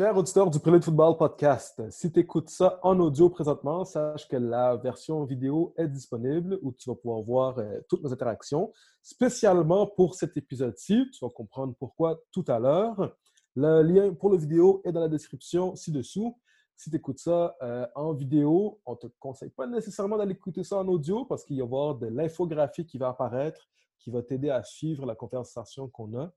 Cher auditeur du Prélude Football Podcast, si tu écoutes ça en audio présentement, sache que la version vidéo est disponible où tu vas pouvoir voir euh, toutes nos interactions. Spécialement pour cet épisode-ci, tu vas comprendre pourquoi tout à l'heure. Le lien pour la vidéo est dans la description ci-dessous. Si tu écoutes ça euh, en vidéo, on ne te conseille pas nécessairement d'aller écouter ça en audio parce qu'il va y avoir de l'infographie qui va apparaître qui va t'aider à suivre la conversation qu'on a.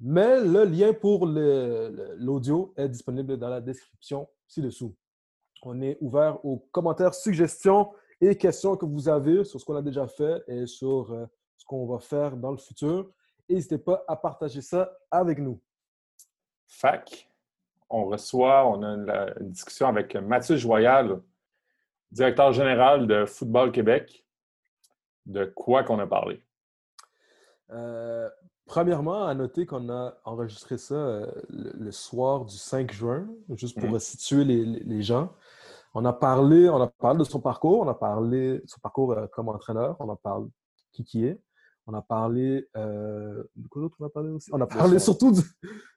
Mais le lien pour l'audio est disponible dans la description ci-dessous. On est ouvert aux commentaires, suggestions et questions que vous avez sur ce qu'on a déjà fait et sur euh, ce qu'on va faire dans le futur. N'hésitez pas à partager ça avec nous. Fac, on reçoit, on a une, discussion avec Mathieu Joyal, directeur général de Football Québec. De quoi qu'on a parlé? Euh, Premièrement, à noter qu'on a enregistré ça euh, le, soir du 5 juin, juste pour mmh. situer les, gens. On a parlé, on a parlé de son parcours, on a parlé de son parcours euh, comme entraîneur, on a parlé qui qui est, on a parlé euh, de quoi d'autre on a parlé aussi? On a parlé surtout du...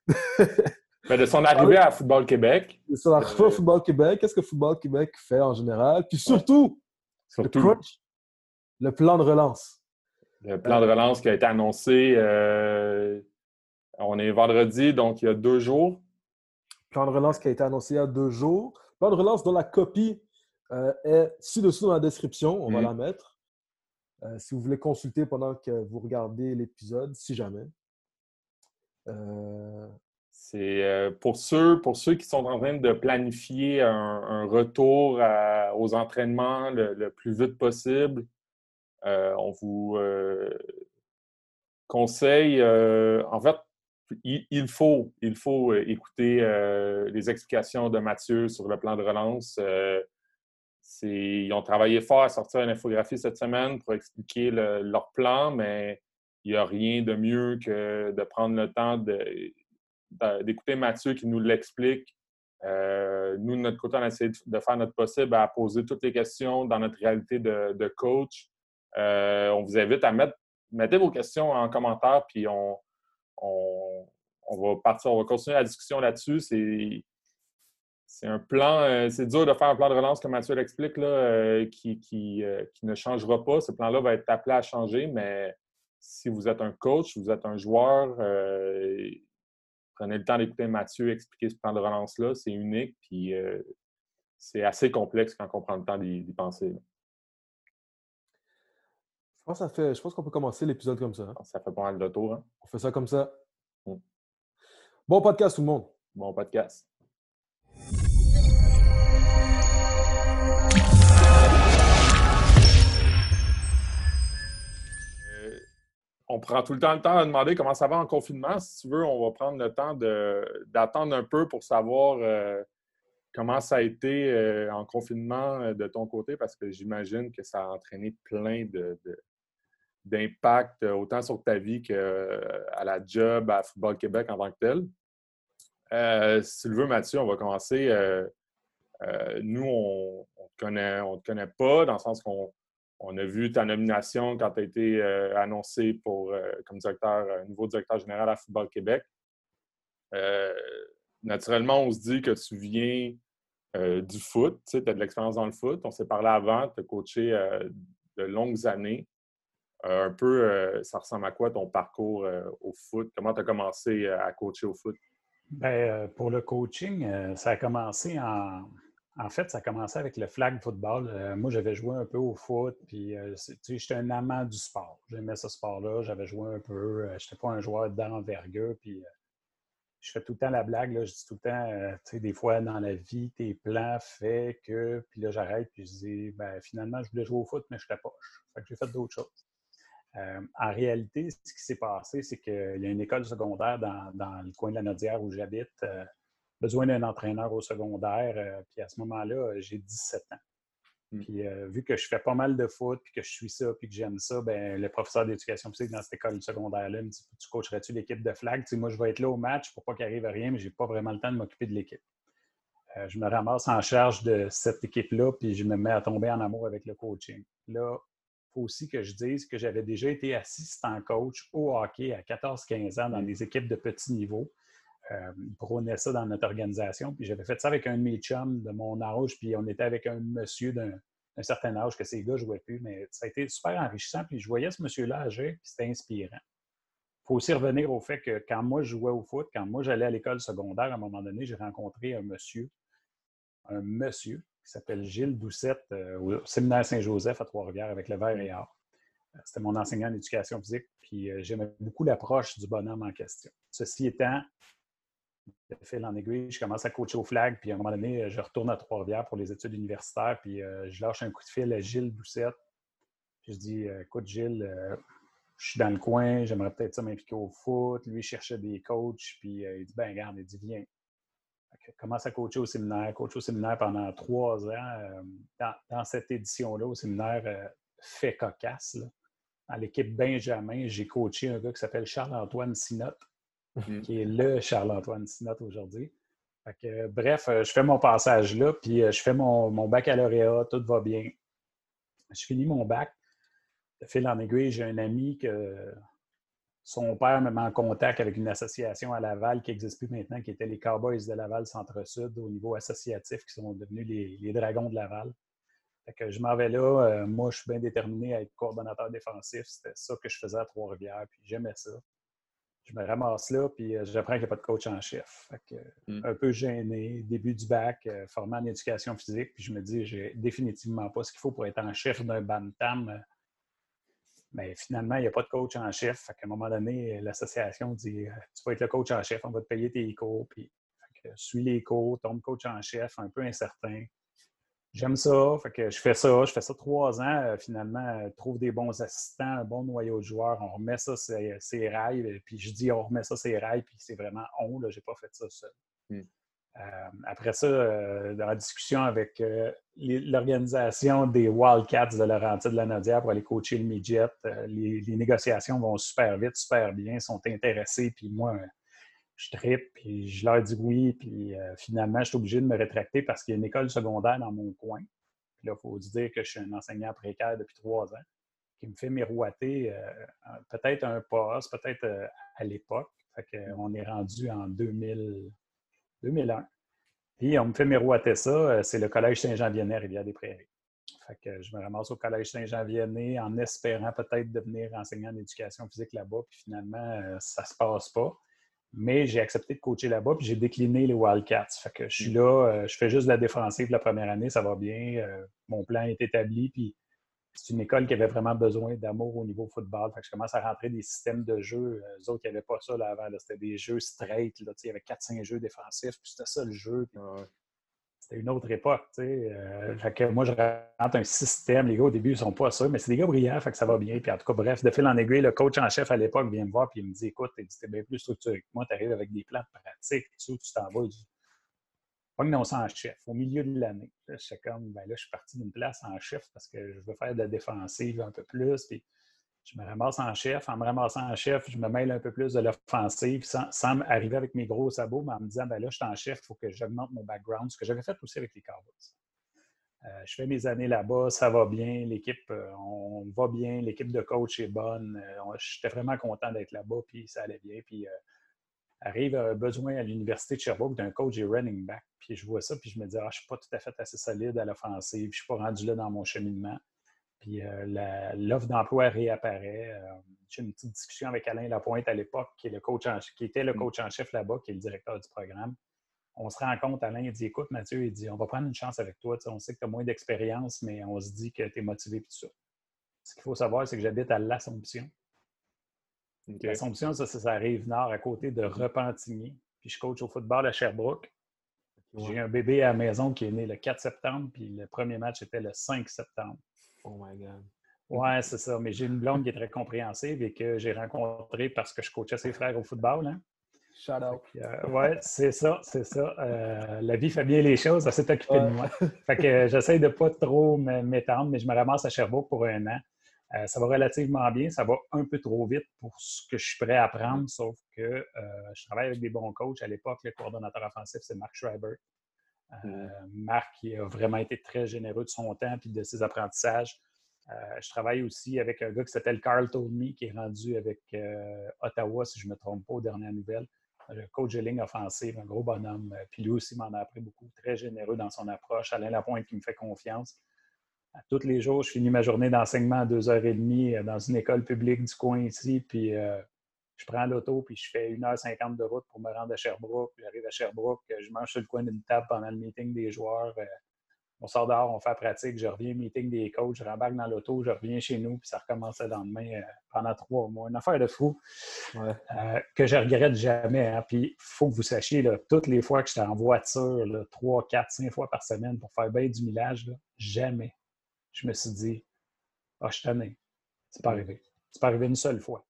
de son arrivée à Football Québec. De son arrivée à Football Québec, qu'est-ce que Football Québec fait en général, puis surtout, surtout. Le, le plan de relance. Le plan de relance qui a été annoncé, euh, on est vendredi, donc il y a deux jours. Plan de relance qui a été annoncé il y a deux jours. Plan de relance dont la copie euh, est ci-dessous dans la description. On va mm-hmm. la mettre. Euh, si vous voulez consulter pendant que vous regardez l'épisode, si jamais. C'est pour ceux, pour ceux qui sont en train de planifier un, retour aux entraînements le, plus vite possible. Euh, on vous euh, conseille, euh, en fait, il, faut, il faut écouter les explications de Mathieu sur le plan de relance. ils ont travaillé fort à sortir une infographie cette semaine pour expliquer leur plan, mais il n'y a rien de mieux que de prendre le temps d'écouter Mathieu qui nous l'explique. nous, de notre côté, on a essayé de faire notre possible à poser toutes les questions dans notre réalité de coach. Euh, on vous invite à mettre mettez vos questions en commentaire, puis on, va partir, on va continuer la discussion là-dessus. C'est un plan, euh, c'est dur de faire un plan de relance, comme Mathieu l'explique, euh, qui, qui, ne changera pas. Ce plan-là va être appelé à changer, mais si vous êtes un coach, vous êtes un joueur, prenez le temps d'écouter Mathieu expliquer ce plan de relance-là. C'est unique, puis c'est assez complexe quand on prend le temps d'y penser pense, ça fait, je pense qu'on peut commencer l'épisode comme ça. Hein. Ça fait pas mal de tour. Hein. On fait ça comme ça. Mm. Bon podcast, tout le monde. Bon podcast. Euh, on prend tout le temps le temps de demander comment ça va en confinement. Si tu veux, on va prendre le temps d'attendre un peu pour savoir euh, comment ça a été euh, en confinement de ton côté, parce que j'imagine que ça a entraîné plein de, d'impact euh, autant sur ta vie qu'à euh, la job, à Football Québec en tant que tel. Euh, si tu le veux, Mathieu, on va commencer. nous, on ne te, connaît, on te connaît pas, dans le sens qu'on on a vu ta nomination quand tu as été annoncé pour, comme directeur, nouveau directeur général à Football Québec. naturellement, on se dit que tu viens du foot, tu as de l'expérience dans le foot. On s'est parlé avant, tu as coaché de longues années. Euh, un peu, euh, ça ressemble à quoi ton parcours euh, au foot? Comment tu as commencé à coacher au foot? Bien, pour le coaching, ça a commencé en. En fait, ça a commencé avec le flag football. moi, j'avais joué un peu au foot, puis j'étais un amant du sport. J'aimais ce sport-là, j'avais joué un peu. Je n'étais pas un joueur d'envergure, puis je fais tout le temps la blague, là, je dis tout le temps, tu sais, des fois dans la vie, tes plans fait que, puis là, j'arrête, puis je dis, ben, finalement, je voulais jouer au foot, mais je poche. Fait que j'ai fait d'autres choses. Euh, en réalité, ce qui s'est passé, c'est qu'il y a une école secondaire dans, le coin de la Nodière où j'habite, euh, besoin d'un entraîneur au secondaire. Euh, puis à ce moment-là, j'ai 17 ans. Hmm. Puis vu que je fais pas mal de foot, puis que je suis ça, puis que j'aime ça, ben le professeur d'éducation physique dans cette école secondaire-là me dit Tu coacherais-tu l'équipe de flag Moi, je vais être là au match pour pas qu'il arrive à rien, mais j'ai pas vraiment le temps de m'occuper de l'équipe. je me ramasse en charge de cette équipe-là, puis je me mets à tomber en amour avec le coaching. Là, aussi que je dise que j'avais déjà été assistant coach au hockey à 14-15 ans dans des équipes de petit niveau. euh, ça dans notre organisation. Puis j'avais fait ça avec un de mes chums de mon âge, puis on était avec un monsieur d'un certain âge que ces gars ne jouaient plus. Mais ça a été super enrichissant. Puis je voyais ce monsieur-là âgé, puis c'était inspirant. Il faut aussi revenir au fait que quand moi je jouais au foot, quand moi j'allais à l'école secondaire, à un moment donné, j'ai rencontré un monsieur, un monsieur qui s'appelle Gilles Doucette euh, au séminaire Saint-Joseph à Trois-Rivières avec le verre et or. C'était mon enseignant d'éducation physique, puis euh, j'aimais beaucoup l'approche du bonhomme en question. Ceci étant, de fil en aiguille, je commence à coacher au flag, puis à un moment donné, je retourne à Trois-Rivières pour les études universitaires, puis euh, je lâche un coup de fil à Gilles Doucette. je dis Écoute, Gilles, je suis dans le coin, j'aimerais peut-être ça m'impliquer au foot. Lui, il cherchait des coachs, puis il dit Ben, regarde, il dit Viens commence à coacher au séminaire, coach au séminaire pendant trois ans. Euh, dans, cette édition-là, au séminaire euh, Fait Cocasse, dans l'équipe Benjamin, j'ai coaché un gars qui s'appelle Charles-Antoine Sinotte, mhm. qui est le Charles-Antoine Sinotte aujourd'hui. bref, euh, je fais mon passage là, puis je fais mon, mon, baccalauréat, tout va bien. Je finis mon bac. De fil en aiguille, j'ai un ami que son père me met en contact avec une association à Laval qui n'existe plus maintenant, qui était les Cowboys de Laval Centre-Sud au niveau associatif, qui sont devenus les, Dragons de Laval. que je m'en vais là. Euh, moi, je suis bien déterminé à être coordonnateur défensif. C'était ça que je faisais à Trois-Rivières, puis j'aimais ça. Je me ramasse là, puis euh, j'apprends qu'il n'y a pas de coach en chef. Hmm. Un peu gêné, début du bac, euh, formé en éducation physique, puis je me dis, j'ai définitivement pas ce qu'il faut pour être en chef d'un bantam mais finalement, il n'y a pas de coach en chef. Fait qu'à un moment donné, l'association dit euh, Tu vas être le coach en chef, on va te payer tes cours. Puis, suis les cours, tombe coach en chef, un peu incertain. J'aime ça, fait que je fais ça, je fais ça trois ans. Euh, finalement, euh, trouve des bons assistants, un bon noyau de joueurs, on remet ça ses, rails. Puis je dis on remet ça ses rails, puis c'est vraiment on, là, j'ai pas fait ça seul. Hmm. Euh, après ça, euh, dans la discussion avec euh, l'organisation des Wildcats de Laurentide de la Nadia pour aller coacher le midget, les, négociations vont super vite, super bien, sont intéressés, puis moi, je tripe, puis je leur dis oui, puis finalement, je suis obligé de me rétracter parce qu'il y a une école secondaire dans mon coin. Puis là, il faut dire que je suis un enseignant précaire depuis trois ans, qui me fait miroiter peut-être un poste, peut-être à l'époque. Fait qu'on est rendu en 2000. 2001. Puis on me fait miroiter ça, euh, c'est le Collège Saint-Jean-Vianney, Rivière-des-Prairies. Fait que je me ramasse au Collège Saint-Jean-Vianney en espérant peut-être devenir enseignant d'éducation physique là-bas, puis finalement, euh, ça ne se passe pas. Mais j'ai accepté de coacher là-bas, puis j'ai décliné les Wildcats. Fait que je suis mm. là, euh, je fais juste la défensive la première année, ça va bien. Mon plan est établi, puis c'est une école qui avait vraiment besoin d'amour au niveau football. Fait que je commence à rentrer des systèmes de jeu. Euh, eux autres, il n'y avait pas ça là, avant. C'était des jeux straight. Là, il y avait 4-5 jeux défensifs. Puis c'était ça le jeu. C'était une autre époque. Euh, fait que moi, je rentre un système. Les gars, au début, ils ne sont pas sûrs, mais c'est des gars brillants. Fait que ça va bien. Puis en tout cas, bref, de fil en aiguille, le coach en chef à l'époque vient me voir. Puis il me dit Écoute, c'était bien plus structuré que moi. Tu arrives avec des plans de pratique. Tu t'en vas c'est en chef au milieu de l'année. Je comme, ben là, je suis parti d'une place en chef parce que je veux faire de la défensive un peu plus. Puis je me ramasse en chef. En me ramassant en chef, je me mêle un peu plus de l'offensive sans, sans, arriver avec mes gros sabots, mais en me disant, ben là, je suis en chef, il faut que j'augmente mon background, ce que j'avais fait aussi avec les Cowboys. Euh, je fais mes années là-bas, ça va bien, l'équipe, euh, on va bien, l'équipe de coach est bonne. Euh, j'étais vraiment content d'être là-bas, puis ça allait bien. Puis arrive un besoin à l'Université de Sherbrooke d'un coach et running back. Puis je vois ça, puis je me dis, ah, je ne suis pas tout à fait assez solide à l'offensive, je ne suis pas rendu là dans mon cheminement. Puis euh, l'offre d'emploi réapparaît. Euh, j'ai une petite discussion avec Alain Lapointe à l'époque, qui, est le coach qui était le mm. coach en chef là-bas, qui est le directeur du programme. On se rend compte, Alain, il dit Écoute, Mathieu, il dit On va prendre une chance avec toi. on sait que tu as moins d'expérience, mais on se dit que tu es motivé et tout ça. Ce qu'il faut savoir, c'est que j'habite à l'Assomption. L'Assomption, ça, ça, arrive nord à côté de Repentigny. Puis je coach au football à Sherbrooke. J'ai un bébé à la maison qui est né le 4 septembre, puis le premier match était le 5 septembre. Oh my God. Ouais, c'est ça. Mais j'ai une blonde qui est très compréhensive et que j'ai rencontrée parce que je coachais ses frères au football. Hein. Shout out. Euh, ouais, c'est ça, c'est ça. Euh, la vie fait bien les choses, elle s'est occupée de moi. fait que euh, j'essaie de pas trop m'étendre, mais je me ramasse à Sherbrooke pour un an. Euh, ça va relativement bien. Ça va un peu trop vite pour ce que je suis prêt à apprendre, sauf que euh, je travaille avec des bons coachs. À l'époque, le coordonnateur offensif, c'est Marc Schreiber. Euh, mm. Marc qui a vraiment été très généreux de son temps et de ses apprentissages. je travaille aussi avec un gars qui s'appelle Carl Tolmy, qui est rendu avec Ottawa, si je ne me trompe pas, aux dernières nouvelles. le coach de ligne offensive, un gros bonhomme. Puis lui aussi m'en a appris beaucoup, très généreux dans son approche. Alain Lapointe qui me fait confiance. À tous les jours, je finis ma journée d'enseignement à 2h30 dans une école publique du coin ici. Puis je prends l'auto, puis je fais 1h50 de route pour me rendre à Sherbrooke. J'arrive à Sherbrooke, je mange sur le coin d'une table pendant le meeting des joueurs. Euh, on sort dehors, on fait la pratique, je reviens meeting des coachs, je rembarque dans l'auto, je reviens chez nous, puis ça recommence le lendemain euh, pendant trois mois. Une affaire de fou euh, que je regrette jamais. Hein. Puis il faut que vous sachiez, là, toutes les fois que j'étais en voiture, trois, quatre, cinq fois par semaine pour faire bien du millage, jamais je me suis dit Ah, je suis C'est pas arrivé. C'est pas arrivé une seule fois.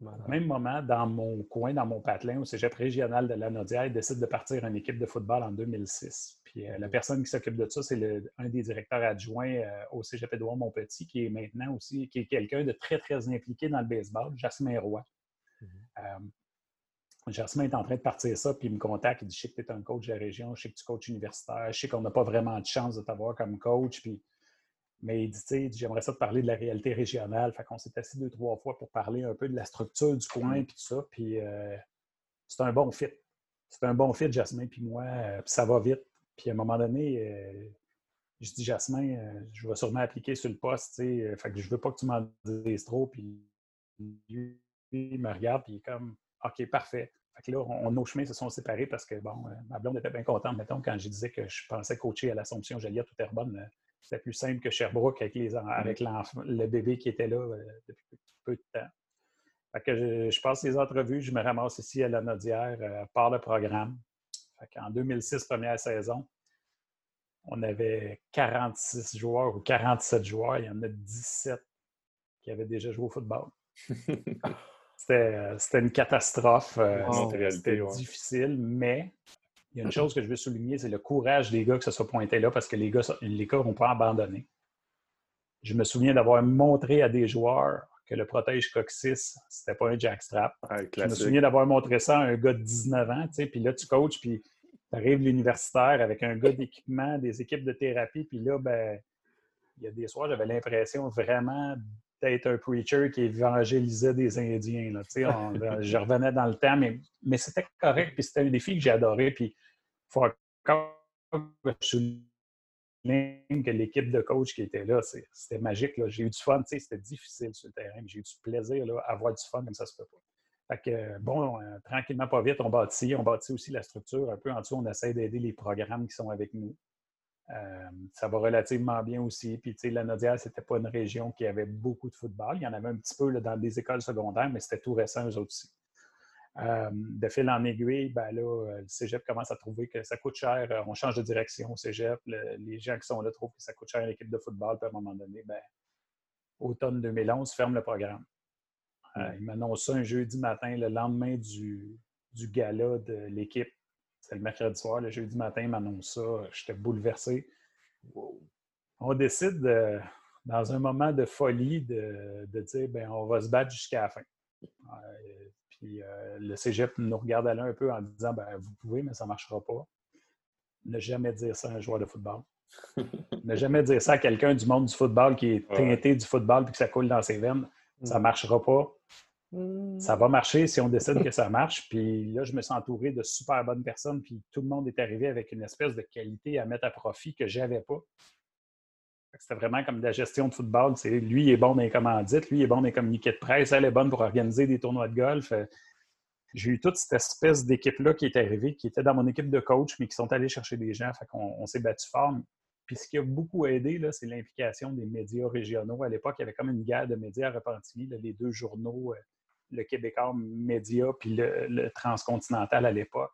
Au même moment, dans mon coin, dans mon patelin, au cégep régional de la Naudière, il décide de partir en équipe de football en 2006. Puis euh, la personne qui s'occupe de ça, c'est un des directeurs adjoints euh, au cégep Édouard Montpetit, qui est maintenant aussi qui est quelqu'un de très, très impliqué dans le baseball, Jasmin Roy. Euh, Jasmin est en train de partir ça, puis il me contacte, il dit Je sais que tu es un coach de la région, je sais que tu coaches universitaire, je sais qu'on n'a pas vraiment de chance de t'avoir comme coach, puis mais il dit, tu sais, j'aimerais ça te parler de la réalité régionale. Fait qu'on s'est assis deux, trois fois pour parler un peu de la structure du coin et tout ça. Puis euh, c'est un bon fit. C'est un bon fit, Jasmin, puis moi. Euh, puis ça va vite. Puis à un moment donné, euh, je dis, Jasmin, je vais sûrement appliquer sur le poste, tu sais. Fait que je veux pas que tu m'en dises trop. Puis lui, il me regarde, puis il est comme, OK, parfait. Fait que là, on, nos chemins se sont séparés parce que, bon, ma blonde était bien contente, mettons, quand je disais que je pensais coacher à l'Assomption Joliette ou Terrebonne c'était plus simple que Sherbrooke avec, les, avec le bébé qui était là euh, depuis peu de temps. Fait que je, passe les entrevues, je me ramasse ici à la Nodière euh, par le programme. En 2006, première saison, on avait 46 joueurs ou 47 joueurs. Il y en a 17 qui avaient déjà joué au football. Euh, c'était une catastrophe. C'était difficile, mais il y a une chose que je veux souligner, c'est le courage des gars que se soit pointé là parce que les gars les gars n'ont pas abandonné. Je me souviens d'avoir montré à des joueurs que le protège coccyx, c'était pas un jackstrap. je me souviens d'avoir montré ça à un gars de 19 ans, tu sais, puis là, tu coaches, puis tu arrives l'universitaire avec un gars d'équipement, des équipes de thérapie, puis là, ben, il y a des soirs, j'avais l'impression vraiment d'être un preacher qui évangélisait des Indiens. Là, je revenais dans le temps, mais, mais c'était correct, puis c'était un défi que j'ai adoré. Puis faut encore que je souligne que l'équipe de coach qui était là, c'était magique. J'ai eu du fun, c'était difficile sur le terrain, mais j'ai eu du plaisir là, à avoir du fun comme ça se peut pas. Fait que, bon, euh, tranquillement, pas vite, on bâtit. On bâtit aussi la structure. Un peu en dessous, on essaie d'aider les programmes qui sont avec nous. Euh, ça va relativement bien aussi. Puis, tu sais, la Nodière, c'était pas une région qui avait beaucoup de football. Il y en avait un petit peu dans des écoles secondaires, mais c'était tout récent, eux autres aussi. Euh, de fil en aiguille, ben là, euh, le cégep commence à trouver que ça coûte cher. Euh, on change de direction au cégep. les gens qui sont là trouvent que ça coûte cher à l'équipe de football. Puis à un moment donné, ben, automne 2011, ferme le programme. ils m'annoncent ça un jeudi matin, le lendemain du, du gala de l'équipe. C'est le mercredi soir. Le jeudi matin, ils m'annoncent ça. J'étais bouleversé. On décide, dans un moment de folie, de, de dire ben, on va se battre jusqu'à la fin. Puis euh, le cégep nous regarde aller un peu en disant ben, Vous pouvez, mais ça ne marchera pas. Ne jamais dire ça à un joueur de football. ne jamais dire ça à quelqu'un du monde du football qui est teinté du football et que ça coule dans ses veines. Ça ne mm. marchera pas. Ça va marcher si on décide que ça marche. Puis là, je me suis entouré de super bonnes personnes. Puis tout le monde est arrivé avec une espèce de qualité à mettre à profit que je n'avais pas. C'était vraiment comme de la gestion de football. C'est, lui, il est bon dans les commandites, lui, il est bon dans les communiqués de presse, elle est bonne pour organiser des tournois de golf. Euh, j'ai eu toute cette espèce d'équipe-là qui est arrivée, qui était dans mon équipe de coach, mais qui sont allés chercher des gens. Fait qu'on on s'est battu fort. Puis ce qui a beaucoup aidé, c'est l'implication des médias régionaux. À l'époque, il y avait comme une guerre de médias à Repentigny, les deux journaux, euh, le Québécois Média puis le Transcontinental à l'époque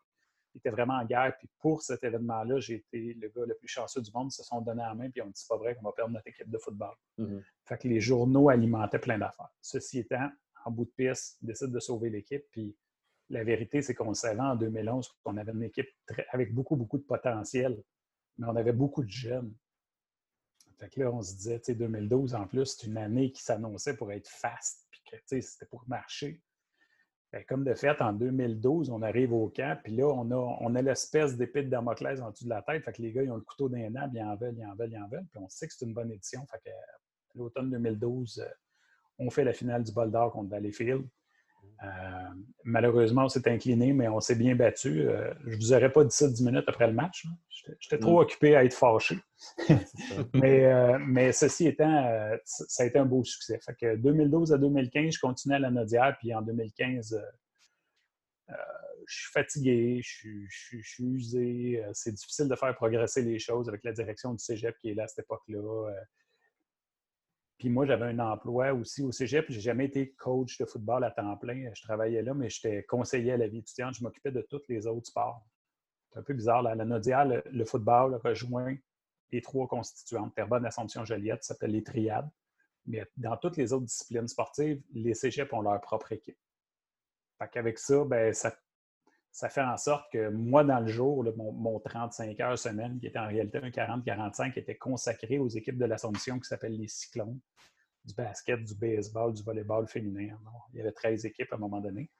était vraiment en guerre. Puis pour cet événement-là, j'ai été le gars le plus chanceux du monde. Ils se sont donnés en main puis on dit c'est pas vrai qu'on va perdre notre équipe de football. Mm-hmm. Fait que les journaux alimentaient plein d'affaires. Ceci étant, en bout de piste, ils décident de sauver l'équipe. Puis la vérité, c'est qu'on savait en 2011 qu'on avait une équipe avec beaucoup, beaucoup de potentiel, mais on avait beaucoup de jeunes. Fait que là, on se disait, tu sais, 2012 en plus, c'est une année qui s'annonçait pour être fast, c'était pour marcher. Ben, comme de fait, en 2012, on arrive au camp, puis là, on a, on a l'espèce d'épée de Damoclès en dessous de la tête. Fait que les gars, ils ont le couteau d'un an, ils en veulent, ils en veulent, ils en veulent. Puis on sait que c'est une bonne édition. Fait que l'automne 2012, euh, on fait la finale du bol d'or contre Valleyfield. Euh, malheureusement, on s'est incliné, mais on s'est bien battu. Euh, je ne vous aurais pas dit ça dix minutes après le match. J'étais trop mm. occupé à être fâché. mais, euh, mais, ceci étant, ça a été un beau succès. Fait que 2012 à 2015, je continuais à la Nodière, puis en 2015, je suis fatigué, je, suis usé. C'est difficile de faire progresser les choses avec la direction du cégep qui est là à cette époque-là. Puis moi, j'avais un emploi aussi au cégep. Je n'ai jamais été coach de football à temps plein. Je travaillais là, mais j'étais conseiller à la vie étudiante. Je m'occupais de tous les autres sports. C'est un peu bizarre. La Nodia, le, football rejoint les trois constituantes. Terrebonne, Assomption, Joliette, ça s'appelle les triades. Mais dans toutes les autres disciplines sportives, les cégeps ont leur propre équipe. Fait qu'avec ça, ben, ça ça fait en sorte que moi, dans le jour, mon, 35 heures semaine, qui était en réalité un 40-45, était consacré aux équipes de l'Assomption qui s'appellent les Cyclones, du basket, du baseball, du volleyball féminin. il y avait 13 équipes à un moment donné.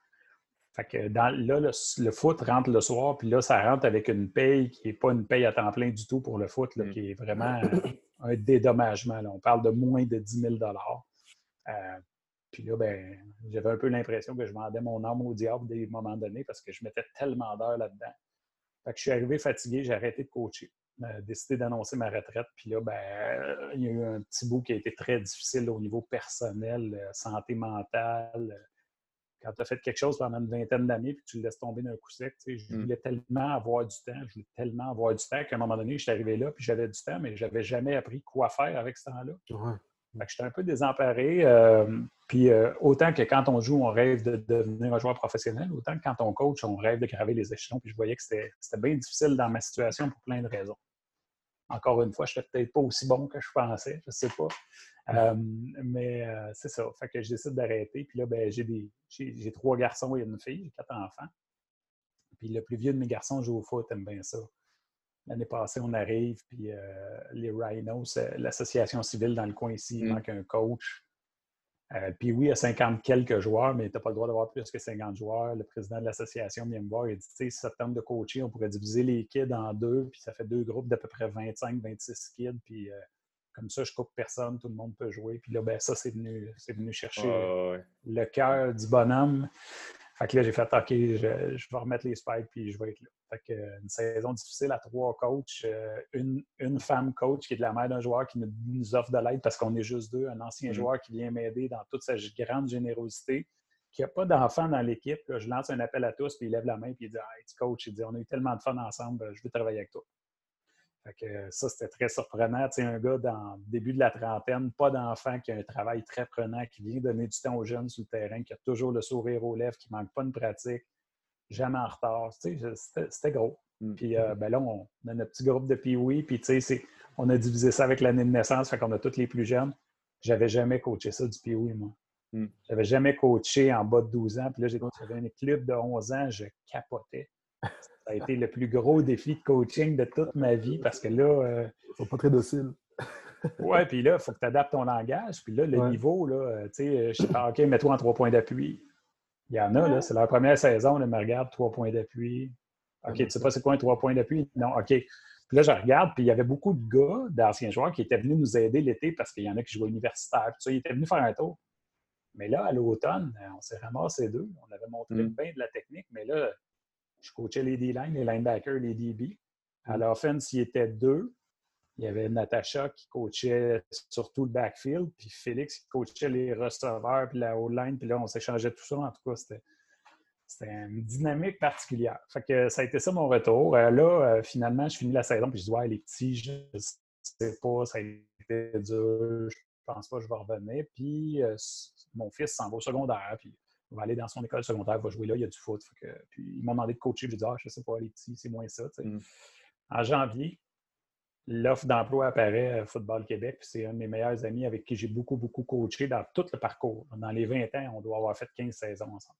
Fait que là, le, foot rentre le soir, puis là, ça rentre avec une paye qui n'est pas une paye à temps plein du tout pour le foot, mm. qui est vraiment un dédommagement. On parle de moins de 10 000 euh, puis là, ben, j'avais un peu l'impression que je vendais mon âme au diable des moments donnés parce que je mettais tellement d'heures là-dedans. Fait que je suis arrivé fatigué, j'ai arrêté de coacher. J'ai décidé d'annoncer ma retraite. Puis là, ben, il y a eu un petit bout qui a été très difficile au niveau personnel, euh, santé mentale. Quand tu as fait quelque chose pendant une vingtaine d'années puis tu le laisses tomber d'un coup sec, je mm. voulais tellement avoir du temps, je voulais tellement avoir du temps qu'à un moment donné, je suis arrivé là puis j'avais du temps, mais je n'avais jamais appris quoi faire avec ce temps-là. J'étais un peu désemparé. Euh, puis euh, autant que quand on joue, on rêve de, devenir un joueur professionnel, autant que quand on coach, on rêve de graver les échelons. Puis je voyais que c'était bien difficile dans ma situation pour plein de raisons. Encore une fois, je n'étais peut-être pas aussi bon que je pensais, je ne sais pas. Euh, mais c'est ça. Fait que je décide d'arrêter. Puis là, ben, j'ai trois garçons et une fille, j'ai quatre enfants. Puis le plus vieux de mes garçons joue au foot, aime bien ça. L'année passée, on arrive, puis euh, les Rhinos, euh, l'association civile dans le coin ici, il mm. manque un coach. Euh, puis oui, il y a 50 quelques joueurs, mais tu n'as pas le droit d'avoir plus que 50 joueurs. Le président de l'association vient me voir et dit si ça tente de coacher, on pourrait diviser les kids en deux, puis ça fait deux groupes d'à peu près 25-26 kids. Puis comme ça, je coupe personne, tout le monde peut jouer. Puis là, ben, ça, c'est venu, venu chercher le cœur du bonhomme. Fait que là, j'ai fait OK, je, vais remettre les spikes puis je vais être là. Fait que, euh, une saison difficile à trois coachs, euh, une, une, femme coach qui est de la mère d'un joueur qui nous, offre de l'aide parce qu'on est juste deux, un ancien mm. joueur qui vient m'aider dans toute sa grande générosité, qui n'a pas d'enfant dans l'équipe. Je lance un appel à tous, puis il lève la main, puis il dit Hey, coach, il dit On a eu tellement de fun ensemble, je veux travailler avec toi ça, c'était très surprenant. Tu sais, un gars dans le début de la trentaine, pas d'enfant, qui a un travail très prenant, qui vient donner du temps aux jeunes sur le terrain, qui a toujours le sourire aux lèvres, qui ne manque pas de pratique, jamais en retard. Tu sais, c'était gros. Mm. Puis euh, ben là, on, a notre petit groupe de pee puis tu sais, on a divisé ça avec l'année de naissance, fait qu'on a tous les plus jeunes. J'avais jamais coaché ça du pee moi. Mm. J'avais jamais coaché en bas de 12 ans. Puis là, j'ai j'avais un club de 11 ans, je capotais. Ça a été le plus gros défi de coaching de toute ma vie parce que là. Euh, Ils sont pas très dociles. ouais, puis là, il faut que tu adaptes ton langage. Puis là, le niveau, là, euh, tu sais, euh, je sais pas, OK, mets-toi en trois points d'appui. Il y en a, là, c'est leur première saison, là, me regarde, trois points d'appui. OK, tu sais pas c'est quoi un trois points d'appui? Non, OK. Puis là, je regarde, puis il y avait beaucoup de gars, d'anciens joueurs, qui étaient venus nous aider l'été parce qu'il y en a qui jouaient universitaire. Puis ça, ils étaient venus faire un tour. Mais là, à l'automne, on s'est ramassé deux. On avait montré mm. bien de la technique, mais là, je coachais les D-line, les linebackers, les DB. À mm. l'offense, il y était deux. Il y avait Natacha qui coachait surtout le backfield, puis Félix qui coachait les receveurs, puis la O-line, puis là, on s'échangeait tout ça. En tout cas, c'était, une dynamique particulière. Fait que ça a été ça mon retour. Euh, là, euh, finalement, je finis la saison, puis je dis, ouais, les petits, je ne sais pas, ça a été dur, je pense pas que je vais revenir. Puis euh, mon fils s'en va au secondaire, puis va aller dans son école secondaire, va jouer là, il y a du foot. puis ils m'ont demandé de coacher, j'ai dit, ah, je sais pas, les petits, c'est moins ça. Mm. En janvier, l'offre d'emploi apparaît à Football Québec, puis c'est un de mes meilleurs amis avec qui j'ai beaucoup, beaucoup coaché dans tout le parcours. Dans les 20 ans, on doit avoir fait 15 saisons ensemble.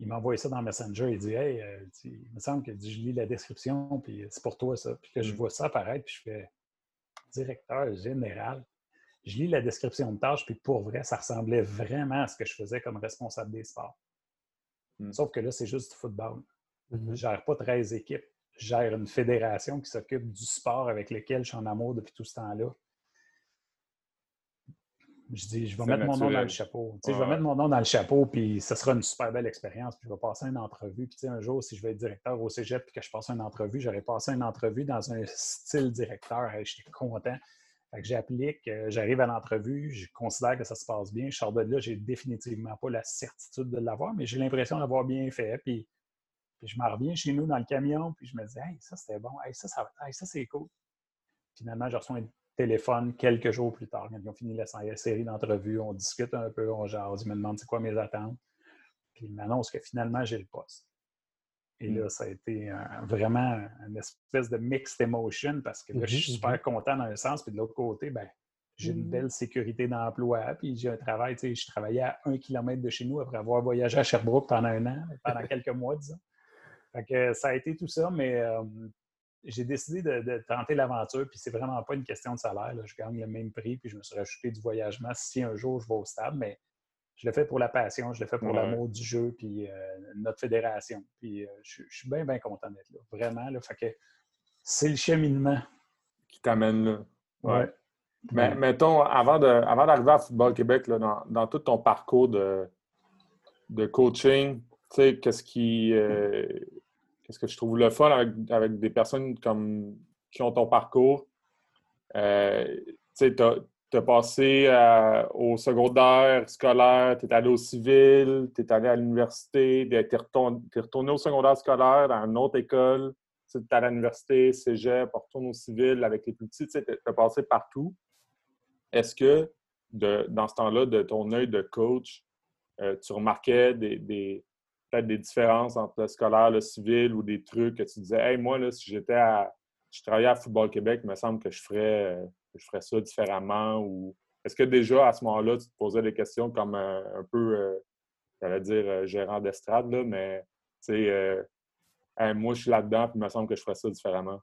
Il m'a envoyé ça dans Messenger. Il dit Hey, euh, il me semble que je lis la description, puis c'est pour toi ça. Puis que je mm. vois ça apparaître, puis je fais directeur général je lis la description de tâche, puis pour vrai, ça ressemblait vraiment à ce que je faisais comme responsable des sports. Hmm. Sauf que là, c'est juste du football. Je ne gère pas 13 équipes. Je gère une fédération qui s'occupe du sport avec lequel je suis en amour depuis tout ce temps-là. Je dis, je vais mettre mon nom dans le chapeau. je vais mettre mon nom dans le chapeau, puis ce sera une super belle expérience. Puis je vais passer une entrevue. Puis un jour, si je vais être directeur au cégep puis que je passe une entrevue, j'aurais passé une entrevue dans un style directeur. J'étais content. Fait que j'applique, euh, j'arrive à l'entrevue, je considère que ça se passe bien. Je sors de là, j'ai définitivement pas la certitude de l'avoir, mais j'ai l'impression d'avoir bien fait. Puis, je m'en reviens chez nous dans le camion, puis je me dis, hey, ça c'était bon, hey, ça, ça, ça c'est cool. Finalement, je reçois un téléphone quelques jours plus tard, quand ils ont fini la série d'entrevues, on discute un peu, on jase, ils me demandent c'est quoi mes attentes. Puis ils m'annoncent que finalement, j'ai le poste. Et là, mm. ça a été vraiment une espèce de mixed emotion parce que là, je suis mm-hmm, super mm-hmm. content dans un sens, puis de l'autre côté, ben, j'ai une mm-hmm. belle sécurité d'emploi, puis j'ai un travail, tu sais, je travaillais à un kilomètre de chez nous après avoir voyagé à Sherbrooke pendant un an, pendant quelques mois, disons. Fait que ça a été tout ça, mais j'ai décidé de, tenter l'aventure, puis c'est vraiment pas une question de salaire. Je gagne le même prix, puis je me suis rajouté du voyagement si un jour je vais au stade, mais je le fais pour la passion, je le fais pour l'amour du jeu, puis euh, notre fédération. Puis euh, je, suis bien, bien content d'être là. Vraiment, là. Fait que c'est le cheminement. Qui t'amène là. Ouais. Mais mettons, avant d'arriver à Football Québec, là, dans, tout ton parcours de, de coaching, tu sais, qu'est-ce qui. Euh, qu'est-ce que je trouve le fun avec, des personnes comme qui ont ton parcours? tu sais, tu as passé euh, au secondaire scolaire, tu es allé au civil, tu es allé à l'université, tu es, retourné au secondaire scolaire dans une autre école, tu es allé à l'université, cégep, retourné au civil avec les plus petits, tu as passé partout. Est-ce que dans ce temps-là, de ton œil de coach, euh, tu remarquais des, des différences entre le scolaire, le civil ou des trucs que tu disais, hey, moi, là, si j'étais à. Je travaillais à Football Québec, il me semble que je ferais. Je ferais ça différemment? Ou est-ce que déjà à ce moment-là, tu te posais des questions comme euh, un, peu, euh, j'allais dire, euh, gérant d'estrade, mais tu sais, moi je suis là-dedans, puis il me semble que je ferais ça différemment?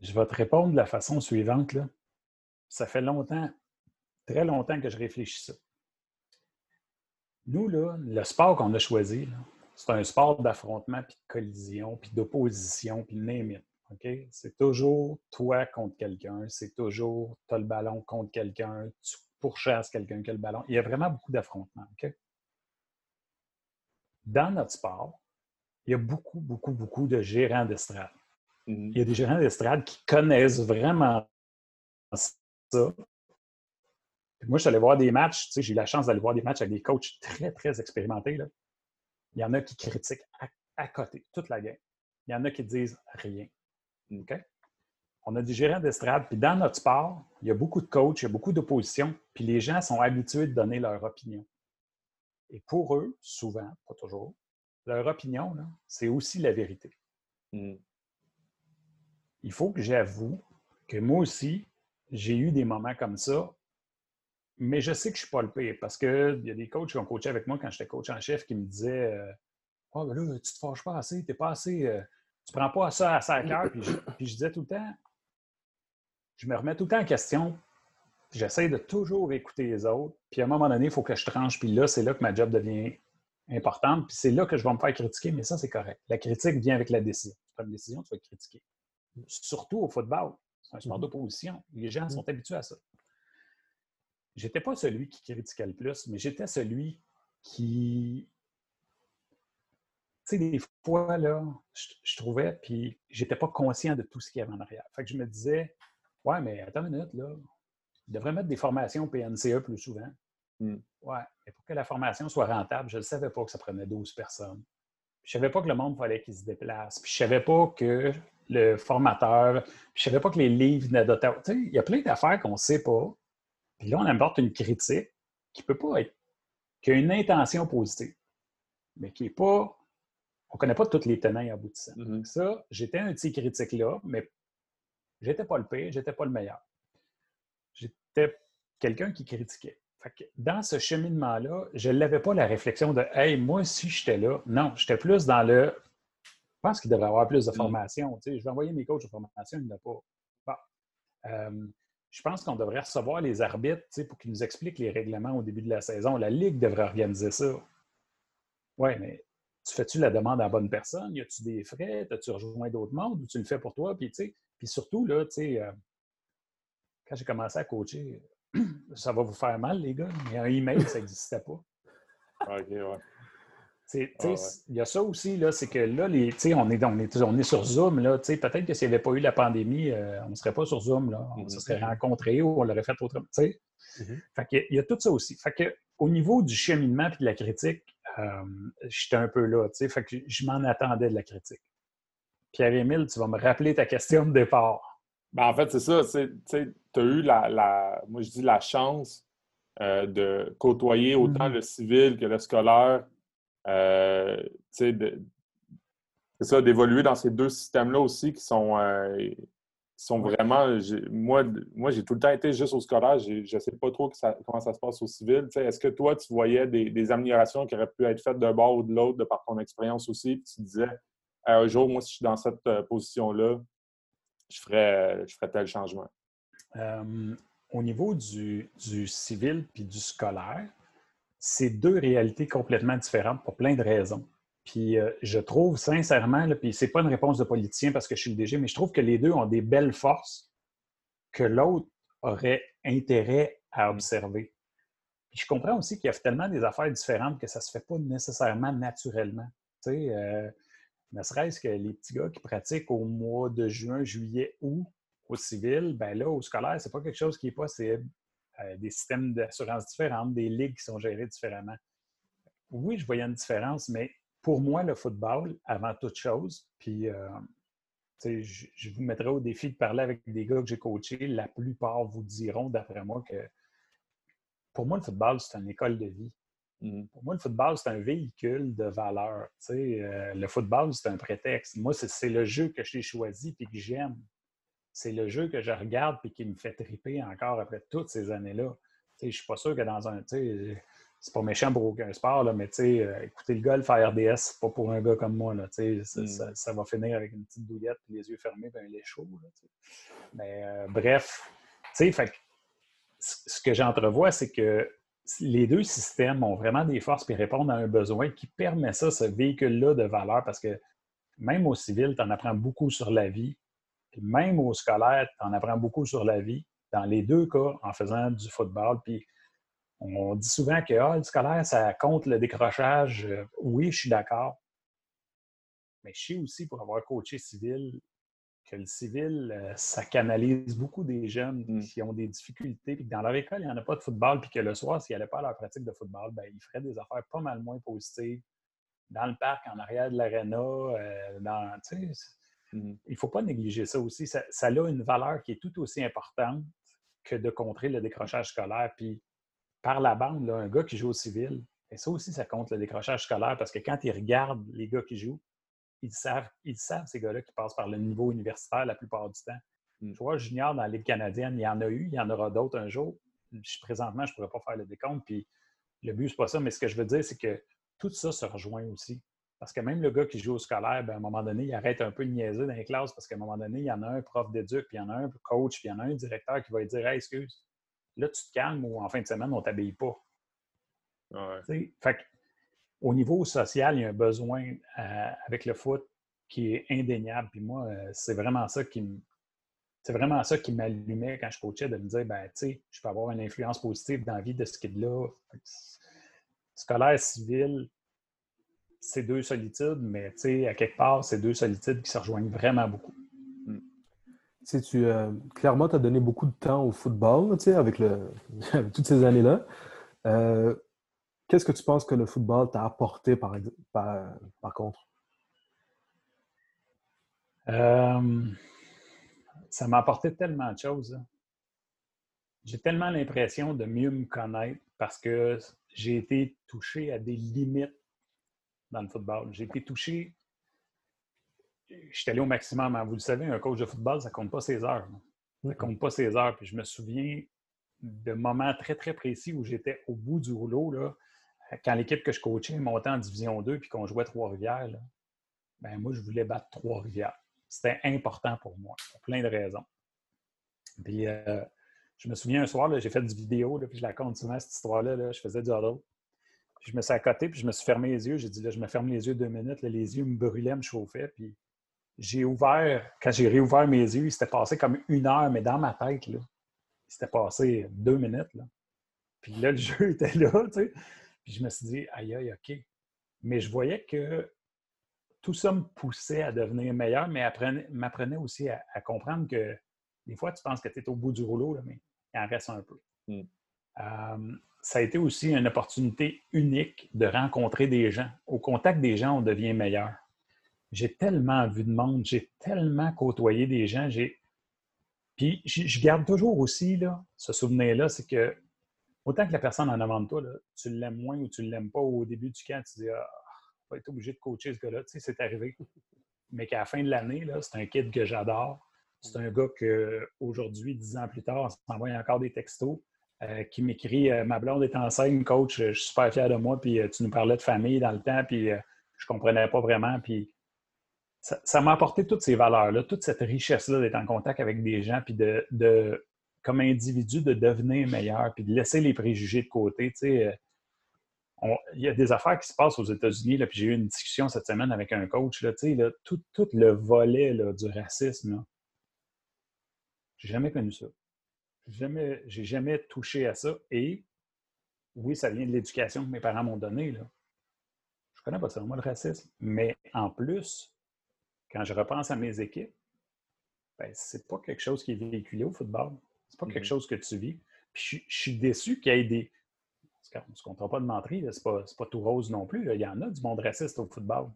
Je vais te répondre de la façon suivante. Là. Ça fait longtemps, très longtemps que je réfléchis ça. Nous, là, le sport qu'on a choisi, c'est un sport d'affrontement, puis de collision, puis d'opposition, puis de name c'est toujours toi contre quelqu'un, c'est toujours tu as le ballon contre quelqu'un, tu pourchasses quelqu'un qui a le ballon. Il y a vraiment beaucoup d'affrontements. Dans notre sport, il y a beaucoup, beaucoup, beaucoup de gérants d'estrade. Mm-hmm. Il y a des gérants d'estrade qui connaissent vraiment ça. Moi, je suis allé voir des matchs, j'ai eu la chance d'aller voir des matchs avec des coachs très, très expérimentés. Il y en a qui critiquent à, à côté toute la game. Il y en a qui disent rien. On a des gérants d'estrade, puis dans notre sport, il y a beaucoup de coachs, il y a beaucoup d'opposition, puis les gens sont habitués de donner leur opinion. Et pour eux, souvent, pas toujours, leur opinion, c'est aussi la vérité. Mm. Il faut que j'avoue que moi aussi, j'ai eu des moments comme ça, mais je sais que je ne suis pas le pire parce qu'il y a des coachs qui ont coaché avec moi quand j'étais coach en chef qui me disaient Ah, oh, ben là, tu te fâches pas assez, tu pas assez. Euh, tu prends pas ça à cœur. Puis, je, disais tout le temps, je me remets tout le temps en question. J'essaie de toujours écouter les autres. Puis à un moment donné, il faut que je tranche. Puis là, c'est là que ma job devient importante. Puis c'est là que je vais me faire critiquer. Mais ça, c'est correct. La critique vient avec la décision. Tu prends une décision, tu vas être critiquer. Surtout au football. C'est un sport mm-hmm. d'opposition. Les gens sont habitués à ça. J'étais pas celui qui critiquait le plus, mais j'étais celui qui tu sais, des fois, là, je, trouvais, puis j'étais pas conscient de tout ce qu'il y avait en arrière. Fait que je me disais, ouais, mais attends une minute, là, il devrait mettre des formations PNCE plus souvent. Hmm. Ouais, mais pour que la formation soit rentable, je ne savais pas que ça prenait 12 personnes. Je ne savais pas que le monde fallait qu'il se déplace. Puis je ne savais pas que le formateur, je ne savais pas que les livres venaient d'auteur. Tu sais, il y a plein d'affaires qu'on ne sait pas. Puis là, on apporte une critique qui peut pas être, qui a une intention positive, mais qui n'est pas on ne connaît pas toutes les tenants et aboutissants. Mm-hmm. Ça, j'étais un petit critique là, mais j'étais pas le pire, j'étais pas le meilleur. J'étais quelqu'un qui critiquait. dans ce cheminement-là, je n'avais pas la réflexion de Hey, moi, si j'étais là, non, j'étais plus dans le je pense qu'il devrait y avoir plus de mm. formation. Je vais envoyer mes coachs de formation, il n'y en a pas. Euh, je pense qu'on devrait recevoir les arbitres pour qu'ils nous expliquent les règlements au début de la saison. La Ligue devrait organiser ça. Oui, mais tu fais-tu la demande à la bonne personne? Y a-tu des frais? As-tu rejoint d'autres mondes? Ou tu le fais pour toi? Puis, puis surtout, là, euh, quand j'ai commencé à coacher, ça va vous faire mal, les gars, mais un email, ça n'existait pas. OK, ouais. Ah il y a ça aussi, c'est que là, les, on, est, on, est, on est sur Zoom. Peut-être que s'il n'y avait pas eu la pandémie, euh, on ne serait pas sur Zoom. Là. On se serait rencontrés ou on l'aurait fait autrement. Mm-hmm. fait il, y a, tout ça aussi. Fait que, au niveau du cheminement et de la critique, euh, j'étais un peu là. Fait que je m'en attendais de la critique. Pierre-Émile, tu vas me rappeler ta question de départ. Ben, en fait, c'est ça. Tu as eu la, moi je dis la chance euh, de côtoyer autant mm-hmm. le civil que le scolaire euh, c'est ça, d'évoluer dans ces deux systèmes-là aussi qui sont, euh, sont vraiment. Moi, moi j'ai tout le temps été juste au scolaire. Je ne sais pas trop comment ça se passe au civil. Est-ce que toi, tu voyais des, améliorations qui auraient pu être faites d'un bord ou de l'autre de par ton expérience aussi? Puis tu disais, un jour, moi, si je suis dans cette euh, position-là, je ferais, je ferais tel changement. au niveau du, du civil puis du scolaire, c'est deux réalités complètement différentes pour plein de raisons. Puis euh, je trouve sincèrement, là, puis c'est pas une réponse de politicien parce que je suis le DG, mais je trouve que les deux ont des belles forces que l'autre aurait intérêt à observer. Puis je comprends aussi qu'il y a tellement des affaires différentes que ça se fait pas nécessairement naturellement. Tu sais, euh, ne serait-ce que les petits gars qui pratiquent au mois de juin, juillet, août au civil, ben là, au scolaire, c'est pas quelque chose qui est possible. Euh, des systèmes d'assurance différents, des ligues qui sont gérées différemment. Oui, je voyais une différence, mais pour moi, le football, avant toute chose, puis euh, je, vous mettrai au défi de parler avec des gars que j'ai coachés. La plupart vous diront, d'après moi, que pour moi, le football, c'est une école de vie. Mm. Pour moi, le football, c'est un véhicule de valeur. Euh, le football, c'est un prétexte. Moi, c'est le jeu que j'ai choisi et que j'aime c'est le jeu que je regarde et qui me fait triper encore après toutes ces années-là. Je ne suis pas sûr que dans un. C'est pas méchant pour aucun sport, là, mais euh, écouter le golf à RDS, c'est pas pour un gars comme moi. Là, mm. ça, va finir avec une petite douillette et les yeux fermés un lait chaud. mais euh, bref, fait, ce que j'entrevois, c'est que les deux systèmes ont vraiment des forces et répondent à un besoin qui permet ça, ce véhicule-là de valeur, parce que même au civil, tu en apprends beaucoup sur la vie, même au scolaire, tu en apprends beaucoup sur la vie, dans les deux cas, en faisant du football. Puis on dit souvent que ah, le scolaire, ça compte le décrochage. Euh, oui, je suis d'accord. Mais je sais aussi, pour avoir coaché civil, que le civil, euh, ça canalise beaucoup des jeunes mm. qui ont des difficultés, puis que dans leur école, il n'y en a pas de football, puis que le soir, s'ils n'allaient pas à leur pratique de football, ben, ils feraient des affaires pas mal moins positives dans le parc, en arrière de l'aréna, euh, dans, Mmh. Il ne faut pas négliger ça aussi. Ça, a une valeur qui est tout aussi importante que de contrer le décrochage scolaire. Puis, par la bande, un gars qui joue au civil, et ça aussi, ça compte le décrochage scolaire parce que quand ils regardent les gars qui jouent, ils savent, ils savent ces gars-là qui passent par le niveau universitaire la plupart du temps. Je vois, junior dans la Ligue canadienne, il y en a eu, il y en aura d'autres un jour. présentement, je ne pourrais pas faire le décompte. Puis le but, ce n'est pas ça, mais ce que je veux dire, c'est que tout ça se rejoint aussi. Parce que même le gars qui joue au scolaire, ben, à un moment donné, il arrête un peu de niaiser dans les classes parce qu'à un moment donné, il y en a un prof d'éduc, puis il y en a un coach, puis il y en a un directeur qui va lui dire Hey, excuse, là, tu te calmes ou en fin de semaine, on ne t'habille pas. Fait au niveau social, il y a un besoin euh, avec le foot qui est indéniable. Puis moi, euh, c'est vraiment ça qui me. C'est vraiment ça qui m'allumait quand je coachais de me dire, ben, tu sais, je peux avoir une influence positive dans la vie de ce kid-là. Scolaire, civil, c'est deux solitudes, mais à quelque part, c'est deux solitudes qui se rejoignent vraiment beaucoup. Hmm. Tu, euh, clairement, tu as donné beaucoup de temps au football avec, le, toutes ces années-là. Euh, qu'est-ce que tu penses que le football t'a apporté par, par, contre? Euh, ça m'a apporté tellement de choses. Hein. J'ai tellement l'impression de mieux me connaître parce que j'ai été touché à des limites dans le football. J'ai été touché. Je suis allé au maximum. Hein. Vous le savez, un coach de football, ça compte pas ses heures. Ça ne compte pas ses heures. Puis je me souviens de moments très, très précis où j'étais au bout du rouleau. Là, quand l'équipe que je coachais montait en Division 2 puis qu'on jouait Trois-Rivières, ben moi, je voulais battre Trois-Rivières. C'était important pour moi, pour plein de raisons. Puis, euh, je me souviens un soir, j'ai fait du vidéo, puis je la compte souvent, cette histoire-là. je faisais du huddle je me suis à côté, puis je me suis fermé les yeux. J'ai dit, là, je me ferme les yeux deux minutes. les yeux me brûlaient, me chauffaient. Puis j'ai ouvert, quand j'ai réouvert mes yeux, il s'était passé comme une heure, mais dans ma tête, là, il s'était passé deux minutes. Là. Puis là, le jeu était là, tu sais. Puis je me suis dit, aïe, aïe, OK. Mais je voyais que tout ça me poussait à devenir meilleur, mais m'apprenait aussi à, comprendre que des fois, tu penses que tu es au bout du rouleau, mais il en reste un peu. Hmm. Euh, ça a été aussi une opportunité unique de rencontrer des gens. Au contact des gens, on devient meilleur. J'ai tellement vu de monde, j'ai tellement côtoyé des gens. Puis je garde toujours aussi là, ce souvenir-là, c'est que autant que la personne en avant de toi, tu l'aimes moins ou tu ne l'aimes pas au début du camp, tu dis Ah, on va être obligé de coacher ce gars-là. Tu sais, c'est arrivé. Mais qu'à la fin de l'année, c'est un kid que j'adore. C'est un gars qu'aujourd'hui, dix ans plus tard, on s'envoie encore des textos. Euh, qui m'écrit euh, Ma blonde est enceinte, coach, je suis super fier de moi, puis euh, tu nous parlais de famille dans le temps, puis je comprenais pas vraiment. Puis ça m'a apporté toutes ces valeurs-là, toute cette richesse-là d'être en contact avec des gens, puis de, comme individu, de devenir meilleur, puis de laisser les préjugés de côté. il y a des affaires qui se passent aux États-Unis, puis j'ai eu une discussion cette semaine avec un coach, là, tout, tout, le volet du racisme. J'ai jamais connu ça. Jamais, j'ai jamais touché à ça. Et oui, ça vient de l'éducation que mes parents m'ont donnée. Là. Je connais pas ça, moi, le racisme. Mais en plus, quand je repense à mes équipes, ben, c'est pas quelque chose qui est véhiculé au football. C'est pas quelque mm-hmm. chose que tu vis. Puis je, suis déçu qu'il y ait des. On ne se comptera pas de mentir, c'est pas, pas tout rose non plus. Il y en a du monde raciste au football.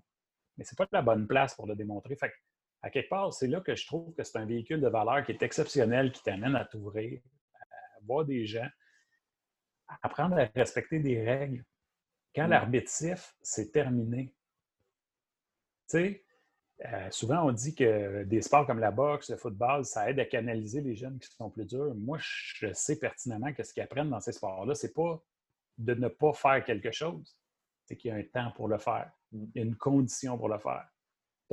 Mais c'est pas la bonne place pour le démontrer. Fait à quelque part, c'est là que je trouve que c'est un véhicule de valeur qui est exceptionnel, qui t'amène à t'ouvrir, à voir des gens, à apprendre à respecter des règles. Quand mm. l'arbitre c'est terminé. Tu sais, euh, souvent on dit que des sports comme la boxe, le football, ça aide à canaliser les jeunes qui sont plus durs. Moi, je sais pertinemment que ce qu'ils apprennent dans ces sports-là, c'est pas de ne pas faire quelque chose, c'est qu'il y a un temps pour le faire. Mm. Il y a une condition pour le faire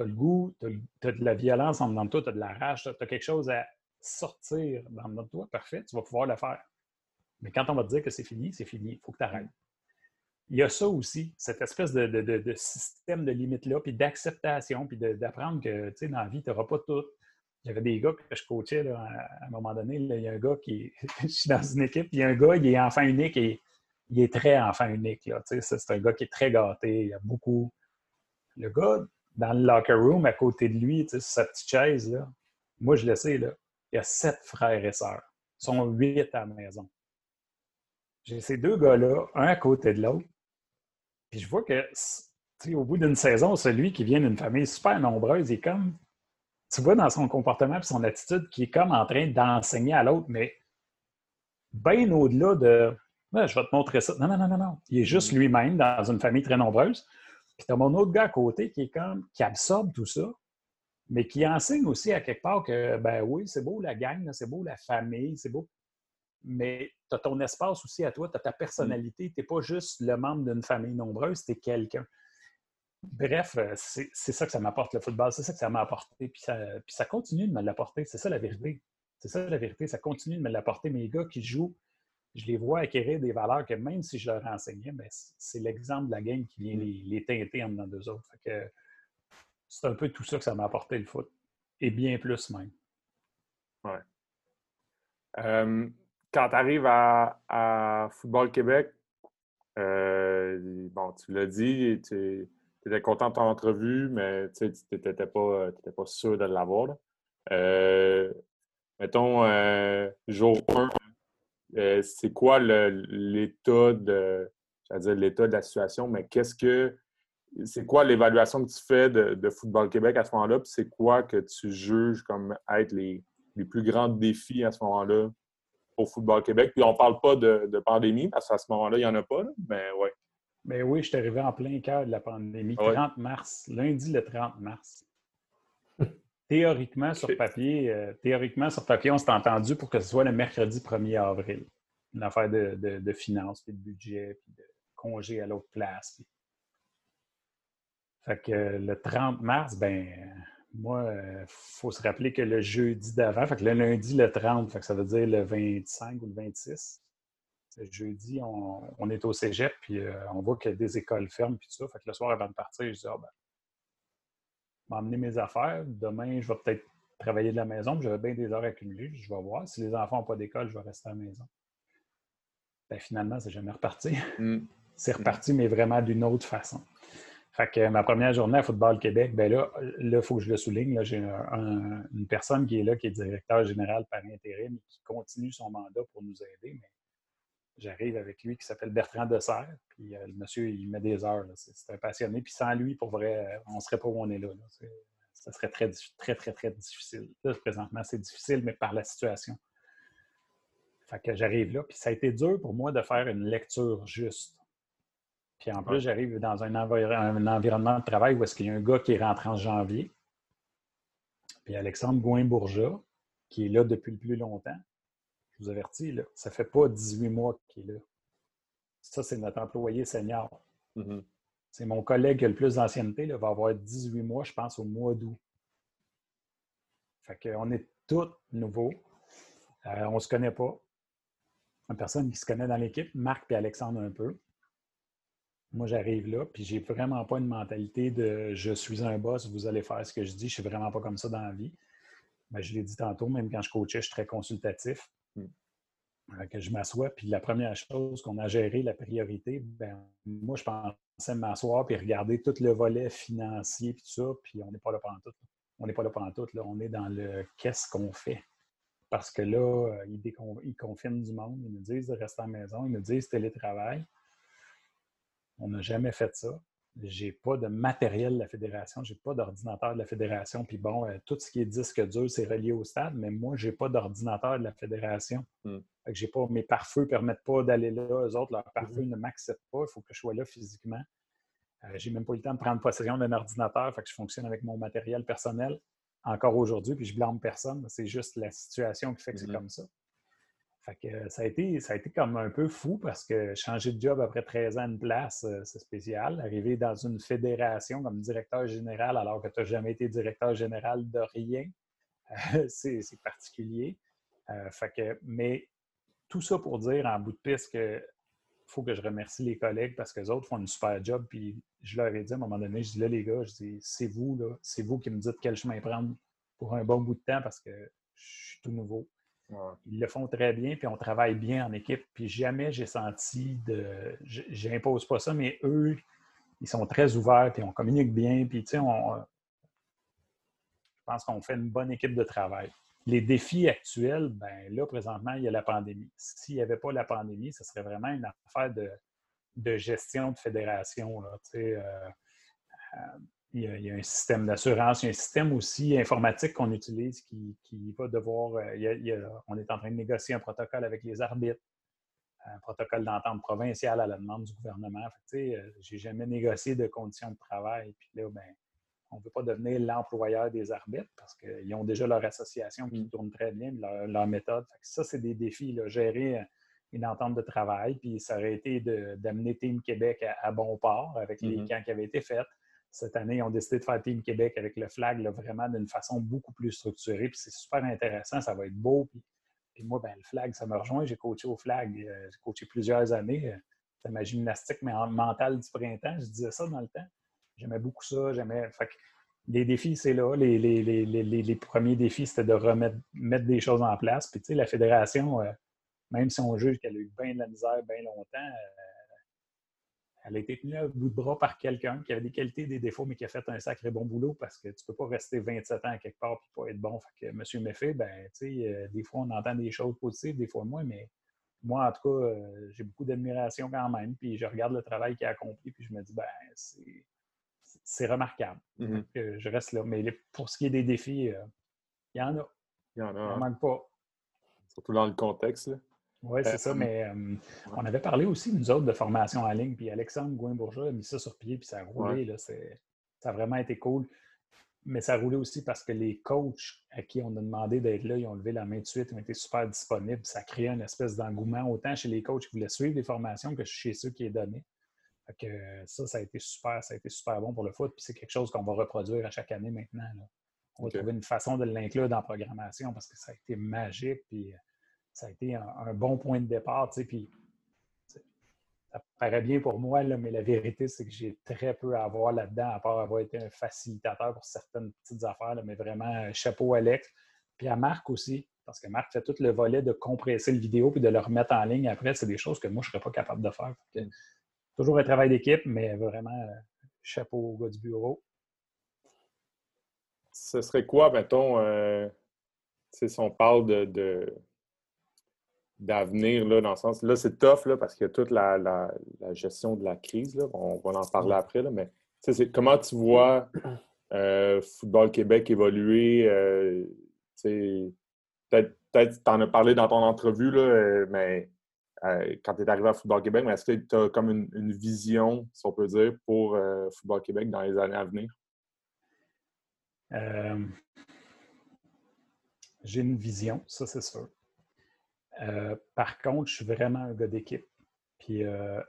as le goût, tu as, de la violence en dedans de toi, tu as de la rage, tu as, quelque chose à sortir dans dedans de toi, parfait, tu vas pouvoir le faire. Mais quand on va te dire que c'est fini, c'est fini, il faut que tu arrêtes. Il y a ça aussi, cette espèce de, système de limite-là, puis d'acceptation, puis d'apprendre que, tu sais, dans la vie, tu n'auras pas tout. Avait des gars que je coachais à un moment donné. il y a un gars qui. je suis dans une équipe, il y a un gars, il est enfant unique et il est très enfant unique. C'est un gars qui est très gâté. Il y a beaucoup. Le gars, dans le locker room, à côté de lui, sur sa petite chaise, là, moi, je le sais, là, il y a sept frères et sœurs. Ils sont huit à la maison. J'ai ces deux gars-là, un à côté de l'autre. Puis je vois que, au bout d'une saison, celui qui vient d'une famille super nombreuse, il est comme, tu vois dans son comportement et son attitude, qui est comme en train d'enseigner à l'autre, mais bien au-delà de, je vais te montrer ça. Non, non, non, non, non. Il est juste lui-même dans une famille très nombreuse. Puis tu as mon autre gars à côté qui est comme qui absorbe tout ça, mais qui enseigne aussi à quelque part que ben oui, c'est beau la gang, c'est beau la famille, c'est beau. Mais tu as ton espace aussi à toi, tu as ta personnalité. Tu n'es pas juste le membre d'une famille nombreuse, tu es quelqu'un. Bref, euh, c'est ça que ça m'apporte le football, c'est ça que ça m'a apporté. Puis ça, puis ça continue de me l'apporter, c'est ça la vérité. C'est ça la vérité, ça continue de me l'apporter. Mes gars qui jouent je les vois acquérir des valeurs que même si je leur enseignais, ben, c'est l'exemple de la game qui vient les, les teinter en dedans d'eux autres. c'est un peu tout ça que ça m'a apporté le foot. Et bien plus même. Ouais. Euh, quand tu arrives à, Football Québec, euh, bon, tu l'as dit, tu étais content de ton entrevue, mais tu n'étais pas, pas sûr de l'avoir. Euh, mettons, jour 1, euh, c'est quoi l'état de, l'état de la situation, mais qu'est-ce que c'est quoi l'évaluation que tu fais de, Football Québec à ce moment-là, puis c'est quoi que tu juges comme être les, plus grands défis à ce moment-là au Football Québec? Puis on parle pas de, pandémie, parce qu'à ce moment-là, il n'y en a pas, mais ouais. Mais oui, je suis arrivé en plein cœur de la pandémie, 30 mars, lundi le 30 mars. Théoriquement, sur papier, euh, théoriquement, sur papier, on s'est entendu pour que ce soit le mercredi 1er avril. Une affaire de, finances, puis de budget, puis de congé à l'autre place. Fait que le 30 mars, ben moi, il euh, faut se rappeler que le jeudi d'avant, fait que le lundi, le 30, fait que ça veut dire le 25 ou le 26. Le jeudi, on, est au cégep, puis euh, on voit qu'il y a des écoles fermes, puis tout ça. Fait que le soir, avant de partir, je dis, ah ben, m'emmener mes affaires. Demain, je vais peut-être travailler de la maison, j'avais bien des heures accumulées. Je vais voir. Si les enfants n'ont pas d'école, je vais rester à la maison. Ben, finalement, c'est jamais reparti. Mm. c'est reparti, mais vraiment d'une autre façon. Fait que ma première journée à Football Québec, ben là, il faut que je le souligne. J'ai une personne qui est là, qui est directeur général par intérim, qui continue son mandat pour nous aider. Mais j'arrive avec lui qui s'appelle Bertrand Dessert. Puis euh, le monsieur, il met des heures. C'est un passionné. Puis sans lui, pour vrai, on ne serait pas où on est là. Ça serait très, très, très, très difficile. Là, présentement, c'est difficile, mais par la situation. Fait que j'arrive là. Puis ça a été dur pour moi de faire une lecture juste. Puis en plus, j'arrive dans un, environnement de travail où est-ce qu'il y a un gars qui est rentré en janvier. Puis Alexandre Gouin-Bourgeat, qui est là depuis le plus longtemps. Vous avertis, là, ça ne fait pas 18 mois qu'il est là. Ça, c'est notre employé senior. Mm-hmm. C'est mon collègue qui a le plus d'ancienneté, il va avoir 18 mois, je pense, au mois d'août. Fait qu'on est tous nouveaux. Euh, on ne se connaît pas. Une personne qui se connaît dans l'équipe, Marc et Alexandre un peu. Moi, j'arrive là, puis j'ai vraiment pas une mentalité de je suis un boss, vous allez faire ce que je dis. Je suis vraiment pas comme ça dans la vie. Ben, je l'ai dit tantôt, même quand je coachais, je suis très consultatif. Que je m'assois, puis la première chose qu'on a géré, la priorité, ben, moi, je pensais m'asseoir puis regarder tout le volet financier puis tout ça, puis on n'est pas là pendant tout. On n'est pas là pendant tout. Là. On est dans le qu'est-ce qu'on fait. Parce que là, euh, ils, ils confinent du monde, ils nous disent de rester à la maison, ils nous disent télétravail. On n'a jamais fait ça. J'ai pas de matériel de la fédération, j'ai pas d'ordinateur de la fédération. Puis bon, euh, tout ce qui est disque dur, c'est relié au stade, mais moi, j'ai pas d'ordinateur de la fédération. Hmm. j'ai pas, mes pare-feux ne permettent pas d'aller là. Eux autres, leurs pare-feux hmm. ne m'acceptent pas. Il faut que je sois là physiquement. Euh, j'ai même pas eu le temps de prendre possession d'un ordinateur. Fait que je fonctionne avec mon matériel personnel encore aujourd'hui, puis je blâme personne. C'est juste la situation qui fait que c'est hmm. comme ça. Fait que ça a, été, ça a été comme un peu fou parce que changer de job après 13 ans de place, euh, c'est spécial. Arriver dans une fédération comme directeur général alors que tu n'as jamais été directeur général de rien, euh, c'est particulier. Euh, fait que, mais tout ça pour dire en bout de piste que faut que je remercie les collègues parce que les autres font une super job. Puis je leur ai dit à un moment donné, je dis là, les gars, je dis c'est vous, là, c'est vous qui me dites quel chemin prendre pour un bon bout de temps parce que je suis tout nouveau. Ils le font très bien, puis on travaille bien en équipe. Puis jamais j'ai senti de. J'impose pas ça, mais eux, ils sont très ouverts, puis on communique bien. Puis, tu sais, on... je pense qu'on fait une bonne équipe de travail. Les défis actuels, ben là, présentement, il y a la pandémie. S'il n'y avait pas la pandémie, ce serait vraiment une affaire de, de gestion de fédération. Là, tu sais, euh, euh, il y, a, un système d'assurance, il y a un système aussi informatique qu'on utilise qui, va devoir. Euh, on est en train de négocier un protocole avec les arbitres, un protocole d'entente provinciale à la demande du gouvernement. Je n'ai euh, j'ai jamais négocié de conditions de travail. Puis là, ben, on ne veut pas devenir l'employeur des arbitres parce qu'ils ont déjà leur association qui mm. tourne très bien, leur, méthode. ça, c'est des défis, là, gérer une entente de travail. Puis ça aurait été d'amener Team Québec à, bon port avec les mm-hmm. camps qui avaient été faits cette année, ils ont décidé de faire Team Québec avec le flag vraiment d'une façon beaucoup plus structurée. Puis c'est super intéressant, ça va être beau. Puis, moi, ben, le flag, ça me rejoint. J'ai coaché au flag, euh, j'ai coaché plusieurs années. Euh, c'est ma gymnastique mentale du printemps. Je disais ça dans le temps. J'aimais beaucoup ça. J'aimais. les défis, c'est là. Les, premiers défis, c'était de remettre mettre des choses en place. Puis, tu sais, la fédération, euh, même si on juge qu'elle a eu bien de la misère bien longtemps, elle a été tenue à bout de bras par quelqu'un qui avait des qualités, des défauts, mais qui a fait un sacré bon boulot parce que tu ne peux pas rester 27 ans à quelque part et pas être bon. Fait que M. Méfé, ben, euh, des fois, on entend des choses positives, des fois moins, mais moi, en tout cas, euh, j'ai beaucoup d'admiration quand même. Puis je regarde le travail qu'il a accompli, puis je me dis, ben, c'est remarquable. Mm-hmm. je reste là. Mais pour ce qui est des défis, euh, il y en a. Il y en a. Il hein. manque pas. Surtout dans le contexte. Oui, c'est ça, euh, mais euh, on avait parlé aussi, nous autres, de formation en ligne, puis Alexandre Gouin-Bourgeois a mis ça sur pied, puis ça a roulé, là, ça a vraiment été cool. Mais ça a roulé aussi parce que les coachs à qui on a demandé d'être là, ils ont levé la main de suite, ils ont été super disponibles. Ça a créé une espèce d'engouement, autant chez les coachs qui voulaient suivre les formations que chez ceux qui les donnaient. que ça, ça a été super, ça a été super bon pour le foot, puis c'est quelque chose qu'on va reproduire à chaque année maintenant. On va trouver une façon de l'inclure dans la programmation parce que ça a été magique, puis ça a été un, bon point de départ. Tu sais, puis, ça paraît bien pour moi, là, mais la vérité, c'est que j'ai très peu à voir là-dedans, à part avoir été un facilitateur pour certaines petites affaires, mais vraiment, chapeau à Alex. Puis à Marc aussi, parce que Marc fait tout le volet de compresser le vidéo puis de le remettre en ligne après. C'est des choses que moi, je ne serais pas capable de faire. toujours un travail d'équipe, mais vraiment, euh, chapeau au gars du bureau. Ce serait quoi, mettons, euh, si on parle de, d'avenir, là, dans le sens, là, c'est tough, là, parce qu'il y a toute la, gestion de la crise, là. On va en parler après, là, mais comment tu vois euh, Football Québec évoluer, euh, peut-être, peut-être tu en as parlé dans ton entrevue, là, euh, mais quand tu es arrivé à Football Québec, mais est-ce que tu as comme une, vision, si on peut dire, pour Football Québec dans les années à venir? J'ai une vision, ça c'est sûr. Euh, par contre, je suis vraiment un gars d'équipe. Puis euh,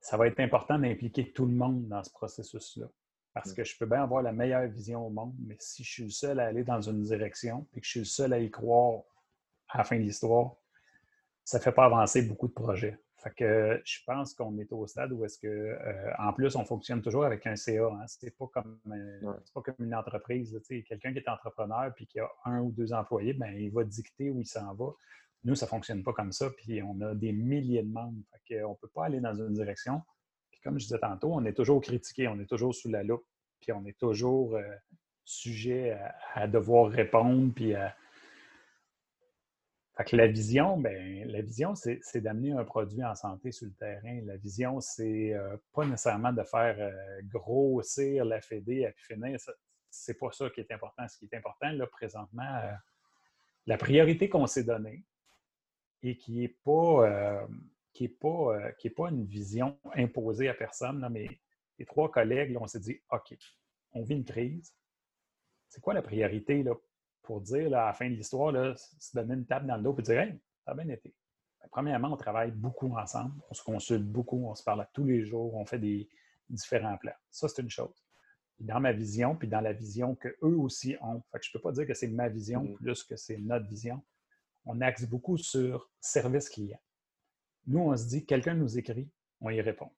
ça va être important d'impliquer tout le monde dans ce processus-là. Parce mm. que je peux bien avoir la meilleure vision au monde, mais si je suis le seul à aller dans une direction et que je suis le seul à y croire à la fin de l'histoire, ça ne fait pas avancer beaucoup de projets. Fait que je pense qu'on est au stade où est-ce que, euh, en plus, on fonctionne toujours avec un CA. Hein. C'est pas comme pas comme une entreprise. Quelqu'un qui est entrepreneur puis qui a un ou deux employés, ben, il va dicter où il s'en va. Nous, ça ne fonctionne pas comme ça. Puis on a des milliers de membres. Fait qu'on ne peut pas aller dans une direction. Puis comme je disais tantôt, on est toujours critiqué, on est toujours sous la loupe, puis on est toujours euh, sujet à, à, devoir répondre, puis à, fait que la vision, ben, la vision, c'est d'amener un produit en santé sur le terrain. La vision, c'est euh, pas nécessairement de faire euh, grossir la Fédé à finir. C'est pas ça qui est important. Ce qui est important, là, présentement, euh, la priorité qu'on s'est donnée et qui n'est pas, qui pas, pas une vision imposée à personne, là, mais les trois collègues, on s'est dit OK, on vit une crise. C'est quoi la priorité là, pour dire à la fin de l'histoire, se donner une table dans le dos et dire Hey, ça a bien été. Ben, premièrement, on travaille beaucoup ensemble, on se consulte beaucoup, on se parle tous les jours, on fait des différents plans. Ça, c'est une chose. Dans ma vision, puis dans la vision qu'eux aussi ont, je ne peux pas dire que c'est ma vision mm-hmm. plus que c'est notre vision, on axe beaucoup sur service client. Nous, on se dit, quelqu'un nous écrit, on y répond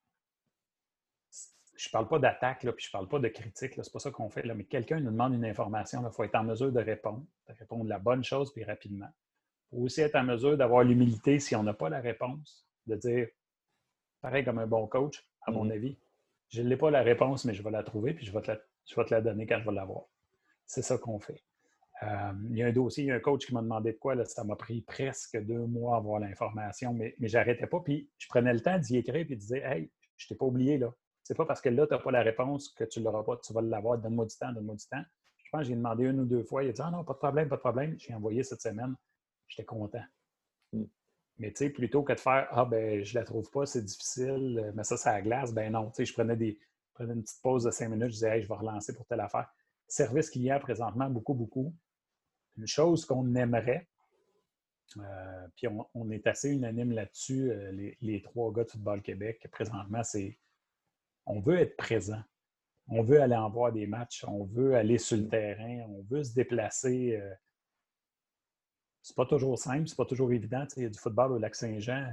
je ne parle pas d'attaque, puis je ne parle pas de critique, c'est pas ça qu'on fait, là, mais quelqu'un nous demande une information, il faut être en mesure de répondre, de répondre la bonne chose, puis rapidement. Il faut aussi être en mesure d'avoir l'humilité, si on n'a pas la réponse, de dire, pareil comme un bon coach, à mon mm-hmm. avis, je n'ai pas la réponse, mais je vais la trouver, puis je vais te la, je vais te la donner quand je vais l'avoir. C'est ça qu'on fait. Euh, il y a un dossier, il y a un coach qui m'a demandé de quoi, là, ça m'a pris presque deux mois à avoir l'information, mais, mais j'arrêtais pas, puis je prenais le temps d'y écrire, puis de dire, hey, je t'ai pas oublié, là, c'est pas parce que là, tu n'as pas la réponse que tu ne l'auras pas. Tu vas l'avoir. Donne-moi du temps, donne-moi du temps. Je pense que j'ai demandé une ou deux fois. Il a dit Ah non, pas de problème, pas de problème. J'ai envoyé cette semaine. J'étais content. Hmm. Mais tu sais, plutôt que de faire Ah ben, je la trouve pas, c'est difficile, mais ça, c'est à glace, ben non. Tu sais, je prenais, des, prenais une petite pause de cinq minutes, je disais Hey, je vais relancer pour telle affaire. Service qu'il y a présentement, beaucoup, beaucoup. Une chose qu'on aimerait, euh, puis on, est assez unanime là-dessus, euh, les, les, trois gars de Football Québec, présentement, c'est on veut être présent. On veut aller en voir des matchs, on veut aller sur le terrain, on veut se déplacer. Euh. C'est pas toujours simple, c'est pas toujours évident. Il y a du football au Lac-Saint-Jean.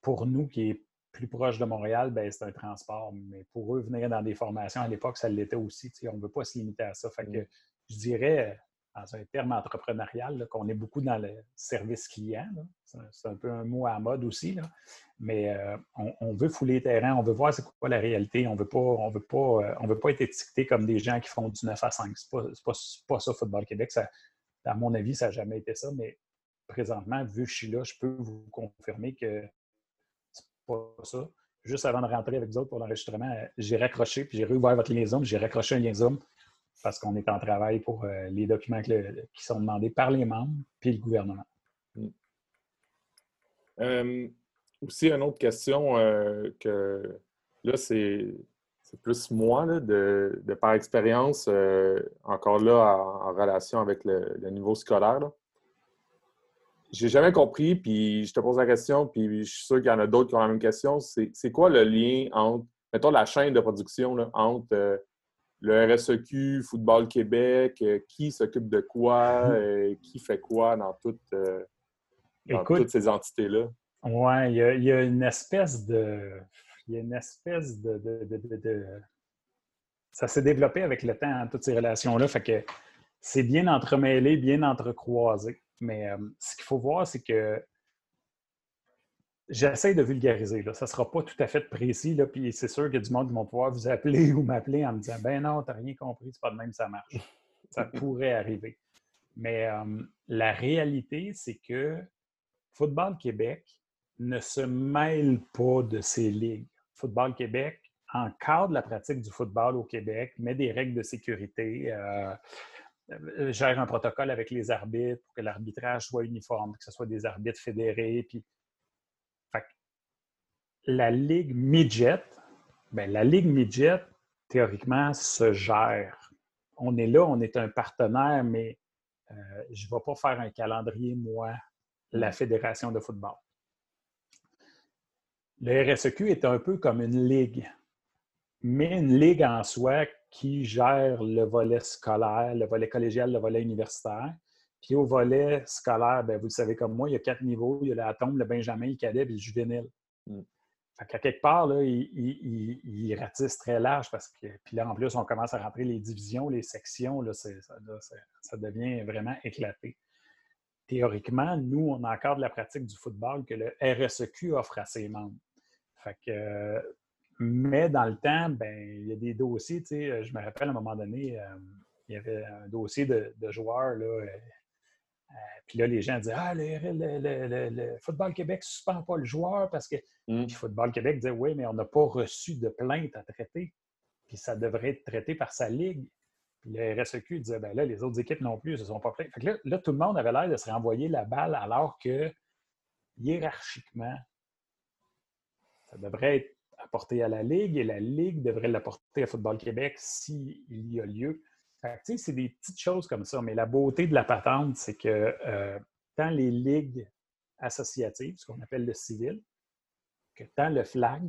Pour nous, qui est plus proche de Montréal, ben, c'est un transport. Mais pour eux, venir dans des formations à l'époque, ça l'était aussi. On ne veut pas se limiter à ça. Fait que, je dirais, dans un terme entrepreneurial, qu'on est beaucoup dans le service client. C'est un peu un mot à mode aussi. Mais euh, on, veut fouler les terrains, on veut voir c'est quoi la réalité. On veut pas, on veut pas, euh, on veut pas être étiqueté comme des gens qui font du 9 à 5. C'est pas, pas, pas, ça, Football Québec. À mon avis, ça n'a jamais été ça. Mais présentement, vu que je suis là, je peux vous confirmer que c'est pas ça. Juste avant de rentrer avec vous autres pour l'enregistrement, j'ai raccroché, puis j'ai réouvert votre lien j'ai raccroché un lien Zoom parce qu'on est en travail pour euh, les documents qui sont demandés par les membres puis le gouvernement. Hmm. Euh, aussi, une autre question euh, que là, c'est plus moi, de, par expérience, encore là, en, relation avec le, niveau scolaire. J'ai jamais compris, puis je te pose la question, puis je suis sûr qu'il y en a d'autres qui ont la même question. C'est quoi le lien entre, mettons, la chaîne de production entre le RSEQ, Football Québec, euh, qui s'occupe de quoi, mhm. euh, qui fait quoi dans, toutes, euh, toutes ces entités-là? Oui, il y, a, une espèce de. Il y a une espèce de. ça s'est développé avec le temps, hein, toutes ces relations-là. Fait que c'est bien entremêlé, bien entrecroisé. Mais euh, ce qu'il faut voir, c'est que j'essaie de vulgariser. Ça ne sera pas tout à fait précis. Là, puis c'est sûr qu'il y a du monde qui vont pouvoir vous appeler ou m'appeler en me disant Ben non, tu n'as rien compris, c'est pas de même, ça marche. Ça pourrait arriver. Mais euh, la réalité, c'est que Football Québec ne se mêle pas de ces ligues. Football Québec encadre la pratique du football au Québec, met des règles de sécurité, euh, euh, gère un protocole avec les arbitres pour que l'arbitrage soit uniforme, que ce soit des arbitres fédérés. Puis... la Ligue Midget, ben, la Ligue Midget, théoriquement, se gère. On est là, on est un partenaire, mais euh, je ne vais pas faire un calendrier, moi, la Fédération de football. Le RSEQ est un peu comme une ligue, mais une ligue en soi qui gère le volet scolaire, le volet collégial, le volet universitaire. Puis au volet scolaire, bien, vous le savez comme moi, il y a quatre niveaux. Il y a l'atome, le benjamin, le cadet et le juvénile. Mm. Qu'à quelque part, là, il, il, ratisse très large parce que, puis là, en plus, on commence à rentrer les divisions, les sections, là, ça, devient vraiment éclaté. Théoriquement, nous, on a encore de la pratique du football que le RSEQ offre à ses membres. Mais dans le temps, ben, il y a des dossiers, tu sais, je me rappelle à un moment donné, euh, il y avait un dossier de, joueurs, là, euh, puis là, les gens disaient Ah, le, Football Québec ne suspend pas le joueur parce que. Mmh. Puis Football Québec disait Oui, mais on n'a pas reçu de plainte à traiter. Puis ça devrait être traité par sa ligue. Puis le RSEQ disait ben là, les autres équipes non plus ne se sont pas plaintes. Fait que là, là, tout le monde avait l'air de se renvoyer la balle alors que hiérarchiquement, ça devrait être apporté à la Ligue et la Ligue devrait l'apporter à Football Québec s'il y a lieu. C'est des petites choses comme ça, mais la beauté de la patente, c'est que euh, tant les ligues associatives, ce qu'on appelle le civil, que tant le flag,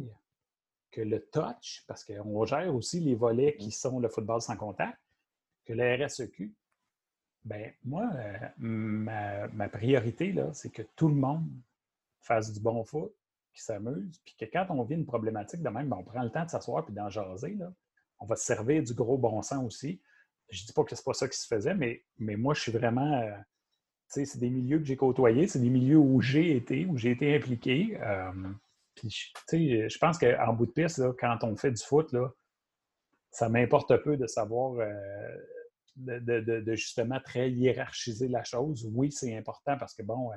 que le touch, parce qu'on gère aussi les volets qui sont le football sans contact, que le RSEQ, ben moi, euh, ma, ma, priorité, c'est que tout le monde fasse du bon foot, qui s'amusent, puis que quand on vit une problématique de même, ben, on prend le temps de s'asseoir puis d'en jaser. Là. On va se servir du gros bon sens aussi. Je dis pas que ce n'est pas ça qui se faisait, mais, mais moi, je suis vraiment. Euh, c'est des milieux que j'ai côtoyés, c'est des milieux où j'ai été, où j'ai été impliqué. Euh, puis, je pense qu'en bout de piste, là, quand on fait du foot, là, ça m'importe peu de savoir, euh, de, justement très hiérarchiser la chose. Oui, c'est important parce que, bon,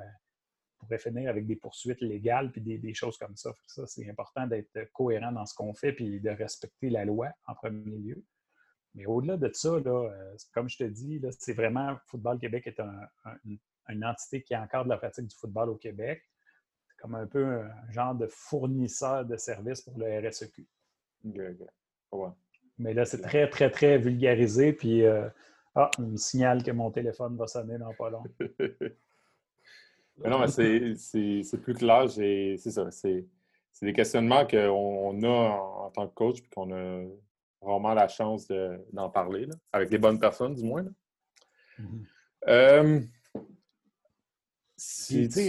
pourrait finir avec des poursuites légales puis des, choses comme ça. Ça, c'est important d'être cohérent dans ce qu'on fait puis de respecter la loi en premier lieu. Mais au-delà de ça, là, euh, comme je te dis, c'est vraiment Football Québec est une entité qui encadre la pratique du football au Québec. C'est comme un peu un genre de fournisseur de services pour le RSEQ. Mais là, c'est très, très, très vulgarisé. Puis, euh, ah, il me signale que mon téléphone va sonner dans pas long. Mais non, mais c'est plus clair. C'est ça. C'est des questionnements qu'on a en, tant que coach et qu'on a vraiment la chance d'en parler, avec les bonnes personnes, du moins. Mm-hmm. Euh,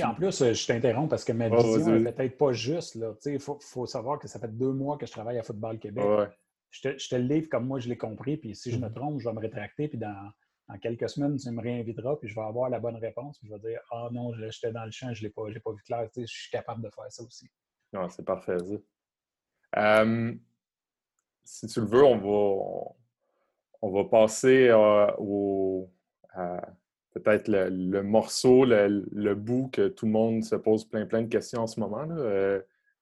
en plus, je t'interromps parce que ma vision n'est peut-être pas juste. Il faut, faut, savoir que ça fait deux mois que je travaille à Football Québec. Je, te, je, te, le livre comme moi je l'ai compris, puis si je me mm-hmm. trompe, je vais me rétracter, puis dans quelques semaines, tu me réinviteras, puis je vais avoir la bonne réponse, puis je vais dire Ah non, j'étais dans le champ, je ne l'ai pas, pas vu clair. je suis capable de faire ça aussi. Non, c'est parfait. Euh, si tu le veux, on va, on, va passer euh, au peut-être le, morceau, le, bout que tout le monde se pose plein plein de questions en ce moment. Euh,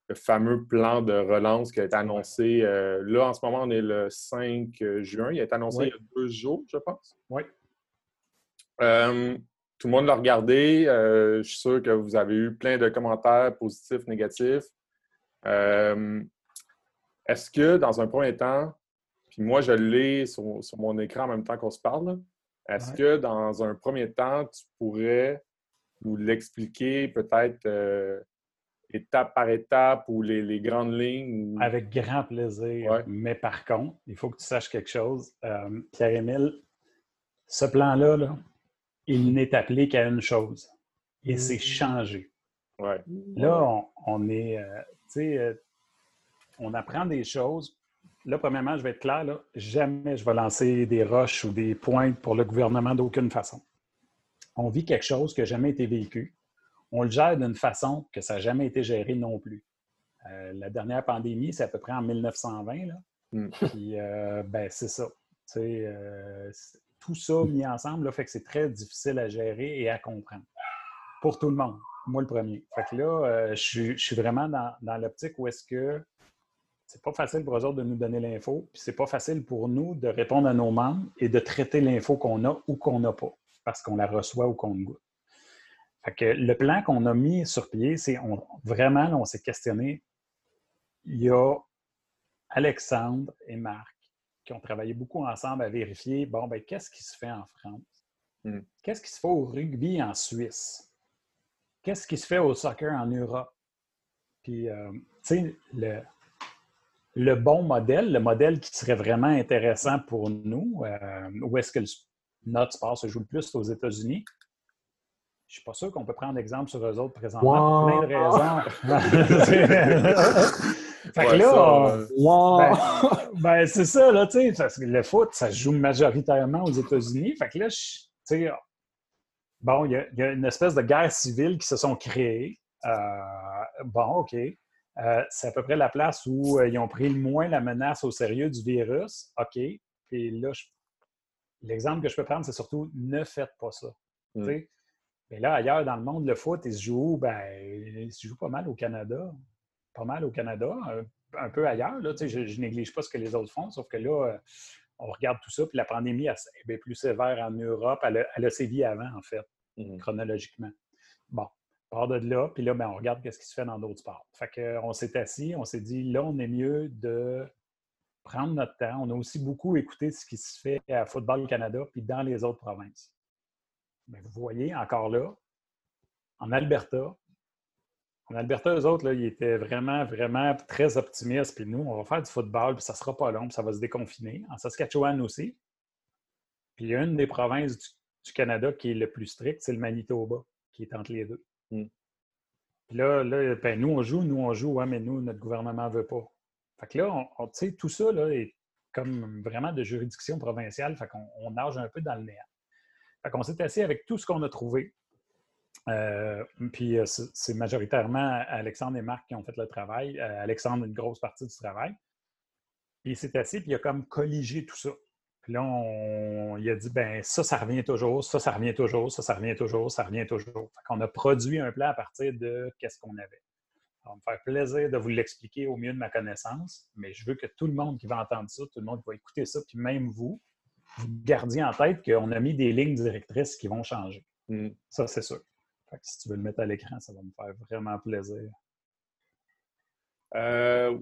le fameux plan de relance qui a été annoncé. Euh, là, en ce moment, on est le 5 juin. Il a été annoncé il y a deux jours, je pense. Oui. Tout le monde l'a regardé. Je suis sûr que vous avez eu plein de commentaires positifs, négatifs. Est-ce que, dans un premier temps, puis moi, je l'ai sur, mon écran en même temps qu'on se parle, est-ce que, dans un premier temps, tu pourrais nous l'expliquer peut-être étape par étape ou les, grandes lignes? Avec grand plaisir. Mais par contre, il faut que tu saches quelque chose. Euh, Pierre-Émile, ce plan-là, il n'est appelé qu'à une chose. Et mm. c'est changer. Là, on, est, tu sais, on apprend des choses. Là, premièrement, je vais être clair, là, jamais je vais lancer des roches ou des pointes pour le gouvernement d'aucune façon. On vit quelque chose qui n'a jamais été vécu. On le gère d'une façon que ça n'a jamais été géré non plus. Euh, la dernière pandémie, c'est à peu près en 1920. Là. Hmm. Puis, euh, ben, c'est ça. Euh, tout ça mis ensemble là, fait que c'est très difficile à gérer et à comprendre. Pour tout le monde. Moi, le premier. Fait que là, je, suis vraiment dans, dans l'optique où est-ce que c'est pas facile pour eux autres de nous donner l'info, puis c'est pas facile pour nous de répondre à nos membres et de traiter l'info qu'on a ou qu'on n'a pas, parce qu'on la reçoit ou qu'on goûte. Fait que le plan qu'on a mis sur pied, c'est vraiment, on s'est questionné. Il y a Alexandre et Marc qui ont travaillé beaucoup ensemble à vérifier, bon, ben, qu'est-ce qui se fait en France? Hmm. Qu'est-ce qui se fait au rugby en Suisse? Qu'est-ce qui se fait au soccer en Europe? Puis, euh, tu sais, le, bon modèle, le modèle qui serait vraiment intéressant pour nous, euh, où est-ce que notre sport se joue le plus aux États-Unis? Je ne suis pas sûr qu'on peut prendre exemple sur eux autres présentement pour plein de raisons. fait que là, ben, ben, c'est ça, là, tu sais, parce que le foot, ça se joue majoritairement aux États-Unis. Fait que là, tu sais, bon, il y, a une espèce de guerre civile qui se sont créées. Euh, bon, OK. Euh, c'est à peu près la place où euh, ils ont pris le moins la menace au sérieux du virus. OK. Et là, l'exemple que je peux prendre, c'est surtout ne faites pas ça. Mm. Mais là, ailleurs dans le monde, le foot, il se joue, ben, il se joue pas mal au Canada. Pas mal au Canada, un, peu ailleurs. Là, je ne néglige pas ce que les autres font, sauf que là, euh, on regarde tout ça, puis la pandémie est plus sévère en Europe. Elle a, sévi avant, en fait, mm. chronologiquement. Bon part de là, puis là, ben, on regarde ce qui se fait dans d'autres sports. Fait qu'on s'est assis, on s'est dit, là, on est mieux de prendre notre temps. On a aussi beaucoup écouté ce qui se fait à Football Canada, puis dans les autres provinces. Mais vous voyez, encore là, en Alberta, en Alberta, eux autres, là, ils étaient vraiment, vraiment très optimistes. Puis nous, on va faire du football, puis ça sera pas long, puis ça va se déconfiner. En Saskatchewan aussi. Puis une des provinces du, du Canada qui est le plus strict, c'est le Manitoba, qui est entre les deux. Mm. Puis là, là ben, nous, on joue, nous, on joue, ouais, mais nous, notre gouvernement ne veut pas. Fait que là, on, tout ça là, est comme vraiment de juridiction provinciale, fait qu'on on nage un peu dans le néant. Fait qu'on s'est assis avec tout ce qu'on a trouvé. Euh, puis euh, c'est majoritairement Alexandre et Marc qui ont fait le travail. Euh, Alexandre, une grosse partie du travail. Puis il s'est assis, puis il a comme colligé tout ça. Puis là, on, il a dit, ben ça, ça revient toujours, ça, ça revient toujours, ça, ça revient toujours, ça revient toujours. Fait qu'on a produit un plan à partir de qu'est-ce qu'on avait. Ça va me faire plaisir de vous l'expliquer au mieux de ma connaissance, mais je veux que tout le monde qui va entendre ça, tout le monde qui va écouter ça, puis même vous, vous gardiez en tête qu'on a mis des lignes directrices qui vont changer. Mm. Ça, c'est sûr. Fait que si tu veux le mettre à l'écran, ça va me faire vraiment plaisir. Euh,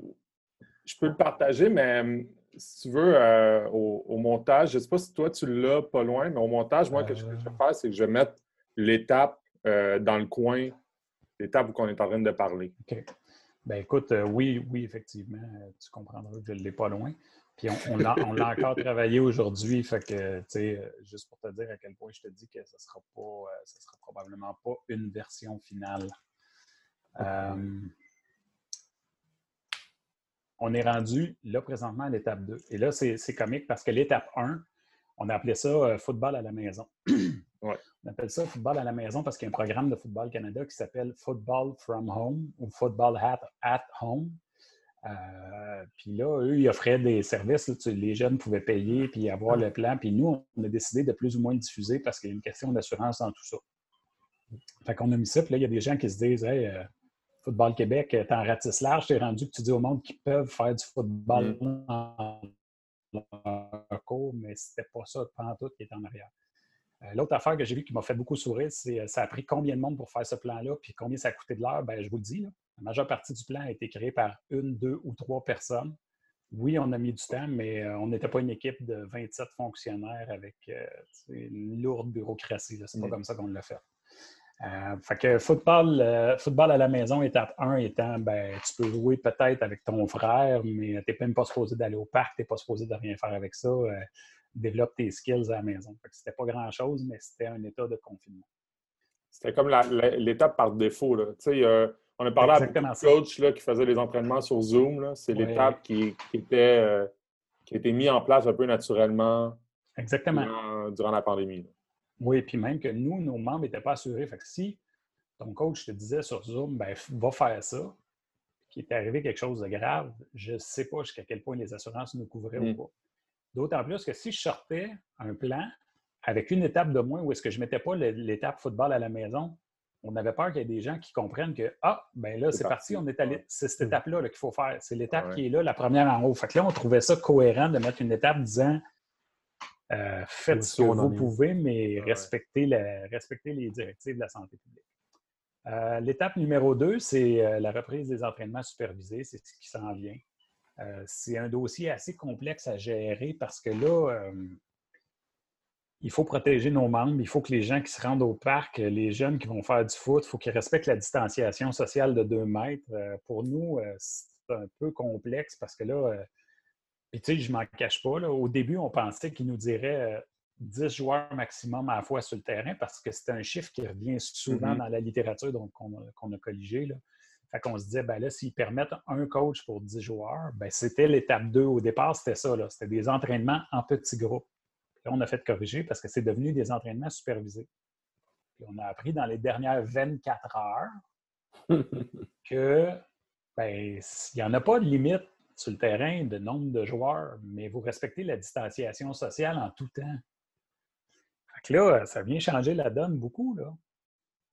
je peux le partager, mais si tu veux, euh, au, montage, je ne sais pas si toi tu l'as pas loin, mais au montage, moi, ce que je vais euh. faire, c'est que je vais mettre l'étape euh, dans le coin, l'étape où on est en train de parler. OK. Ben écoute, oui, oui, effectivement, tu comprendras que je ne l'ai pas loin. Puis on, l'a encore travaillé aujourd'hui, fait que, tu sais, juste pour te dire à quel point je te dis que ce ne sera pas, sera probablement pas une version finale on est rendu là présentement à l'étape 2. Et là, c'est comique parce que l'étape 1, on a appelé ça euh, football à la maison. On appelle ça football à la maison parce qu'il y a un programme de Football Canada qui s'appelle Football from Home ou Football at, at Home. Euh, puis là, eux, ils offraient des services. les jeunes pouvaient payer puis avoir le plan. Puis nous, on a décidé de plus ou moins le diffuser parce qu'il y a une question d'assurance dans tout ça. Fait qu'on a mis ça. Puis là, il y a des gens qui se disent Hey, euh, Football Québec, euh, tu en ratisse large, tu es rendu que tu dis au monde qu'ils peuvent faire du football mm. en cours, mais c'était pas ça pendant tout qui est en arrière. Euh, l'autre affaire que j'ai vue qui m'a fait beaucoup sourire, c'est euh, ça a pris combien de monde pour faire ce plan-là, puis combien ça a coûté de l'heure? Ben, je vous le dis, la majeure partie du plan a été créée par une, deux ou trois personnes. Oui, on a mis du temps, mais on n'était pas une équipe de 27 fonctionnaires avec une lourde bureaucratie. C'est pas mm. comme ça qu'on l'a fait. Euh, fait que football, euh, football à la maison, étape 1 étant, ben, tu peux jouer peut-être avec ton frère, mais tu n'es même pas supposé d'aller au parc, tu n'es pas supposé de rien faire avec ça. Euh, développe tes skills à la maison. C'était pas grand-chose, mais c'était un état de confinement. C'était comme l'étape par défaut. Là. On a parlé à beaucoup de coachs là, qui faisaient les entraînements sur Zoom. C'est l'étape qui, était, euh, qui a été mise en place un peu naturellement Exactement. Durant, la pandémie. Oui, puis même que nous, nos membres n'étaient pas assurés. Fait que si ton coach te disait sur Zoom, ben, va faire ça, qu'il est arrivé quelque chose de grave, je ne sais pas jusqu'à quel point les assurances nous couvraient ou mm. pas. D'autant plus que si je sortais un plan avec une étape de moins où est-ce que je ne mettais pas l'étape football à la maison, on avait peur qu'il y ait des gens qui comprennent que Ah, ben là, c'est parti, on est allé. C'est cette étape-là qu'il faut faire. C'est l'étape qui est là, la première en haut. Fait que là, on trouvait ça cohérent de mettre une étape disant euh, faites ce que vous pouvez, mais respectez, les directives de la santé publique. Euh, l'étape numéro deux, c'est euh, la reprise des entraînements supervisés. C'est ce qui s'en vient. c'est un dossier assez complexe à gérer parce que là, il faut protéger nos membres, il faut que les gens qui se rendent au parc, les jeunes qui vont faire du foot, il faut qu'ils respectent la distanciation sociale de deux mètres. Pour nous, c'est un peu complexe parce que là, puis tu sais, je m'en cache pas, au début, on pensait qu'ils nous diraient 10 joueurs maximum à la fois sur le terrain parce que c'est un chiffre qui revient souvent mm-hmm. dans la littérature qu'on a, a, colligé. Là. Fait qu'on se disait, ben là, s'ils permettent un coach pour 10 joueurs, ben c'était l'étape 2. Au départ, c'était ça. C'était des entraînements en petits groupes. Là, on a fait corriger parce que c'est devenu des entraînements supervisés. on a appris dans les dernières 24 heures que ben, il n'y en a pas de limite sur le terrain de nombre de joueurs, mais vous respectez la distanciation sociale en tout temps. Fait là, ça vient changer la donne beaucoup. Là.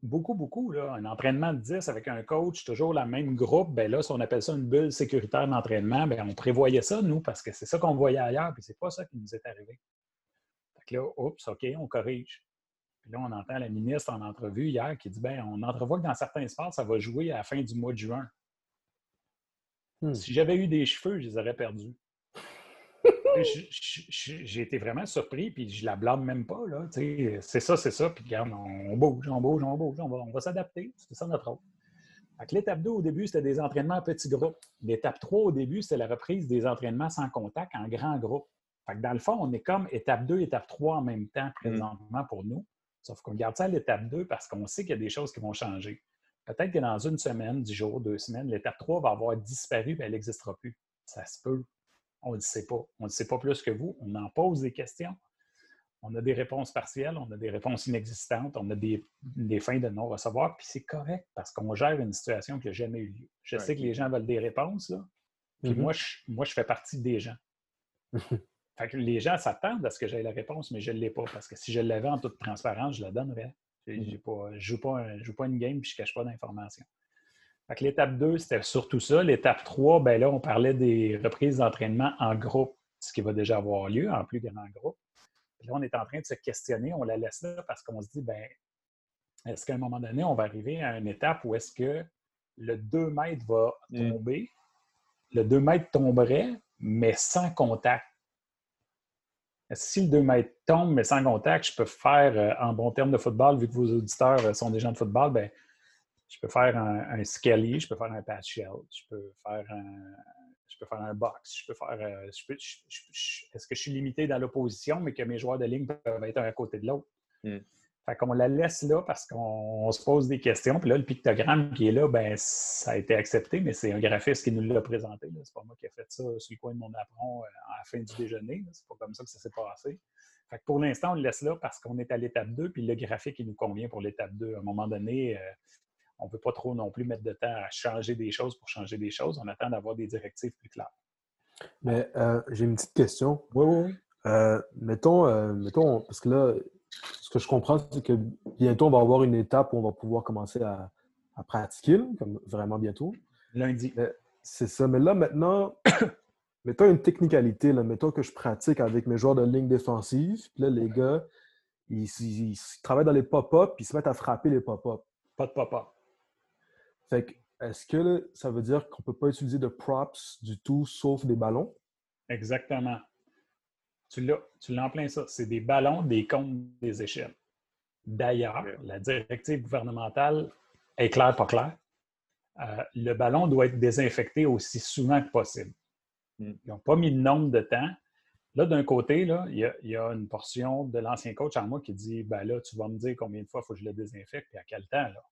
Beaucoup, beaucoup. Là. Un entraînement de 10 avec un coach, toujours la même groupe, ben là, si on appelle ça une bulle sécuritaire d'entraînement, ben on prévoyait ça, nous, parce que c'est ça qu'on voyait ailleurs, puis c'est pas ça qui nous est arrivé là, oups, OK, on corrige. Puis là, on entend la ministre en entrevue hier qui dit ben on entrevoit que dans certains sports, ça va jouer à la fin du mois de juin. Hmm. Si j'avais eu des cheveux, je les aurais perdus. J'ai été vraiment surpris, puis je la blâme même pas. C'est ça, c'est ça, puis regarde, on bouge, on bouge, on bouge, on va, on va s'adapter. C'est ça notre rôle. L'étape 2, au début, c'était des entraînements en petits groupes. L'étape 3, au début, c'était la reprise des entraînements sans contact en grands groupes dans le fond, on est comme étape 2, étape 3 en même temps mm. présentement pour nous. Sauf qu'on garde ça à l'étape 2 parce qu'on sait qu'il y a des choses qui vont changer. Peut-être que dans une semaine, dix jours, deux semaines, l'étape 3 va avoir disparu et elle n'existera plus. Ça se peut. On ne le sait pas. On ne le sait pas plus que vous. On en pose des questions. On a des réponses partielles, on a des réponses inexistantes, on a des, fins de non-recevoir, puis c'est correct parce qu'on gère une situation qui n'a jamais eu lieu. Je sais que les gens veulent des réponses, là. Puis mm-hmm. moi, moi, je fais partie des gens. les gens s'attendent à ce que j'aie la réponse, mais je ne l'ai pas. Parce que si je l'avais en toute transparence, je la donnerais. Je ne joue, pas, joue pas une game et je ne cache pas d'informations. L'étape 2, c'était surtout ça. L'étape 3, ben là, on parlait des reprises d'entraînement en groupe, ce qui va déjà avoir lieu en plus grand groupe. là, on est en train de se questionner, on la laisse là parce qu'on se dit, ben, est-ce qu'à un moment donné, on va arriver à une étape où est-ce que le 2 mètres va mm. tomber, le 2 mètres tomberait, mais sans contact. Si le 2 mètres tombe, mais sans contact, je peux faire, euh, en bon terme de football, vu que vos auditeurs euh, sont des gens de football, ben, je peux faire un, un je peux faire un patch shell, je peux faire un, je peux faire un box, je peux faire. Euh, est-ce que je suis limité dans l'opposition, mais que mes joueurs de ligne peuvent être un à côté de l'autre? Hmm. Fait qu'on la laisse là parce qu'on se pose des questions. Puis là, le pictogramme qui est là, ben, ça a été accepté, mais c'est un graphiste qui nous l'a présenté. C'est pas moi qui ai fait ça sur le coin de mon apron euh, à la fin du déjeuner. C'est pas comme ça que ça s'est passé. Fait que pour l'instant, on le laisse là parce qu'on est à l'étape 2, puis le graphique, il nous convient pour l'étape 2. À un moment donné, euh, on ne peut pas trop non plus mettre de temps à changer des choses pour changer des choses. On attend d'avoir des directives plus claires. Mais euh, j'ai une petite question. Oui, oui, oui. mettons, mettons, parce que là, ce que je comprends, c'est que bientôt, on va avoir une étape où on va pouvoir commencer à, pratiquer, comme vraiment bientôt. Lundi. C'est ça. Mais là, maintenant, mettons une technicalité. Là. Mettons que je pratique avec mes joueurs de ligne défensive. Puis là, les gars, ils, travaillent dans les pop-up puis ils se mettent à frapper les pop-up. Pas de pop-up. Fait que, est-ce que ça veut dire qu'on ne peut pas utiliser de props du tout sauf des ballons? Exactement. Tu l'as, tu l'as en plein ça. C'est des ballons, des comptes, des échelles. D'ailleurs, la directive gouvernementale est claire, pas claire. Euh, le ballon doit être désinfecté aussi souvent que possible. Hmm. Ils n'ont pas mis le nombre de temps, Là, d'un côté, il, y a, une portion de l'ancien coach en moi qui dit ben là, tu vas me dire combien de fois il faut que je le désinfecte et à quel temps. Là?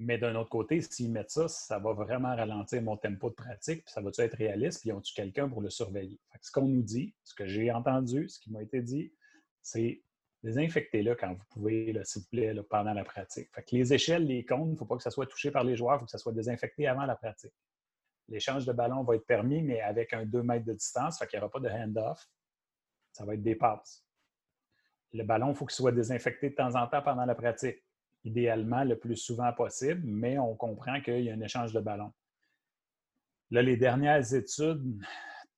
Mais d'un autre côté, s'ils mettent ça, ça va vraiment ralentir mon tempo de pratique, puis ça va-tu être réaliste, puis ont-tu quelqu'un pour le surveiller? ce qu'on nous dit, ce que j'ai entendu, ce qui m'a été dit, c'est désinfectez-le quand vous pouvez, s'il vous plaît, pendant la pratique. Fait que les échelles, les cônes, il ne faut pas que ça soit touché par les joueurs, il faut que ça soit désinfecté avant la pratique. L'échange de ballon va être permis, mais avec un 2 mètres de distance, fait qu'il n'y aura pas de hand-off. Ça va être des passes. Le ballon, il faut qu'il soit désinfecté de temps en temps pendant la pratique. Idéalement, le plus souvent possible, mais on comprend qu'il y a un échange de ballon. Là, les dernières études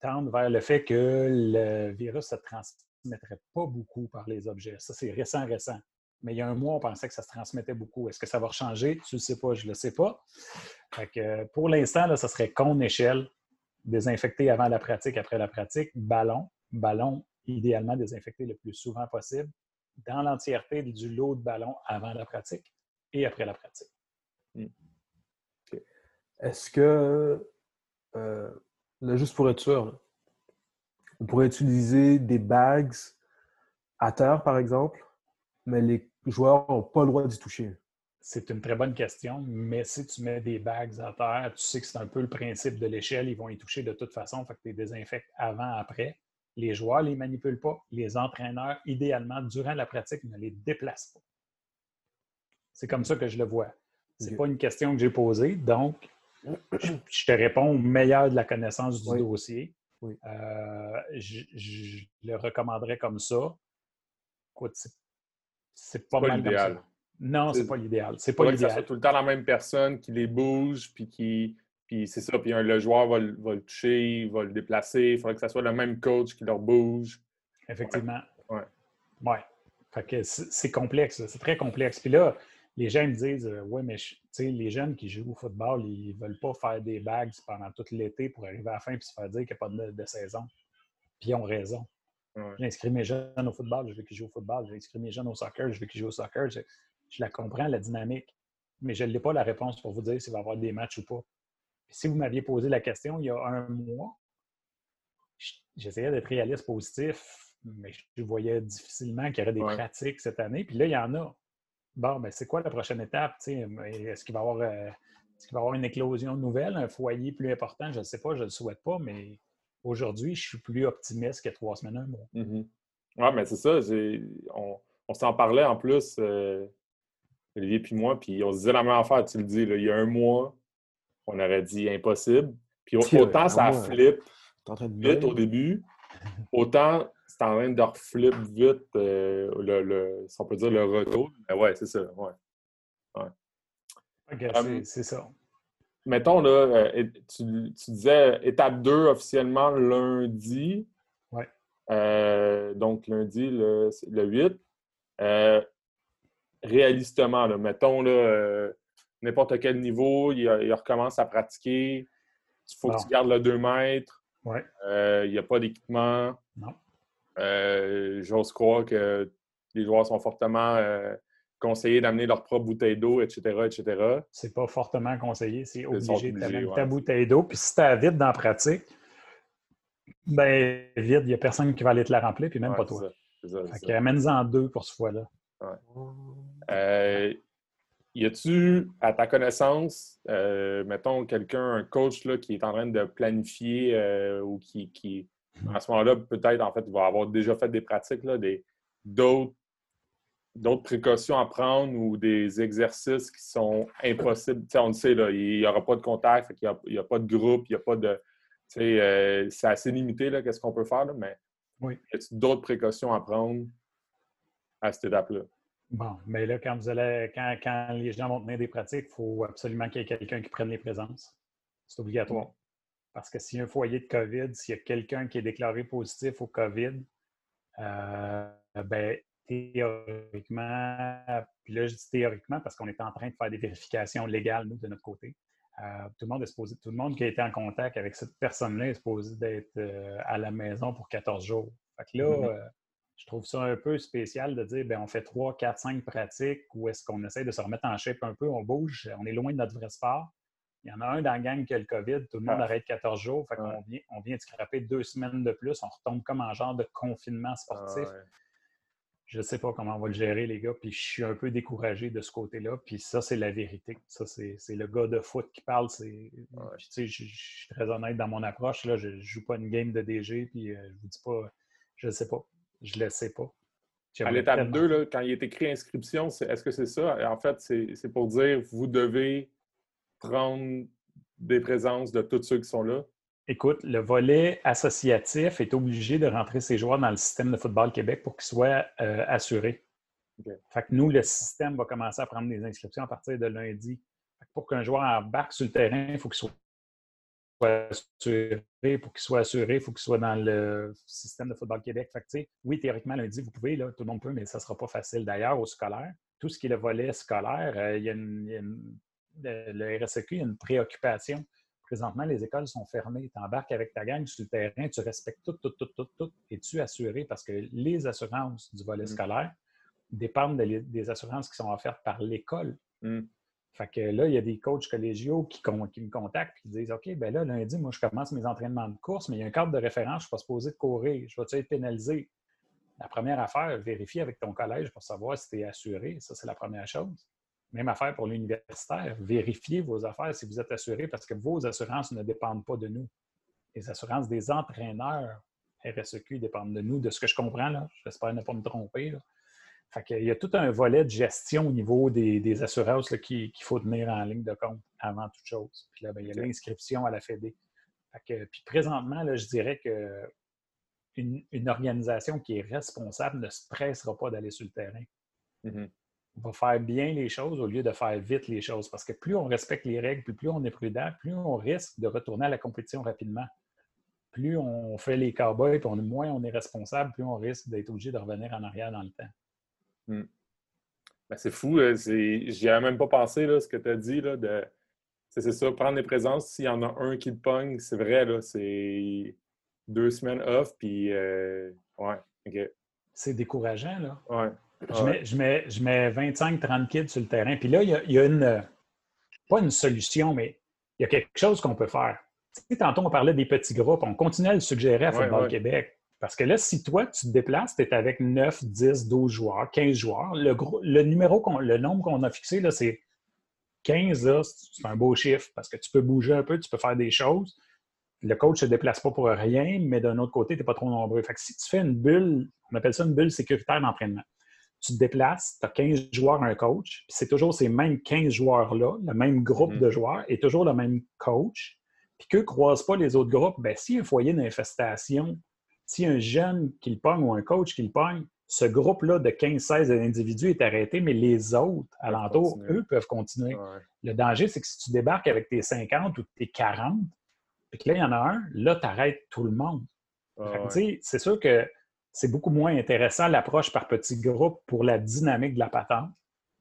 tendent vers le fait que le virus ne se transmettrait pas beaucoup par les objets. Ça, c'est récent, récent. Mais il y a un mois, on pensait que ça se transmettait beaucoup. Est-ce que ça va changer? Tu ne le sais pas, je ne le sais pas. pour l'instant, ça serait con échelle, désinfecter avant la pratique, après la pratique, ballon, ballon idéalement désinfecté le plus souvent possible, dans l'entièreté du lot de ballon avant la pratique et après la pratique. Hmm. Est-ce que, euh, juste pour être sûr, on pourrait utiliser des bags à terre, par exemple, mais les joueurs n'ont pas le droit d'y toucher? C'est une très bonne question, mais si tu mets des bags à terre, tu sais que c'est un peu le principe de l'échelle, ils vont y toucher de toute façon, fait que tu les désinfectes avant, après. Les joueurs ne les manipulent pas. Les entraîneurs, idéalement, durant la pratique, ne les déplacent pas. C'est comme ça que je le vois. Ce n'est pas une question que j'ai posée, donc je, te réponds au meilleur de la connaissance du dossier. Euh, je, le recommanderais comme ça. Écoute, c'est pas, pas l'idéal. Non, c'est pas l'idéal. C'est pas l'idéal. C'est tout le temps la même personne qui les bouge, puis qui. Puis c'est ça, puis le joueur va, le toucher, il va le déplacer. Il faudrait que ce soit le même coach qui leur bouge. Effectivement. Ouais. Ouais. Fait que c'est complexe, c'est très complexe. Puis là, les gens me disent euh, Ouais, mais les jeunes qui jouent au football, ils ne veulent pas faire des bagues pendant tout l'été pour arriver à la fin et se faire dire qu'il n'y a pas de, de, saison. Puis ils ont raison. J'ai inscrit mes jeunes au football, je veux qu'ils jouent au football. J'ai inscrit mes jeunes au soccer, je veux qu'ils jouent au soccer. Je, la comprends, la dynamique. Mais je n'ai pas la réponse pour vous dire s'il va y avoir des matchs ou pas. Si vous m'aviez posé la question il y a un mois, j'essayais d'être réaliste positif, mais je voyais difficilement qu'il y aurait des pratiques cette année. Puis là, il y en a. Bon, ben c'est quoi la prochaine étape? Est-ce qu'il va y avoir. Euh, va avoir une éclosion nouvelle, un foyer plus important? Je ne sais pas, je ne le souhaite pas, mais Aujourd'hui, je suis plus optimiste que trois semaines, un mois. Mm-hmm. Oui, mais c'est ça. On, s'en parlait en plus, euh, Olivier puis moi, puis on se disait la même affaire, tu le dis. il y a un mois, on aurait dit impossible. Puis autant ça flippe vite au début, autant c'est en train de reflip vite, euh, le, si on peut dire le retour. Mais ouais, c'est ça. Ouais. ouais. c'est ça mettons, là, euh, tu, disais étape 2 officiellement lundi. Oui. Euh, donc, lundi, le, 8. Euh, réalistement, là, mettons, là, n'importe quel niveau, il, recommence à pratiquer. Il faut que tu gardes le 2 mètres. Ouais. il n'y a pas d'équipement. Non. J'ose croire que les joueurs sont fortement conseiller d'amener leur propre bouteille d'eau, etc., etc. C'est pas fortement conseillé, c'est obligé d'amener ta bouteille d'eau. Puis si tu as vide dans la pratique, ben vide, il n'y a personne qui va aller te la remplir, puis même pas toi. fait en deux pour ce fois-là. Euh, y a-tu, à ta connaissance, euh, mettons, quelqu'un, un coach là, qui est en train de planifier euh, ou qui, qui, à ce moment-là, peut-être, en fait, va avoir déjà fait des pratiques, d'autres d'autres précautions à prendre ou des exercices qui sont impossibles? on le sait, là, il n'y aura pas de contact, il n'y a, pas de groupe, il n'y a pas de. Euh, c'est assez limité, qu'est-ce qu'on peut faire, mais oui. y a d'autres précautions à prendre à cette étape-là? Bon, mais là, quand, vous allez, quand, quand les gens vont tenir des pratiques, il faut absolument qu'il y ait quelqu'un qui prenne les présences. C'est obligatoire. Parce que s'il y a un foyer de COVID, s'il y a quelqu'un qui est déclaré positif au COVID, euh, ben, théoriquement, puis là je dis théoriquement parce qu'on est en train de faire des vérifications légales, nous, de notre côté. Euh, tout, le monde est supposé, tout le monde qui a été en contact avec cette personne-là est supposé d'être euh, à la maison pour 14 jours. Fait que là, mm-hmm. euh, je trouve ça un peu spécial de dire ben, on fait 3, 4, 5 pratiques ou est-ce qu'on essaie de se remettre en shape un peu, on bouge, on est loin de notre vrai sport. Il y en a un dans la gang qui a le COVID, tout le monde Ah. arrête 14 jours. Fait Ouais. vient, on vient de scraper deux semaines de plus. On retombe comme en genre de confinement Ah, sportif. ouais. Je ne sais pas comment on va le gérer, les gars, puis je suis un peu découragé de ce côté-là. Puis ça, c'est la vérité. Ça, c'est le gars de foot qui parle. Puis, tu sais, je je suis très honnête dans mon approche. Là, je ne joue pas une game de DG, puis euh, je vous dis pas, je ne sais pas. Je ne le sais pas. À l'étape tellement- 2, là, quand il est écrit inscription, est-ce que c'est ça? En fait, c'est pour dire vous devez prendre des présences de tous ceux qui sont là. Écoute, le volet associatif est obligé de rentrer ses joueurs dans le système de football Québec pour qu'ils soient euh, assurés. Fait que nous, le système va commencer à prendre des inscriptions à partir de lundi. Pour qu'un joueur embarque sur le terrain, il faut qu'il soit assuré. Pour qu'il soit assuré, il faut qu'il soit dans le système de football Québec. Fait que, oui, théoriquement, lundi, vous pouvez, là, tout le monde peut, mais ça ne sera pas facile. D'ailleurs, au scolaire, tout ce qui est le volet scolaire, euh, il y a une, il y a une- le, le RSEQ, il y a une préoccupation présentement, les écoles sont fermées. Tu embarques avec ta gang sur le terrain, tu respectes tout, tout, tout, tout, tout. Es-tu assuré? Parce que les assurances du volet Mm. scolaire dépendent de les- des assurances qui sont offertes par l'école. Mm. Fait que là, il y a des coachs collégiaux qui, me contactent et qui disent OK, ben là, lundi, moi, je commence mes entraînements de course, mais il y a un cadre de référence, je ne suis pas supposé de courir. Je vais-tu être pénalisé? La première affaire, vérifie avec ton collège pour savoir si tu es assuré. Ça, c'est la première chose. Même affaire pour l'universitaire. Vérifiez vos affaires si vous êtes assuré parce que vos assurances ne dépendent pas de nous. Les assurances des entraîneurs RSEQ dépendent de nous, de ce que je comprends. J'espère ne pas me tromper. Fait qu'il y a tout un volet de gestion au niveau des, des assurances qu'il faut tenir en ligne de compte avant toute chose. Puis là, ben, il y a l'inscription à la FED. Puis présentement, là, je dirais que une, une organisation qui est responsable ne se pressera pas d'aller sur le terrain. Mhm. On va faire bien les choses au lieu de faire vite les choses. Parce que plus on respecte les règles, puis plus on est prudent, plus on risque de retourner à la compétition rapidement. Plus on fait les cowboys, puis on- moins on est responsable, plus on risque d'être obligé de revenir en arrière dans le temps. Ben, c'est fou, c'est- j'y avais même pas pensé, là, ce que tu as dit. Là, de... c'est ça, prendre des présences, s'il y en a un qui te pogne, c'est vrai, là, c'est deux semaines off, puis euh, ouais, OK. C'est décourageant, là. Ouais. Je mets, je mets, je mets 25-30 kids sur le terrain. Puis là, il y a, il y a une. euh, Pas une solution, mais il y a quelque chose qu'on peut faire. Tu sais, tantôt, on parlait des petits groupes. On continue à le suggérer à Ouais, Football ouais. Québec. Parce que là, si toi, tu te déplaces, tu es avec 9, 10, 12 joueurs, 15 joueurs. Le, gros- le numéro, qu'on- le nombre qu'on a fixé, là, c'est 15. là, C'est un beau chiffre parce que tu peux bouger un peu, tu peux faire des choses. Le coach ne se déplace pas pour rien, mais d'un autre côté, tu n'es pas trop nombreux. Fait que si tu fais une bulle, on appelle ça une bulle sécuritaire d'entraînement tu te déplaces, tu as 15 joueurs, un coach, puis c'est toujours ces mêmes 15 joueurs-là, le même groupe Mhm. de joueurs et toujours le même coach, puis qu'eux ne croisent pas les autres groupes, bien, s'il y a un foyer d'infestation, a un jeune qui le pogne ou un coach qui le pogne, ce groupe-là de 15-16 individus est arrêté, mais les autres alentours, continuer. eux, peuvent continuer. Ouais. Le danger, c'est que si tu débarques avec tes 50 ou tes 40, puis que là, il y en a un, là, tu arrêtes tout le monde. Ouais, C'est sûr que c'est beaucoup moins intéressant l'approche par petits groupes pour la dynamique de la patente,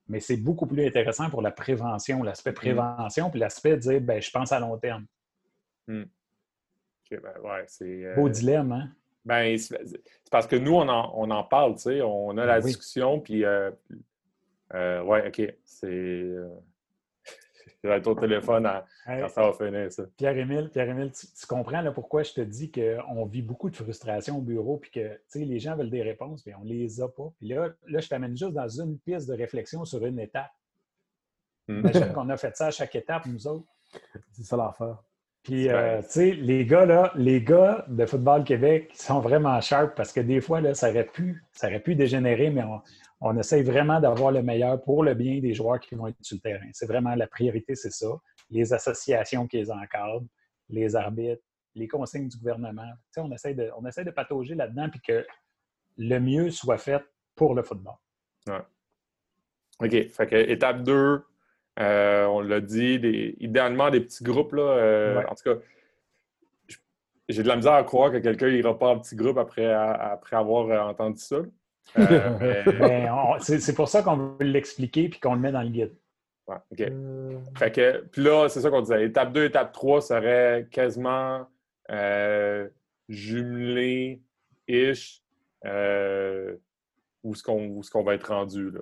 mais c'est beaucoup plus intéressant pour la prévention, l'aspect prévention, puis l'aspect de dire ben, je pense à long terme. OK, ben, ouais, c'est. euh, Beau dilemme, hein? Ben, c'est parce que nous, on en, on en parle, tu sais, on a la Ben oui. discussion, puis, euh, euh, ouais, OK, c'est. Euh, je vais être au téléphone à- Hey, quand ça va finir, ça. Pierre-Émile, Pierre-Émile, tu, tu comprends là, pourquoi je te dis qu'on vit beaucoup de frustration au bureau, puis que tu sais, les gens veulent des réponses, mais on ne les a pas. Puis là, là, je t'amène juste dans une piste de réflexion sur une étape. Hmm. Imagine qu'on a fait ça à chaque étape, nous autres. C'est ça l'affaire. Puis, Ouais. euh, tu sais, les gars, là, les gars de Football Québec sont vraiment sharp parce que des fois, là, ça aurait pu, ça aurait pu dégénérer, mais on, on essaye vraiment d'avoir le meilleur pour le bien des joueurs qui vont être sur le terrain. C'est vraiment la priorité, c'est ça. Les associations qui les encadrent, les arbitres, les consignes du gouvernement. Tu sais, on essaie de, on essaie de patauger là-dedans puis que le mieux soit fait pour le football. OK. Fait que étape 2, on l'a dit, des- idéalement des petits groupes. Là, euh, Ouais. En tout cas, j'ai de la misère à croire que quelqu'un n'ira pas en petit groupe après, à- après avoir euh, entendu ça. Euh, mais- Ben, c'est pour ça qu'on veut l'expliquer puis qu'on le met dans le guide. ouais, OK. Euh, Fait que, puis là, c'est ça qu'on disait. Étape 2, étape 3 serait quasiment euh, jumelé-ish. Euh, où est-ce qu'on va être rendu. Là.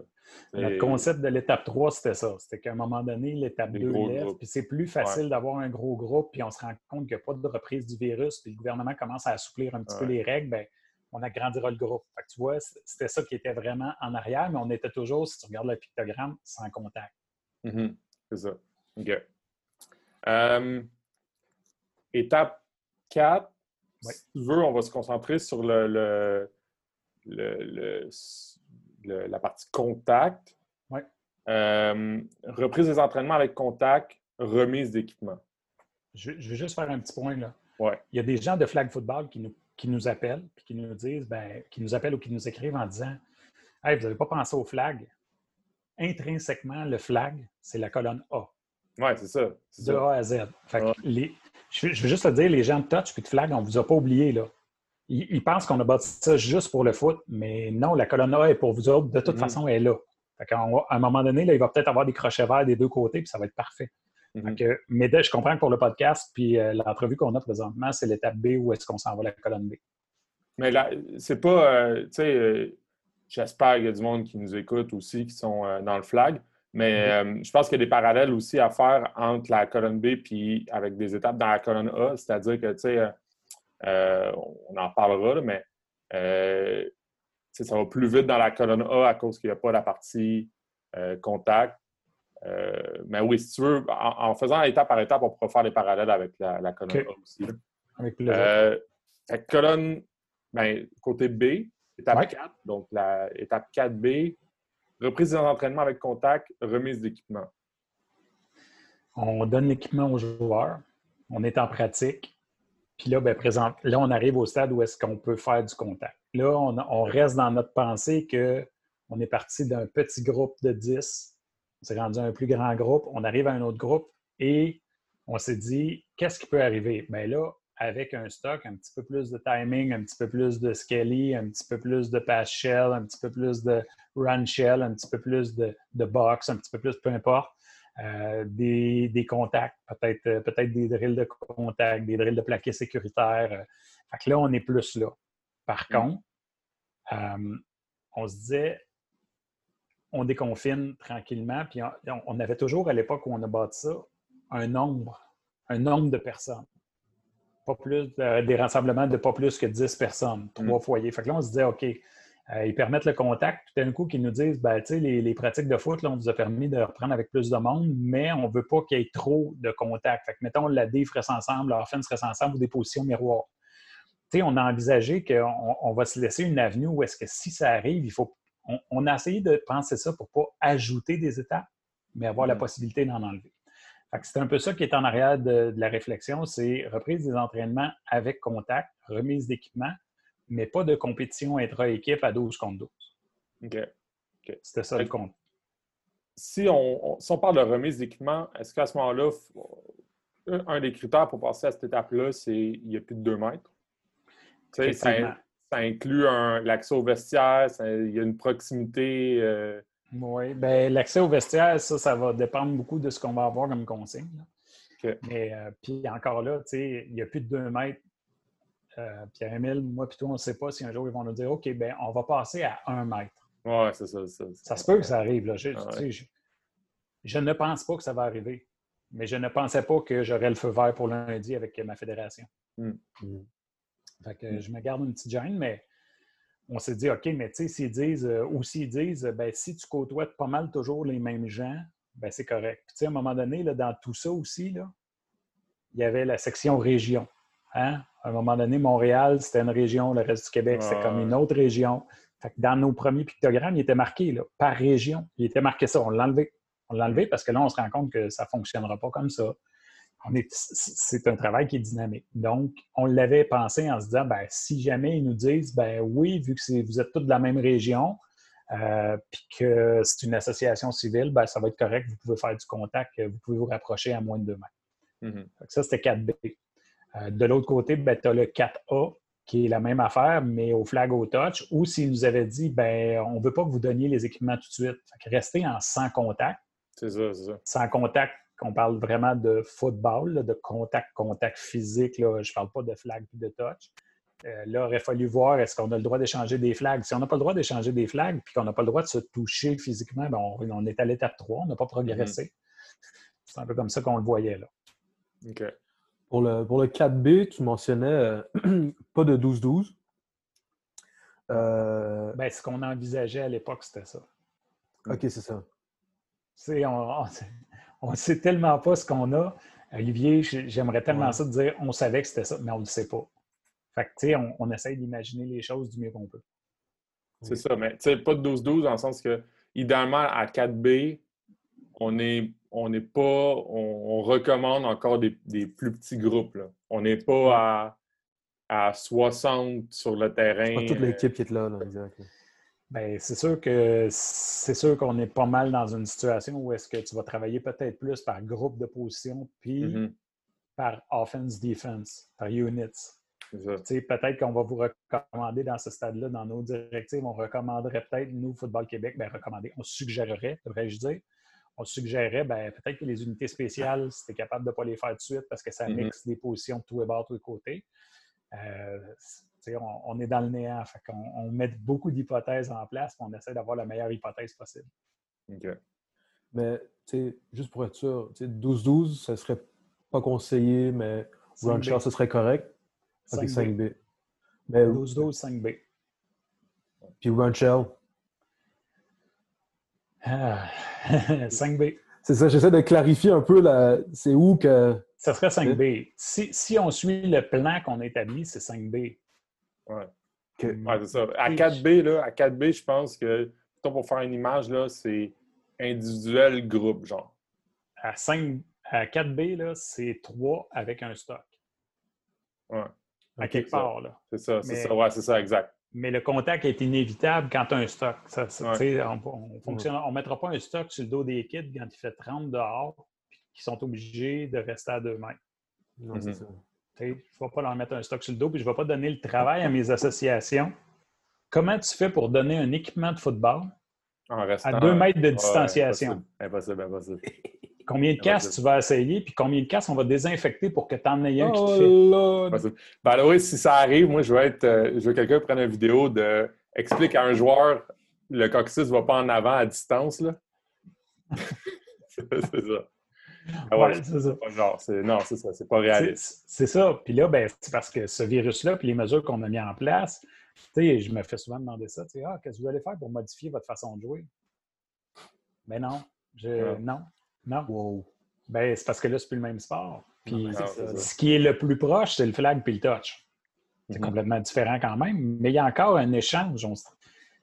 Le concept de l'étape 3, c'était ça. C'était qu'à un moment donné, l'étape 2 lève, puis c'est plus facile d'avoir un gros groupe, puis on se rend compte qu'il n'y a pas de reprise du virus, puis le gouvernement commence à assouplir un petit peu les règles, bien, on agrandira le groupe. Fait que tu vois, c'était ça qui était vraiment en arrière, mais on était toujours, si tu regardes le pictogramme, sans contact. Mm-hmm. C'est ça. OK. Étape 4, si tu veux, on va se concentrer sur le, le, la partie contact. Euh, reprise des entraînements avec contact, remise d'équipement. Je, vais juste faire un petit point là. Ouais. Il y a des gens de flag football qui nous, qui nous appellent et qui nous disent, ben, qui nous appellent ou qui nous écrivent en disant Hey, vous n'avez pas pensé au flag? Intrinsèquement, le flag, c'est la colonne A. Oui, c'est ça. De A à Z. les, je, veux juste te dire, les gens de touch et de flag, on ne vous a pas oublié. Là. Ils, pensent qu'on a bâti ça juste pour le foot, mais non, la colonne A est pour vous autres. De toute mm-hmm. façon, elle est là. à un moment donné, là, il va peut-être avoir des crochets verts des deux côtés, puis ça va être parfait. Mm-hmm. mais je comprends que pour le podcast, puis euh, l'entrevue qu'on a présentement, c'est l'étape B où est-ce qu'on s'en va la colonne B. Mais là, c'est pas, euh, tu sais, euh, j'espère qu'il y a du monde qui nous écoute aussi, qui sont dans le flag. Mais mm-hmm. je pense qu'il y a des parallèles aussi à faire entre la colonne B puis avec des étapes dans la colonne A. C'est-à-dire que, tu sais, euh, on en parlera, mais euh, ça va plus vite dans la colonne A à cause qu'il n'y a pas la partie euh, contact. mais oui, si tu veux, en, faisant étape par étape, on pourra faire les parallèles avec la, colonne A aussi. Avec plaisir. colonne, ben, côté B, étape 4, donc la étape 4B, reprise des entraînements avec contact, remise d'équipement. On donne l'équipement aux joueurs, on est en pratique, puis là, ben, là, on arrive au stade où est-ce qu'on peut faire du contact. Là, on, reste dans notre pensée qu'on est parti d'un petit groupe de 10, on s'est rendu à un plus grand groupe, on arrive à un autre groupe et on s'est dit, qu'est-ce qui peut arriver? Bien là, avec un stock, un petit peu plus de timing, un petit peu plus de skelly, un petit peu plus de pass shell, un petit peu plus de run shell, un petit peu plus de, de box, un petit peu plus, peu importe, euh, des, contacts, peut-être euh, peut des drills de contact, des drills de plaqués sécuritaires. Euh. Fait que là, on est plus là. Par mm. contre, on se disait, on déconfine tranquillement, puis on, avait toujours à l'époque où on a bâti ça, un nombre, un nombre de personnes. Pas plus, des rassemblements de pas plus que 10 personnes, trois mm. foyers. Fait que là, on se disait, OK, ils permettent le contact. Tout d'un coup, qu'ils nous disent ben, les, les pratiques de foot, là, on vous a permis de reprendre avec plus de monde, mais on ne veut pas qu'il y ait trop de contact. Fait que, mettons, la D ferait ensemble, la ferait ensemble ou des positions miroirs. on a envisagé qu'on on va se laisser une avenue où est-ce que si ça arrive, il faut. On, a essayé de penser ça pour ne pas ajouter des étapes, mais avoir la mm. possibilité d'en enlever. C'est un peu ça qui est en arrière de la réflexion, c'est reprise des entraînements avec contact, remise d'équipement, mais pas de compétition intra-équipe à 12 contre 12. OK. C'était ça le compte. Si on, parle de remise d'équipement, est-ce qu'à ce, moment-là, un des critères pour passer à cette étape-là, c'est qu'il y a plus de 2 mètres? Ça, ça, inclut l'accès au vestiaire, il y a une proximité. Euh, oui, bien, l'accès au vestiaire, ça, ça va dépendre beaucoup de ce qu'on va avoir comme consigne. Mais euh, puis encore là, il n'y a plus de 2 mètres euh, Pierre-Émile, moi plutôt, on ne sait pas si un jour ils vont nous dire OK, ben on va passer à un mètre. Oui, c'est ça, ça. se peut que ça arrive. Là. Je, ne pense pas que ça va arriver. Mais je ne pensais pas que j'aurais le feu vert pour lundi avec ma fédération. Hmm. Hmm. Fait que hmm. je me garde une petite gêne, mais on s'est dit, OK, mais tu sais, s'ils disent, euh, ou s'ils disent, ben, si tu côtoies pas mal toujours les mêmes gens, ben, c'est correct. Puis, à un moment donné, là, dans tout ça aussi, là, il y avait la section région. Hein? À un moment donné, Montréal, c'était une région, le reste du Québec, c'était comme une autre région. dans nos premiers pictogrammes, il était marqué là, par région. Il était marqué ça. On l'a enlevé. On l'a enlevé parce que là, on se rend compte que ça ne fonctionnera pas comme ça. C'est un travail qui est dynamique. Donc, on l'avait pensé en se disant, ben, si jamais ils nous disent, ben oui, vu que vous êtes tous de la même région, euh, puis que c'est une association civile, ben, ça va être correct, vous pouvez faire du contact, vous pouvez vous rapprocher à moins de deux mètres. Mm-hmm. Ça, c'était 4B. Euh, de l'autre côté, ben, tu as le 4A qui est la même affaire, mais au flag au touch, ou s'ils nous avaient dit, ben, on ne veut pas que vous donniez les équipements tout de suite. Fait restez en sans contact. C'est ça, c'est ça. Sans contact, on parle vraiment de football, de contact, contact physique. Là. Je ne parle pas de flag et de touch. euh, là, il aurait fallu voir est-ce qu'on a le droit d'échanger des flags? Si on n'a pas le droit d'échanger des flags puis qu'on n'a pas le droit de se toucher physiquement, ben, on, est à l'étape 3, on n'a pas progressé. Mm-hmm. C'est un peu comme ça qu'on le voyait là. OK. Pour le, pour le 4B, tu mentionnais euh, pas de 12-12. Euh... Ben, ce qu'on envisageait à l'époque, c'était ça. OK, c'est ça. on ne sait tellement pas ce qu'on a. Olivier, j'aimerais tellement ça te dire on savait que c'était ça, mais on ne le sait pas. Fait que, tu sais, on, on, essaye d'imaginer les choses du mieux qu'on peut. C'est ça, mais tu sais, pas de 12-12 dans le sens que, idéalement, à 4B, on n'est on pas, on, recommande encore des, plus petits groupes. On n'est pas à, à, 60 sur le terrain. pas toute l'équipe qui est là, là exact. Bien, c'est sûr que c'est sûr qu'on est pas mal dans une situation où est-ce que tu vas travailler peut-être plus par groupe de position puis mm-hmm. par offense-defense, par units. Peut-être qu'on va vous recommander dans ce stade-là, dans nos directives, on recommanderait peut-être, nous, Football Québec, bien, recommander, on suggérerait, devrais-je dire, on suggérerait ben, peut-être que les unités spéciales, si tu es capable de ne pas les faire tout de suite parce que ça mm-hmm. mixe des positions de tous les bords, tous les côtés. Euh, on, est dans le néant. Fait on, met beaucoup d'hypothèses en place et on essaie d'avoir la meilleure hypothèse possible. OK. Mais juste pour être sûr, 12-12, ce serait pas conseillé, mais run shell, ce serait correct? 5B. 12-12, 5B. Puis run shell. 5B. C'est ça, j'essaie de clarifier un peu c'est où que. Ça serait 5B. Si, si on suit le plan qu'on a établi, c'est 5B. Ouais. c'est ça. À 4B, là, à 4B, je pense que pour faire une image, là, c'est individuel, groupe, genre. À, 5, à 4B, c'est 3 avec un stock. Ouais. À quelque part, là. C'est ça, c'est ça. Ouais, c'est ça, exact. Mais le contact est inévitable quand tu as un stock. Ça, On ne mettra pas un stock sur le dos des kids quand il fait 30 dehors qui sont obligés de rester à 2 mètres. Non, mhm. ça. Je ne vais pas leur mettre un stock sur le dos, puis je ne vais pas donner le travail à mes associations. Comment tu fais pour donner un équipement de football à deux mètres de distanciation? impossible, impossible. Combien de casques tu vas essayer, puis combien de casques on va désinfecter pour que tu en aies un qui te oh fait? Ben oui, si ça arrive, moi, je veux être, euh, je veux quelqu'un prenne une vidéo de explique à un joueur le coccyx ne va pas en avant à distance. Là. c'est ça. Ah ouais, c'est ça. non, c'est ça, c'est pas réaliste. C'est ça. Puis là, ben, c'est parce que ce virus-là, puis les mesures qu'on a mis en place, tu sais, je me fais souvent demander ça, tu sais, ah, qu'est-ce que vous allez faire pour modifier votre façon de jouer? Ben non, je, non, non. Wow. Ben, c'est parce que là, c'est plus le même sport. Puis ce qui est le plus proche, c'est le flag puis le touch. C'est mm-hmm. complètement différent quand même, mais il y a encore un échange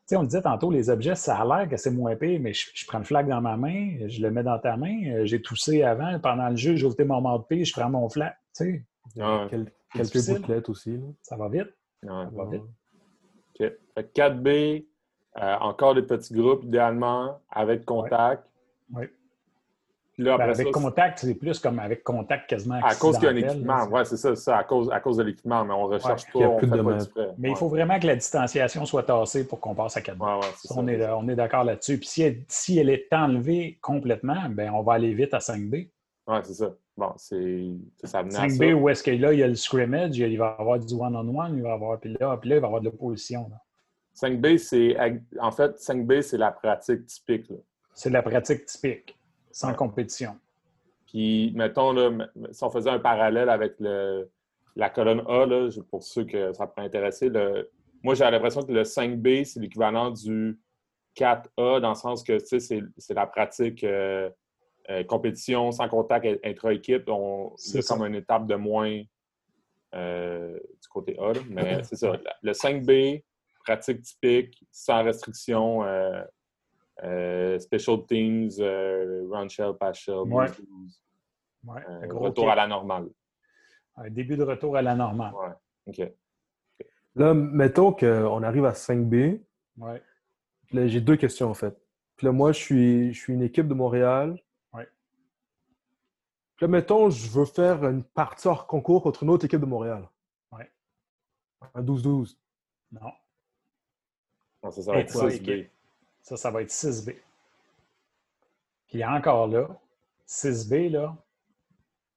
sais, on disait tantôt, les objets, ça a l'air que c'est moins pire, mais je, prends le flag dans ma main, je le mets dans ta main, euh, j'ai toussé avant, pendant le jeu, j'ai ôté mon mort de pied, je prends mon flag. Tu sais, quelques bouclettes aussi. Ça va vite. ça va vite. OK. Fait 4B, euh, encore des petits groupes, idéalement, avec contact. Oui. Ben, avec contact, c'est plus comme avec contact quasiment À cause qu'il y a un équipement, oui, c'est ça, ça, à cause, à cause de l'équipement, mais on ne recherche pas, on fait pas Mais il faut vraiment que la distanciation soit tassée pour qu'on passe à 4 on, est, on est d'accord là-dessus. Puis si, si, elle est enlevée complètement, ben on va aller vite à 5B. Oui, c'est ça. Bon, c'est ça 5B, où est-ce que là, il y a le scrimmage, il va y avoir du one-on-one, il va y avoir, puis là, puis là, il va y avoir de l'opposition. 5B, c'est en fait, 5B, c'est la pratique typique. C'est la pratique typique sans compétition. Puis, mettons, là, si on faisait un parallèle avec le, la colonne A, là, pour ceux que ça pourrait intéresser, le, moi, j'ai l'impression que le 5B, c'est l'équivalent du 4A, dans le sens que c'est la pratique euh, euh, compétition sans contact intra-équipe. C'est comme une étape de moins euh, du côté A. Mais c'est ça. Le 5B, pratique typique, sans restriction euh, special Teams, euh, Run Shell, Pass Shell, ouais. Euh, retour à la normale. Un début de retour à la normale. OK. Là, mettons qu'on arrive à 5B. Ouais. Là, j'ai deux questions en fait. Puis là, moi, je suis, je suis une équipe de Montréal. Ouais. Puis là, mettons, je veux faire une partie hors concours contre une autre équipe de Montréal. Ouais. Un 12-12. Non. non ça, ça va être 6B. Ça, ça va être 6B. Puis encore là, 6B, là,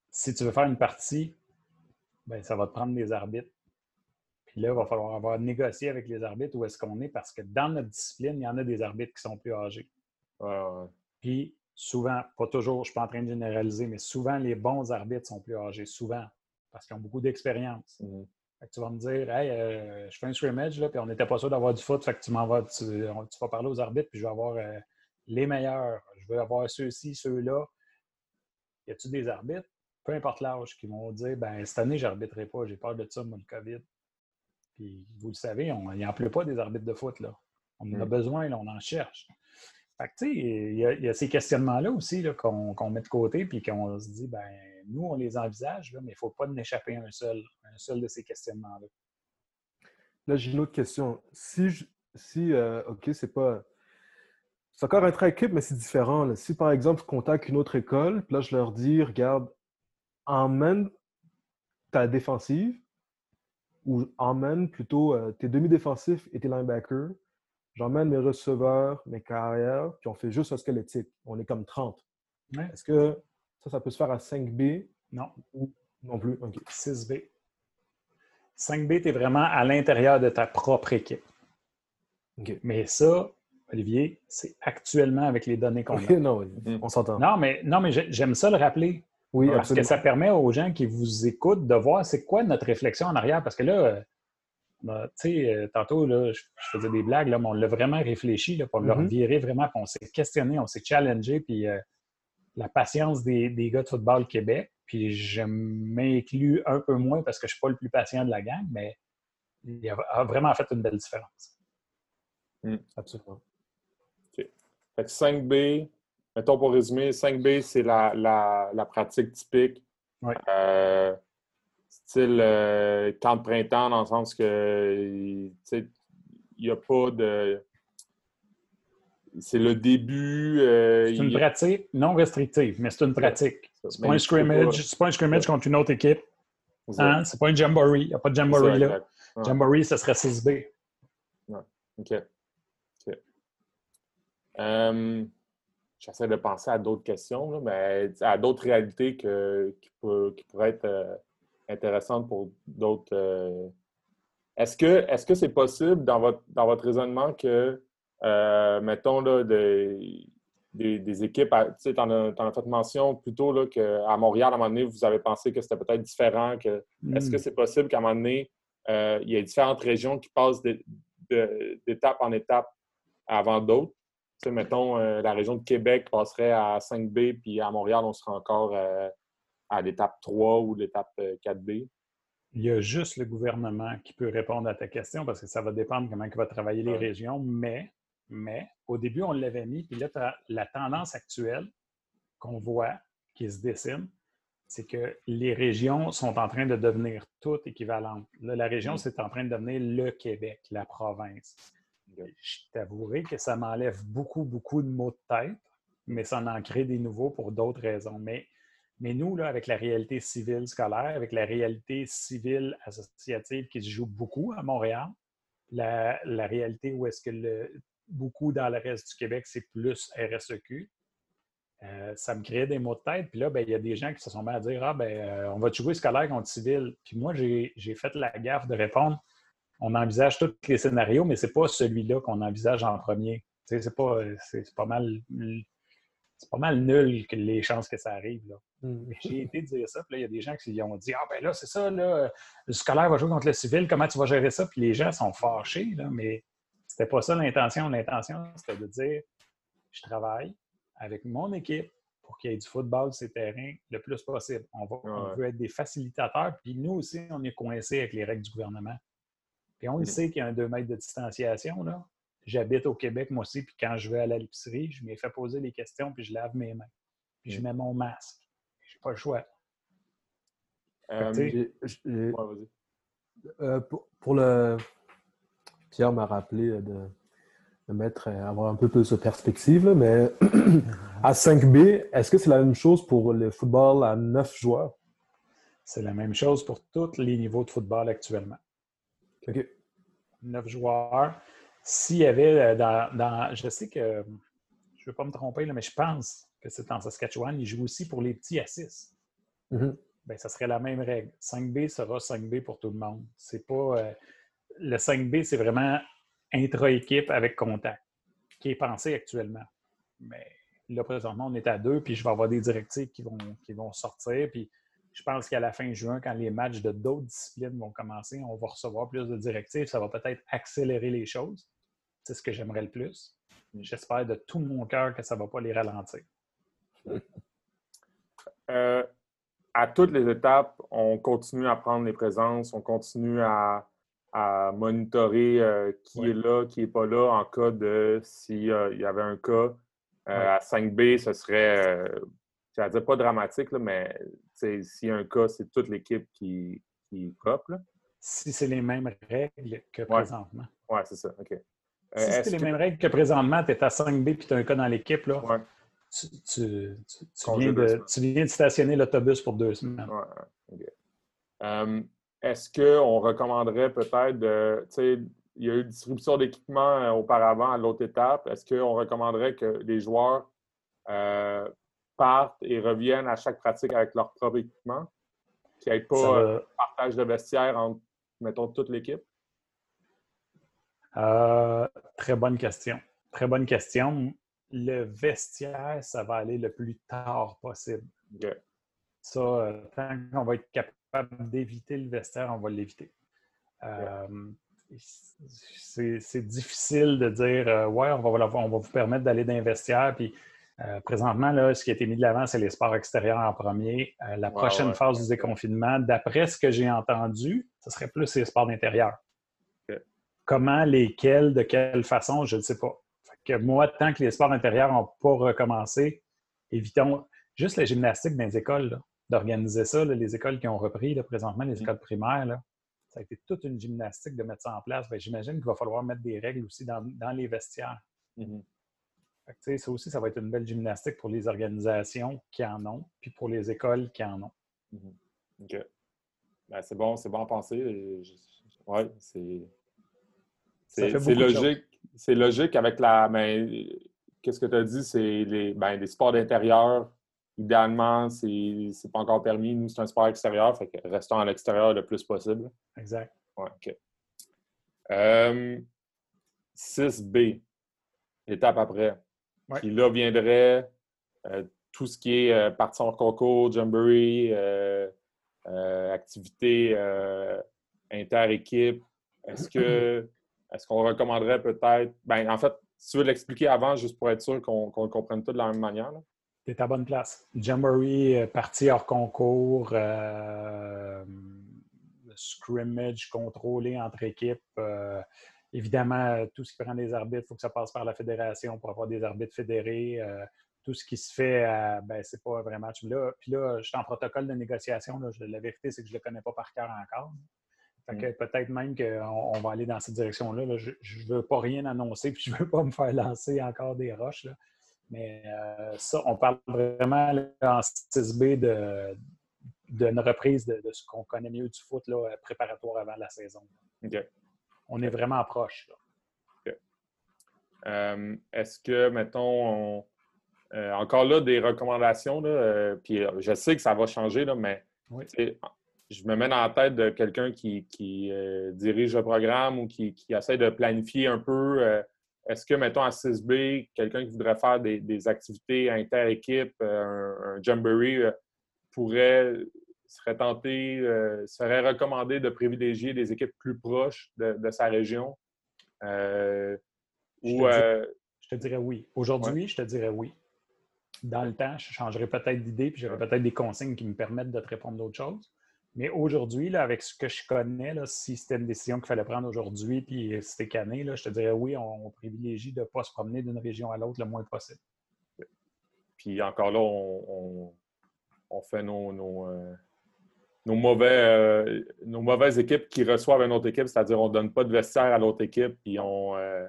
si tu veux faire une partie, ben, ça va te prendre des arbitres. Puis là, il va falloir avoir négocié avec les arbitres où est-ce qu'on est parce que dans notre discipline, il y en a des arbitres qui sont plus âgés. Puis souvent, pas toujours, je ne suis pas en train de généraliser, mais souvent, les bons arbitres sont plus âgés, souvent, parce qu'ils ont beaucoup d'expérience. Mhm. tu vas me dire, hey, euh, je fais un scrimmage, là, puis on n'était pas sûr d'avoir du foot, fait que tu m'en vas, tu, vas parler aux arbitres, puis je vais avoir euh, les meilleurs. Je veux avoir ceux-ci, ceux-là. Y a-tu des arbitres, peu importe l'âge, qui vont dire, ben cette année, je n'arbitrerai pas, j'ai peur de ça, moi, le COVID. Puis vous le savez, il n'y en pleut pas des arbitres de foot, là. On en a mm. besoin, là, on en cherche. Fait que, tu sais, il y, a ces questionnements-là aussi qu'on met de côté, puis qu'on se dit, ben nous, on les envisage, mais il ne faut pas en échapper un seul, un seul de ces questionnements-là. Là, j'ai une autre question. Si, si euh, OK, c'est pas. C'est encore un trait équipe, mais c'est différent. Si, par exemple, je contacte une autre école, puis là, je leur dis, regarde, emmène ta défensive, ou emmène plutôt euh, tes demi-défensifs et tes linebackers. J'emmène mes receveurs, mes carrières, puis on fait juste un squelettique. On est comme 30. Est-ce que ça, ça peut se faire à 5B? Non. non plus? 6B. 5B, tu es vraiment à l'intérieur de ta propre équipe. Mais ça, Olivier, c'est actuellement avec les données qu'on a. non, on s'entend. Non, mais, non, mais j'aime ça le rappeler. Oui, Parce que ça permet aux gens qui vous écoutent de voir c'est quoi notre réflexion en arrière. Parce que là, euh, ben, tu sais, euh, tantôt, là, je, faisais des blagues, là, mais on l'a vraiment réfléchi là, pour leur mm-hmm. virer vraiment. on s'est questionné, on s'est challengé. Puis euh, la patience des, gars de football Québec. Puis je m'inclus un peu moins parce que je ne suis pas le plus patient de la gang, mais il a, vraiment fait une belle différence. Mm. Absolument. OK. Fait 5B, mettons pour résumer, 5B, c'est la, pratique typique. Euh, style euh, temps de printemps, dans le sens que il n'y a pas de c'est le début. Euh, c'est une pratique non restrictive, mais c'est une pratique. C'est pas, un scrimmage, pas un scrimmage contre une autre équipe. Hein? C'est pas un jamboree. Il n'y a pas de jamboree là. Jamboree, ce serait 6B. OK. Euh, j'essaie de penser à d'autres questions, mais à d'autres réalités qui, pourraient être euh, intéressantes pour d'autres. Est-ce que est-ce que c'est possible dans votre, dans votre raisonnement que euh, mettons, là, des, des, équipes, tu sais, en as, fait mention plutôt qu'à Montréal, à un moment donné, vous avez pensé que c'était peut-être différent. Que, Est-ce que hmm. c'est possible qu'à un moment donné, euh, il y ait différentes régions qui passent d'étape en étape avant d'autres? Tu sais, mettons, euh, la région de Québec passerait à 5B, puis à Montréal, on serait encore à l'étape 3 ou l'étape 4B. Il y a juste le gouvernement qui peut répondre à ta question parce que ça va dépendre comment il va travailler les régions, mais mais au début, on l'avait mis, puis là, la tendance actuelle qu'on voit, qui se dessine, c'est que les régions sont en train de devenir toutes équivalentes. Là, la région, mm. c'est en train de devenir le Québec, la province. Je t'avouerai que ça m'enlève beaucoup, beaucoup de mots de tête, mais ça en crée des nouveaux pour d'autres raisons. Mais, mais nous, là, avec la réalité civile scolaire, avec la réalité civile associative qui se joue beaucoup à Montréal, la, la réalité où est-ce que le, beaucoup dans le reste du Québec, c'est plus RSEQ. Euh, ça me crée des mots de tête. Puis là, ben, il y a des gens qui se sont mis à dire Ah, ben, euh, on va jouer scolaire contre civil. Puis moi, j'ai fait la gaffe de répondre on envisage tous les scénarios, mais ce n'est pas celui-là qu'on envisage en premier. C'est pas, pas mal. C'est pas mal nul que les chances que ça arrive. Mmh. J'ai été dire ça, puis là, il y a des gens qui ont dit Ah, ben là, c'est ça, là, le scolaire va jouer contre le civil, comment tu vas gérer ça? Puis les gens sont fâchés, là, mais c'était pas ça l'intention. L'intention, c'était de dire je travaille avec mon équipe pour qu'il y ait du football sur ces terrains le plus possible. On, veut être des facilitateurs, puis nous aussi, on est coincés avec les règles du gouvernement. Puis on le mm. sait qu'il y a un 2 mètres de distanciation. Là. J'habite au Québec, moi aussi, puis quand je vais à l'épicerie, je m'ai fait poser les questions, puis je lave mes mains. Puis je mm. mets mon masque. J'ai pas le choix. Euh, euh, pour, le, Pierre m'a rappelé de, mettre, euh, avoir un peu plus de perspective, mais à 5B, est-ce que c'est la même chose pour le football à 9 joueurs? C'est la même chose pour tous les niveaux de football actuellement. OK. 9 joueurs. S'il y avait euh, dans, Je sais que. Je ne veux pas me tromper, mais je pense que c'est en Saskatchewan. Ils jouent aussi pour les petits à 6. Mm-hmm. ben, ça serait la même règle. 5B sera 5B pour tout le monde. C'est pas. Euh, le 5B, c'est vraiment intra-équipe avec contact, qui est pensé actuellement. Mais là, présentement, on est à deux, puis je vais avoir des directives qui vont, qui vont sortir. Puis je pense qu'à la fin juin, quand les matchs de d'autres disciplines vont commencer, on va recevoir plus de directives. Ça va peut-être accélérer les choses. C'est ce que j'aimerais le plus. J'espère de tout mon cœur que ça ne va pas les ralentir. Euh, à toutes les étapes, on continue à prendre les présences, on continue à, monitorer euh, qui est là, qui n'est pas là en cas de s'il y avait un cas. Euh, à 5B, ce serait, je ne dire pas dramatique, là, mais s'il y a un cas, c'est toute l'équipe qui, qui Si c'est les mêmes règles que présentement. Oui, c'est ça. OK. si c'est les mêmes règles que présentement, tu es à 5B et tu as un cas dans l'équipe, là, tu, viens de, stationner l'autobus pour deux semaines. Euh, est-ce qu'on recommanderait peut-être de. Il y a eu distribution d'équipement euh, auparavant à l'autre étape. Est-ce qu'on recommanderait que les joueurs euh, partent et reviennent à chaque pratique avec leur propre équipement? Qu'il n'y ait pas un partage de vestiaire entre, mettons, toute l'équipe? très bonne question. Très bonne question le vestiaire, ça va aller le plus tard possible. Ça, euh, tant qu'on va être capable d'éviter le vestiaire, on va l'éviter. Euh, c'est difficile de dire euh, Ouais, on va, on va vous permettre d'aller dans vestiaire. Puis présentement, là, ce qui a été mis de l'avant, c'est les sports extérieurs en premier. la prochaine phase du déconfinement, d'après ce que j'ai entendu, ce serait plus les sports d'intérieur. Comment, lesquels, de quelle façon, je ne sais pas que moi, tant que les sports intérieurs n'ont pas recommencé, évitons juste la gymnastique dans les écoles, d'organiser ça, les écoles qui ont repris présentement, les mm. écoles primaires. ça a été toute une gymnastique de mettre ça en place. Ben, j'imagine qu'il va falloir mettre des règles aussi dans, les vestiaires. Mm-hmm. ça aussi, ça va être une belle gymnastique pour les organisations qui en ont, puis pour les écoles qui en ont. Mm-hmm. OK. Ben, c'est bon, c'est bon à penser. Oui, c'est. C'est logique c'est logique avec la. Mais qu'est-ce que tu as dit? C'est les, ben, sports d'intérieur. Idéalement, c'est pas encore permis. Nous, c'est un sport extérieur. Fait que restons à l'extérieur le plus possible. Exact. Ouais, OK. 6B, euh, étape après. Puis là viendrait euh, tout ce qui est euh, partie en concours, jamboree, activité inter-équipe. Est-ce que est-ce qu'on recommanderait peut-être. Ben, en fait, si tu veux l'expliquer avant, juste pour être sûr qu'on le comprenne tout de la même manière. Tu es à bonne place. Jamboree, euh, partie hors concours, euh, scrimmage contrôlé entre équipes. Euh, évidemment, tout ce qui prend des arbitres, il faut que ça passe par la fédération pour avoir des arbitres fédérés. tout ce qui se fait, ben, c'est pas un vrai match. Là, puis là, je suis en protocole de négociation. la vérité, c'est que je ne le connais pas par cœur encore. Mm. peut-être même qu'on va aller dans cette direction-là. Je ne veux pas rien annoncer, puis je ne veux pas me faire lancer encore des roches. Mais euh, ça, on parle vraiment en 6B de, d'une reprise de, ce qu'on connaît mieux du foot là, préparatoire avant la saison. On est vraiment proche. Euh, est-ce que, mettons, euh, encore là, des recommandations, puis je sais que ça va changer, là, mais je me mets dans la tête de quelqu'un qui, euh, dirige le programme ou qui, essaie de planifier un peu. Euh, est-ce que, mettons, à 6B, quelqu'un qui voudrait faire des, activités inter-équipe, euh, un, jamboree, pourrait, serait tenté, serait recommandé de privilégier des équipes plus proches de, sa région? je, te dirais oui. Aujourd'hui, je te dirais oui. Dans le temps, je changerais peut-être d'idée, puis j'aurais peut-être des consignes qui me permettent de te répondre d'autres choses. Mais aujourd'hui, avec ce que je connais, là, si c'était une décision qu'il fallait prendre aujourd'hui, puis c'était cané, là, je te dirais oui, on, privilégie de ne pas se promener d'une région à l'autre le moins possible. Puis encore là, on, fait nos, nos, euh, mauvais, euh, nos mauvaises équipes qui reçoivent une autre équipe, c'est-à-dire on ne donne pas de vestiaire à l'autre équipe, puis on, euh,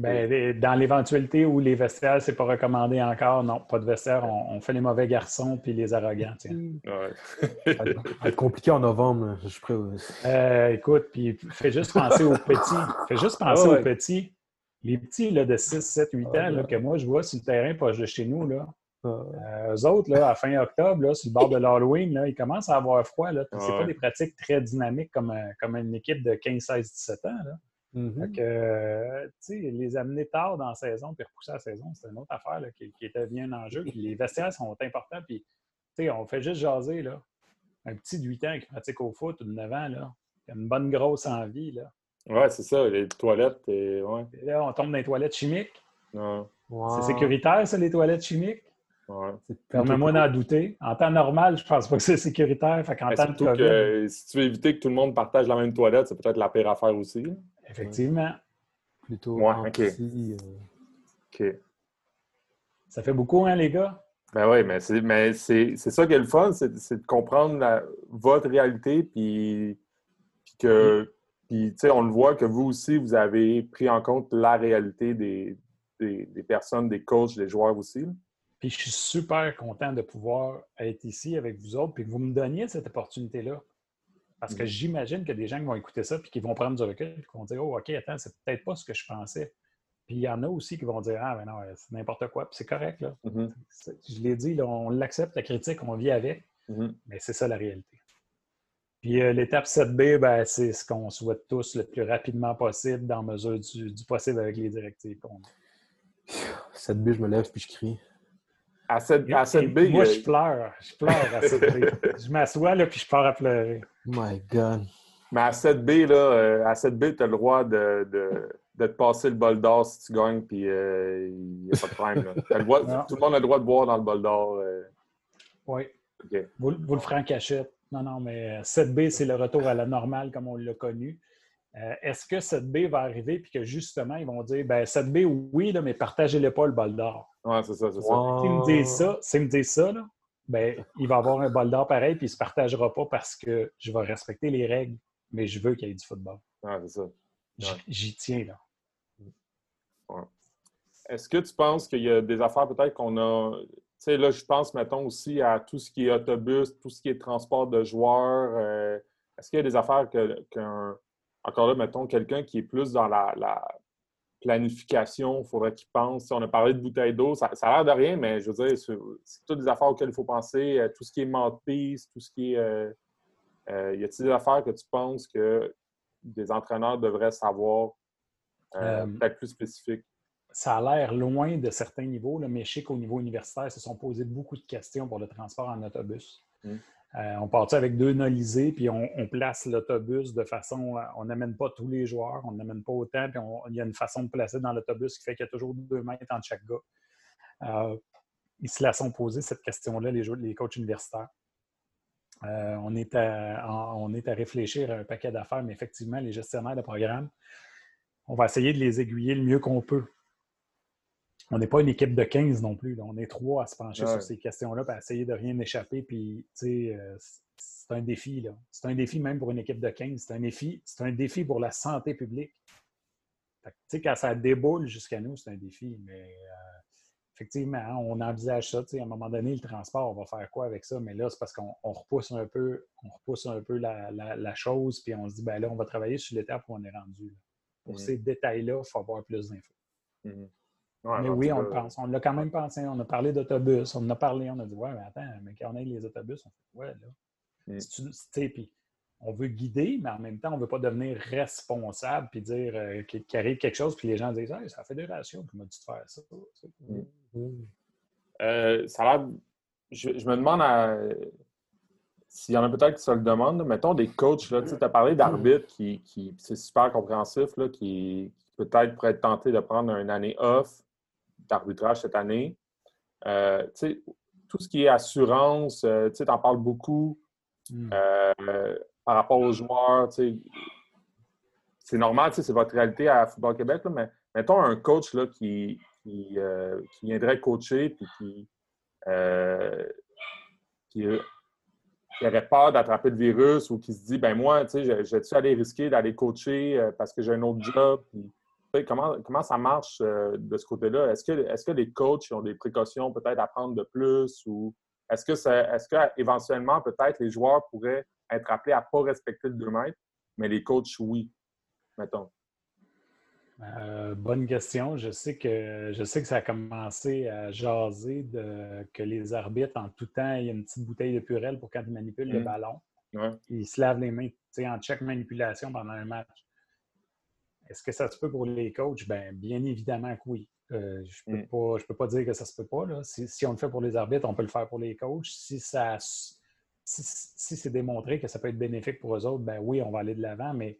ben, dans l'éventualité où les vestiaires, c'est pas recommandé encore, non, pas de vestiaire, on, fait les mauvais garçons puis les arrogants. Ouais. ça va être compliqué en novembre, je suis euh, écoute, puis fais juste penser aux petits. Fais juste penser aux petits. Les petits là, de 6, 7, 8 ans que moi, je vois sur le terrain pas de chez nous, là, Euh, eux autres, là, à fin octobre, là, sur le bord de l'Halloween, là, ils commencent à avoir froid. Là, c'est pas des pratiques très dynamiques comme, euh, comme une équipe de 15, 16, 17 ans. Là. Mm-hmm. Euh, les amener tard dans la saison puis repousser la saison, c'est une autre affaire là, qui, était bien en jeu. Puis les vestiaires sont importants. Puis, on fait juste jaser. Là. Un petit de 8 ans qui pratique au foot ou de 9 ans, là, qui a une bonne grosse envie. Là. Ouais, c'est ça, les toilettes. Et, ouais. là, on tombe dans les toilettes chimiques. C'est sécuritaire, ça, les toilettes chimiques? Ouais. Permets-moi d'en douter. En temps normal, je pense pas que c'est sécuritaire. Fait qu'en temps de que, si tu veux éviter que tout le monde partage la même toilette, c'est peut-être la pire affaire aussi. Effectivement. Plutôt ouais. Euh. OK. Ça fait beaucoup, hein, les gars? Ben oui, mais c'est, mais c'est, ça qui est le fun, c'est, de comprendre votre réalité, puis, puis que, puis, tu sais, on le voit que vous aussi, vous avez pris en compte la réalité des, des, personnes, des coachs, des joueurs aussi. Puis je suis super content de pouvoir être ici avec vous autres, puis que vous me donniez cette opportunité-là. Parce que mm. j'imagine qu'il y a des gens qui vont écouter ça, puis qui vont prendre du recul, puis qui vont dire Oh, OK, attends, c'est peut-être pas ce que je pensais. Puis il y en a aussi qui vont dire Ah, ben non, c'est n'importe quoi, puis c'est correct. Là. Mm-hmm. Je l'ai dit, on l'accepte, la critique, on vit avec, mm-hmm. mais c'est ça la réalité. Puis euh, l'étape 7B, ben, c'est ce qu'on souhaite tous le plus rapidement possible, dans mesure du, du possible avec les directives qu'on a. 7B, je me lève puis je crie. À 7, b Moi, je pleure. Je pleure à 7B. je m'assois là puis je pars à pleurer. My God. Mais à 7B, là, euh, à 7B, tu as le droit de, de, de, te passer le bol d'or si tu gagnes, puis il euh, n'y a pas de problème. tout le monde a le droit de boire dans le bol d'or. Euh. Oui. Vous, vous, le ferez en cachette. Non, non, mais 7B, c'est le retour à la normale comme on l'a connu. Euh, est-ce que cette B va arriver puis que justement, ils vont dire ben cette B, oui, là, mais partagez-le pas le bol d'or? Oui, c'est ça, c'est ça. S'ils me disent ça, s'ils me ça, là, ben, il va avoir un bol d'or pareil, puis il ne se partagera pas parce que je vais respecter les règles, mais je veux qu'il y ait du football. Ouais, c'est ça. J'y tiens, là. Est-ce que tu penses qu'il y a des affaires peut-être qu'on a. Tu sais, là, je pense, mettons, aussi à tout ce qui est autobus, tout ce qui est transport de joueurs. Euh, est-ce qu'il y a des affaires qu'un encore là, mettons, quelqu'un qui est plus dans la, planification, il faudrait qu'il pense. On a parlé de bouteilles d'eau, ça, a l'air de rien, mais je veux dire, c'est toutes des affaires auxquelles il faut penser. Euh, tout ce qui est mouthpiece, tout ce qui est. Euh, euh, y a-t-il des affaires que tu penses que des entraîneurs devraient savoir, peut-être plus spécifiques? Ça a l'air loin de certains niveaux, mais je sais qu'au niveau universitaire, se sont posés beaucoup de questions pour le transport en autobus. Mmh. Euh, on part avec deux nolisés, puis on, place l'autobus de façon. on n'amène pas tous les joueurs, on n'amène pas autant, puis il y a une façon de placer dans l'autobus qui fait qu'il y a toujours deux mètres entre chaque gars. Euh, ils se la sont cette question-là, les, les coachs universitaires. Euh, on, est à, on est à réfléchir à un paquet d'affaires, mais effectivement, les gestionnaires de programme, on va essayer de les aiguiller le mieux qu'on peut on n'est pas une équipe de 15 non plus. On est trois à se pencher sur ces questions-là et à essayer de rien échapper. Puis, euh, c'est un défi. C'est un défi même pour une équipe de 15. C'est un défi, c'est un défi pour la santé publique. quand ça déboule jusqu'à nous, c'est un défi. Mais euh, effectivement, hein, on envisage ça. À un moment donné, le transport, on va faire quoi avec ça? Mais là, c'est parce qu'on repousse un peu, on repousse un peu la, chose, puis on se dit, ben là, on va travailler sur l'étape où on est rendu. Pour mmh. ces détails-là, il faut avoir plus d'infos. Mais oui, on le pense. On l'a quand même pensé. On a parlé d'autobus. On en a parlé. On a dit, ouais, mais attends, mais quand on a les autobus, on fait, ouais, là. Mm. puis on veut guider, mais en même temps, on ne veut pas devenir responsable puis dire euh, qu'il arrive quelque chose, puis les gens disent, hey, c'est la fédération qui m'a dit de faire ça. Mm. Mm. Euh, ça a je, me demande s'il y en a peut-être qui se le demandent. Mettons des coachs, là, tu as parlé d'arbitre qui, qui c'est super compréhensif, là, qui, peut-être pourrait être tenté de prendre une année off d'arbitrage cette année. Euh, tout ce qui est assurance, euh, tu en parles beaucoup hmm. euh, par rapport aux joueurs. C'est normal, c'est votre réalité à Football Québec, mais mettons un coach là, qui, qui, viendrait coacher puis qui, qui, aurait peur d'attraper le virus ou qui se dit ben moi, je vais-tu aller risquer d'aller coacher parce que j'ai un autre job? Comment, comment ça marche euh, de ce côté-là? Est-ce que, est que les coachs ont des précautions peut-être à prendre de plus ou est-ce que est-ce qu'éventuellement, peut-être, les joueurs pourraient être appelés à ne pas respecter le 2 mètres, mais les coachs, oui, mettons? Euh, bonne question. Je sais, que, je sais que ça a commencé à jaser de, que les arbitres, en tout temps, il y a une petite bouteille de purelle pour quand ils manipulent le Mm. ballon. Ouais. Ils se lavent les mains en check manipulation pendant un match. Est-ce que ça se peut pour les coachs? Ben, bien évidemment que oui. Euh, je ne peux, Mm. peux pas dire que ça se peut pas. là. Si, si on le fait pour les arbitres, on peut le faire pour les coachs. Si, ça, si, si c'est démontré que ça peut être bénéfique pour eux autres, ben oui, on va aller de l'avant. Mais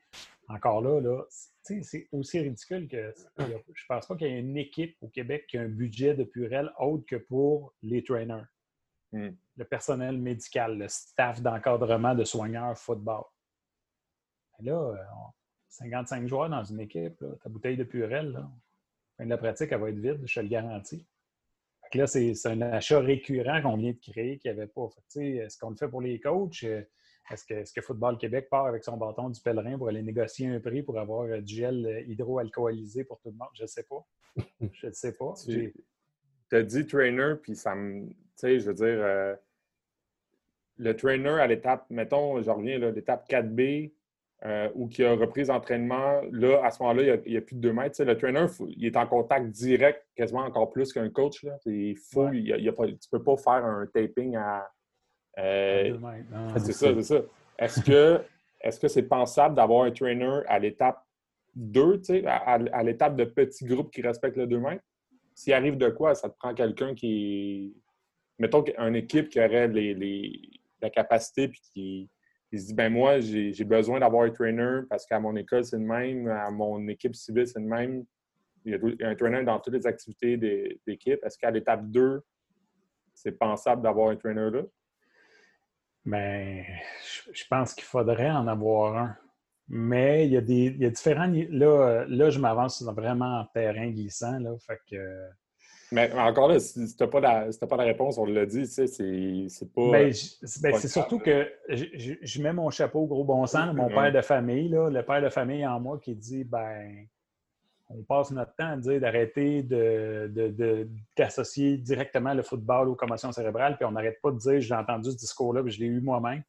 encore là, là c'est aussi ridicule que je ne pense pas qu'il y ait une équipe au Québec qui a un budget de purelle autre que pour les trainers, Mm. le personnel médical, le staff d'encadrement de soigneurs football. Là, euh, on- 55 joueurs dans une équipe, là, ta bouteille de purelle, là, fin de la pratique, elle va être vide, je te le garantis. Fait que là, c'est un achat récurrent qu'on vient de créer qu'il n'y avait pas. Est-ce qu'on le fait pour les coachs? Euh, Est-ce que, est-ce que Football Québec part avec son bâton du pèlerin pour aller négocier un prix pour avoir euh, du gel euh, hydroalcoolisé pour tout le monde? Je ne sais pas. Je ne sais pas. Tu as dit trainer, puis ça me. Tu sais, je veux dire, euh, le trainer à l'étape, mettons, je reviens, là, l'étape 4B, euh, ou qui a repris l'entraînement, là, à ce moment-là, il y a- plus de 2 mètres. Le trainer, faut- il est en contact direct, quasiment encore plus qu'un coach. Là. Il faut, Ouais. il a- il y a pas, tu ne peux pas faire un taping à. euh, Deux mètres. Non, c'est ça, c'est ça. Est-ce que est-ce que c'est pensable d'avoir un trainer à l'étape 2, tu sais, à, à- à l'étape de petit groupe qui respecte le 2 mètres? S'il arrive de quoi, ça te prend quelqu'un qui. Mettons qu'une équipe qui aurait les, les- la capacité puis qui, qui se dit ben moi, j'ai besoin d'avoir un trainer parce qu'à mon école, c'est le même, à mon équipe civile, c'est le même. Il y a, il un trainer dans toutes les activités d'équipe. Est-ce qu'à l'étape 2, c'est pensable d'avoir un trainer là? Mais je, pense qu'il faudrait en avoir un. Mais il y a des il y a différents. Là, là je m'avance vraiment en terrain glissant. Là, fait que, Mais encore là, si, tu n'as pas, pas la réponse, on l'a dit, tu sais, c'est pas. Ben, c'est ben, c'est surtout que je, je- mets mon chapeau au gros bon sens, là, mon Ouais. père de famille, là, le père de famille en moi qui dit ben on passe notre temps à dire d'arrêter de, de- de- d'associer directement le football aux commotions cérébrales, puis on n'arrête pas de dire j'ai entendu ce discours-là, puis je l'ai eu moi-même.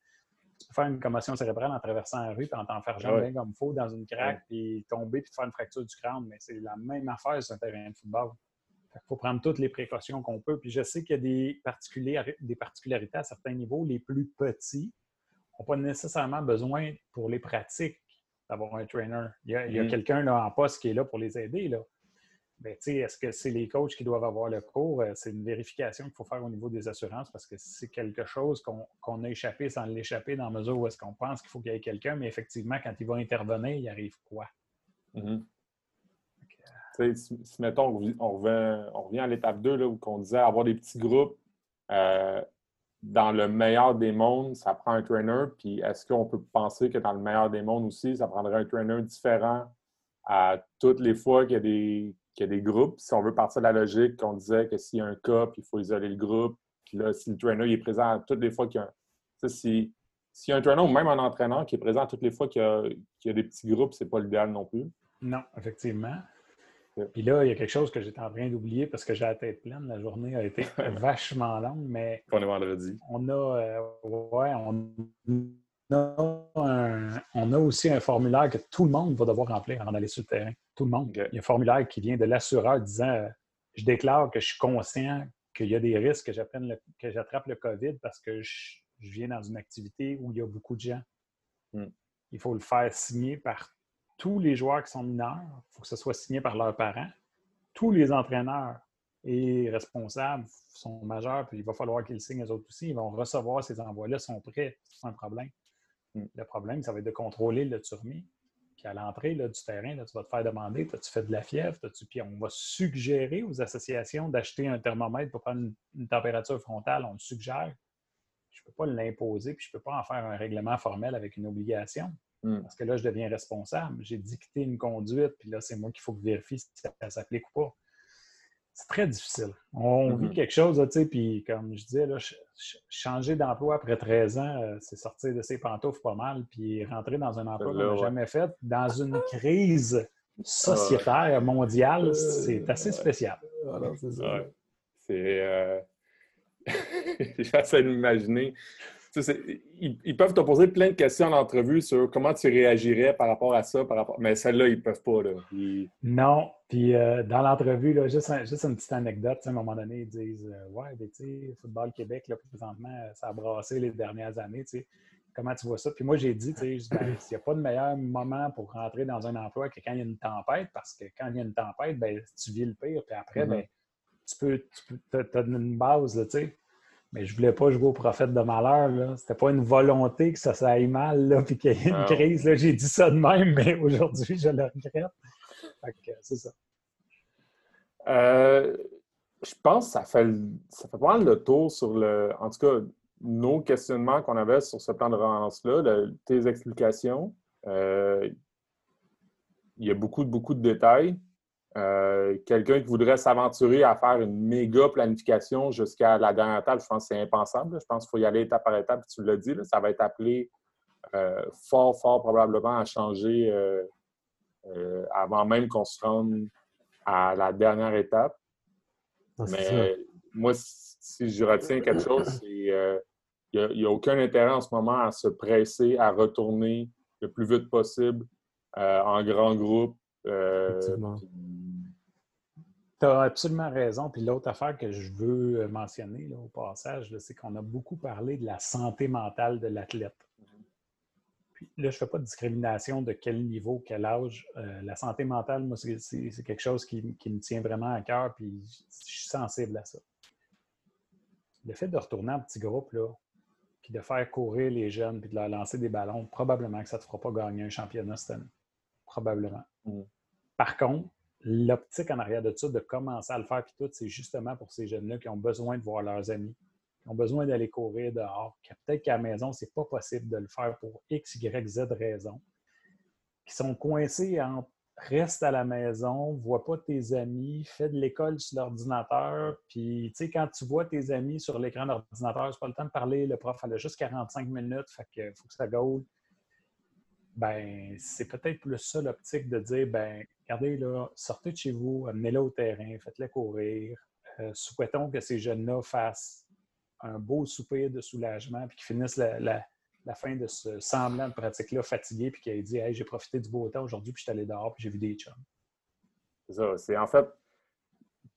Tu peux faire une commotion cérébrale en traversant la rue, puis en t'en faire Ouais. bien comme il faut dans une craque, puis tomber, puis te faire une fracture du crâne, mais c'est la même affaire sur un terrain de football. Il faut prendre toutes les précautions qu'on peut. Puis je sais qu'il y a des, particulari- des particularités à certains niveaux. Les plus petits n'ont pas nécessairement besoin pour les pratiques d'avoir un trainer. Il y a, Mhm. quelqu'un en poste qui est là pour les aider. Là. Ben, tu sais, Est-ce que c'est les coachs qui doivent avoir le cours? Euh, C'est une vérification qu'il faut faire au niveau des assurances parce que c'est quelque chose qu'on a échappé sans l'échapper dans la mesure où est-ce qu'on pense qu'il faut qu'il y ait quelqu'un, mais effectivement, quand il va intervenir, il arrive quoi? Mhm. Sais, Si, mettons, on revient, à l'étape 2, là, où on disait avoir des petits groupes, euh, dans le meilleur des mondes, ça prend un trainer. Puis est-ce qu'on peut penser que dans le meilleur des mondes aussi, ça prendrait un trainer différent à toutes les fois qu'il y a des, qu'il y a des groupes? Si on veut partir de la logique qu'on disait que s'il y a un cas, il faut isoler le groupe, puis là, si le trainer est présent à toutes les fois qu'il y a un. Si- S'il y a un trainer ou même un entraîneur qui est présent toutes les fois qu'il y a, qu'il y a des petits groupes, c'est pas l'idéal non plus. Non, effectivement. Puis là, il y a quelque chose que j'étais en train d'oublier parce que j'ai la tête pleine. La journée a été vachement longue, mais On est vendredi. on a, euh, ouais, on a, un- on a aussi un formulaire que tout le monde va devoir remplir avant d'aller sur le terrain. Tout le monde. Il y a un formulaire qui vient de l'assureur disant euh, Je déclare que je suis conscient qu'il y a des risques que j'apprenne le- que j'attrape le COVID parce que je, je viens dans une activité où il y a beaucoup de gens. Hmm. Il faut le faire signer par tous les joueurs qui sont mineurs. Il faut que ce soit signé par leurs parents. Tous les entraîneurs et responsables sont majeurs, puis il va falloir qu'ils signent eux autres aussi. Ils vont recevoir ces envois-là, ils sont prêts. C'est un problème. Hmm. Le problème, ça va être de contrôler le turmi. Puis à l'entrée du terrain, là, tu vas te faire demander as-tu fait de la fièvre? T'as-tu- Puis on va suggérer aux associations d'acheter un thermomètre pour prendre une, une température frontale. On le suggère. Je ne peux pas l'imposer, puis je ne peux pas en faire un règlement formel avec une obligation. Hmm. Parce que là, je deviens responsable. J'ai dicté une conduite, puis là, c'est moi qu'il faut que je vérifie si ça, ça s'applique ou pas. C'est très difficile. On vit quelque chose, tu sais, puis comme je disais, là, ch- ch- changer d'emploi après 13 ans, euh, c'est sortir de ses pantoufles pas mal, puis rentrer dans un emploi qu'on n'a ouais. jamais fait, dans une crise sociétaire mondiale, c'est assez spécial. Voilà, c'est ça. Ouais. C'est. Euh... J'essaie de Tu ils, peuvent te poser plein de questions en entrevue sur comment tu réagirais par rapport à ça, par rapport... mais celle-là, ils ne peuvent pas. Là. Non. Puis euh, dans l'entrevue, juste, juste, une petite anecdote, à un moment donné, ils disent euh, Ouais, tu sais, Football Québec, là, présentement, ça a brassé les dernières années. Comment tu vois ça? Puis moi, j'ai dit, ben, il n'y a pas de meilleur moment pour rentrer dans un emploi que quand il y a une tempête, parce que quand il y a une tempête, ben, tu vis le pire, puis après, mm-hmm. ben, tu peux, tu as une base, tu sais. Mais je ne voulais pas jouer au prophète de malheur. Ce n'était pas une volonté que ça, aille mal, là, puis qu'il y ait une crise. J'ai dit ça de même, mais aujourd'hui, je le regrette. c'est ça. Euh, je pense que ça fait, ça fait pas mal le tour sur le. En tout cas, nos questionnements qu'on avait sur ce plan de relance-là, tes explications. Euh, il y a beaucoup, beaucoup de détails. Euh, quelqu'un qui voudrait s'aventurer à faire une méga planification jusqu'à la dernière table, je pense que c'est impensable. Je pense qu'il faut y aller étape par étape. Tu l'as dit, ça va être appelé euh, fort, fort probablement à changer euh, avant même qu'on se rende à la dernière étape. Ah, Mais moi, si je retiens quelque chose, c'est qu'il n'y a, aucun intérêt en ce moment à se presser à retourner le plus vite possible en grand groupe. Tu as absolument raison. Puis l'autre affaire que je veux euh, mentionner au passage, c'est qu'on a beaucoup parlé de la santé mentale de l'athlète. Puis là, je ne fais pas de discrimination de quel niveau, quel âge. Euh, la santé mentale, moi, c'est quelque chose qui, me tient vraiment à cœur, puis je suis sensible à ça. Le fait de retourner en petit groupe, là, puis de faire courir les jeunes, puis de leur lancer des ballons, probablement que ça ne te fera pas gagner un championnat cette année. Probablement. Mm. Par contre, l'optique en arrière de ça, de commencer à le faire, puis tout, c'est justement pour ces jeunes-là qui ont besoin de voir leurs amis, qui ont besoin d'aller courir dehors, qui peut-être qu'à la maison, c'est pas possible de le faire pour X, Y, Z raisons, qui sont coincés en reste à la maison, vois pas tes amis, fais de l'école sur l'ordinateur, puis tu sais, quand tu vois tes amis sur l'écran d'ordinateur, c'est pas le temps de parler, le prof, elle a juste 45 minutes, fait que faut que ça gaule ben c'est peut-être plus ça l'optique de dire ben regardez là, sortez de chez vous, amenez-les au terrain, faites-les courir. Euh, souhaitons que ces jeunes-là fassent un beau soupir de soulagement puis qu'ils finissent la, fin de ce semblant de pratique-là fatigué puis qu'ils aient dit Hey, j'ai profité du beau temps aujourd'hui puis je suis allé dehors puis j'ai vu des chums. C'est ça. C'est en fait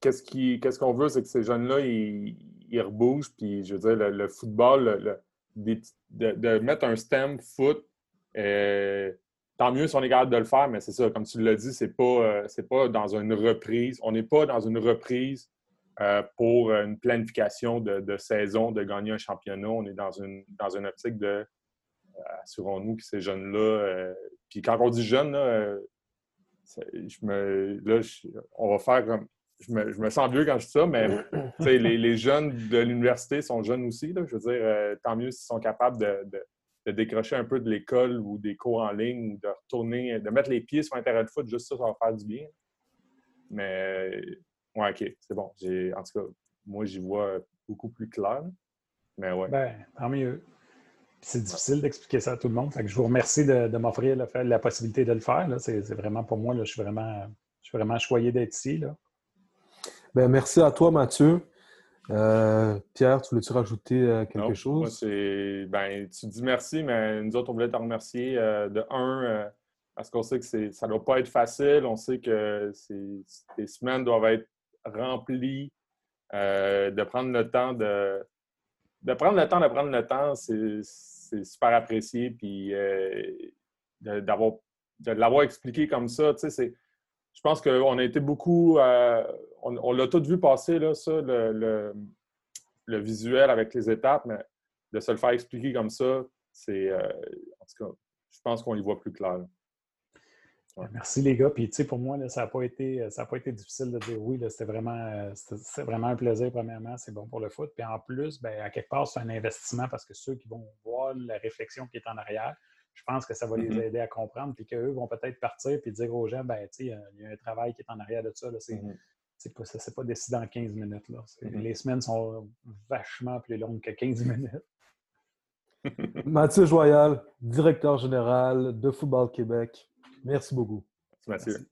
qu'est-ce qu'on veut, c'est que ces jeunes-là, ils, ils, rebougent, puis je veux dire, le, football, de, de, mettre un stem foot euh, tant mieux si on est capable de le faire, mais c'est ça, comme tu l'as dit, c'est pas, euh, pas dans une reprise. On n'est pas dans une reprise euh, pour une planification de, saison, de gagner un championnat. On est dans une, dans une optique de assurons-nous que ces jeunes-là. puis quand on dit jeunes, là, je me, là on va faire comme. Je me, je me, sens vieux quand je dis ça, mais les, les, jeunes de l'université sont jeunes aussi. Je veux dire, tant mieux s'ils sont capables de décrocher un peu de l'école ou des cours en ligne ou de retourner, de mettre les pieds sur un terrain de foot, juste ça, ça va faire du bien. Mais, ouais, OK, c'est bon. En tout cas, moi, j'y vois beaucoup plus clair. Mais ouais. Ben, tant mieux. C'est difficile d'expliquer ça à tout le monde. Fait que je vous remercie de, m'offrir la, possibilité de le faire. C'est vraiment pour moi, là, je suis vraiment, je suis vraiment choyé d'être ici. Là. Ben, merci à toi, Mathieu. Euh, Pierre, tu voulais-tu rajouter euh, quelque chose? ben, tu dis merci, mais nous autres, on voulait te remercier euh, de un, parce qu'on sait que ça ne doit pas être facile. On sait que ces semaines doivent être remplies. de prendre le temps de, de prendre le temps de prendre le temps, c'est super apprécié. Puis d'avoir de l'avoir expliqué comme ça, tu sais, je pense qu'on a été beaucoup. Euh, on, l'a tout vu passer, là, ça, le, visuel avec les étapes, mais de se le faire expliquer comme ça, c'est. Euh, en tout cas, je pense qu'on y voit plus clair. Merci les gars. Puis tu sais, pour moi, là, ça n'a pas, été, pas été difficile de dire oui. C'était vraiment, vraiment un plaisir, premièrement. C'est bon pour le foot. Puis en plus, ben, à quelque part, c'est un investissement parce que ceux qui vont voir la réflexion qui est en arrière, je pense que ça va les mm-hmm. aider à comprendre, puis qu'eux vont peut-être partir puis dire aux gens, ben, il y a un travail qui est en arrière de ça. C'est mm pas, pas décidé en 15 minutes. Là. Mm-hmm. Les semaines sont vachement plus longues que 15 minutes. Mathieu Joyal, directeur général de Football Québec. Merci beaucoup. Merci, Mathieu.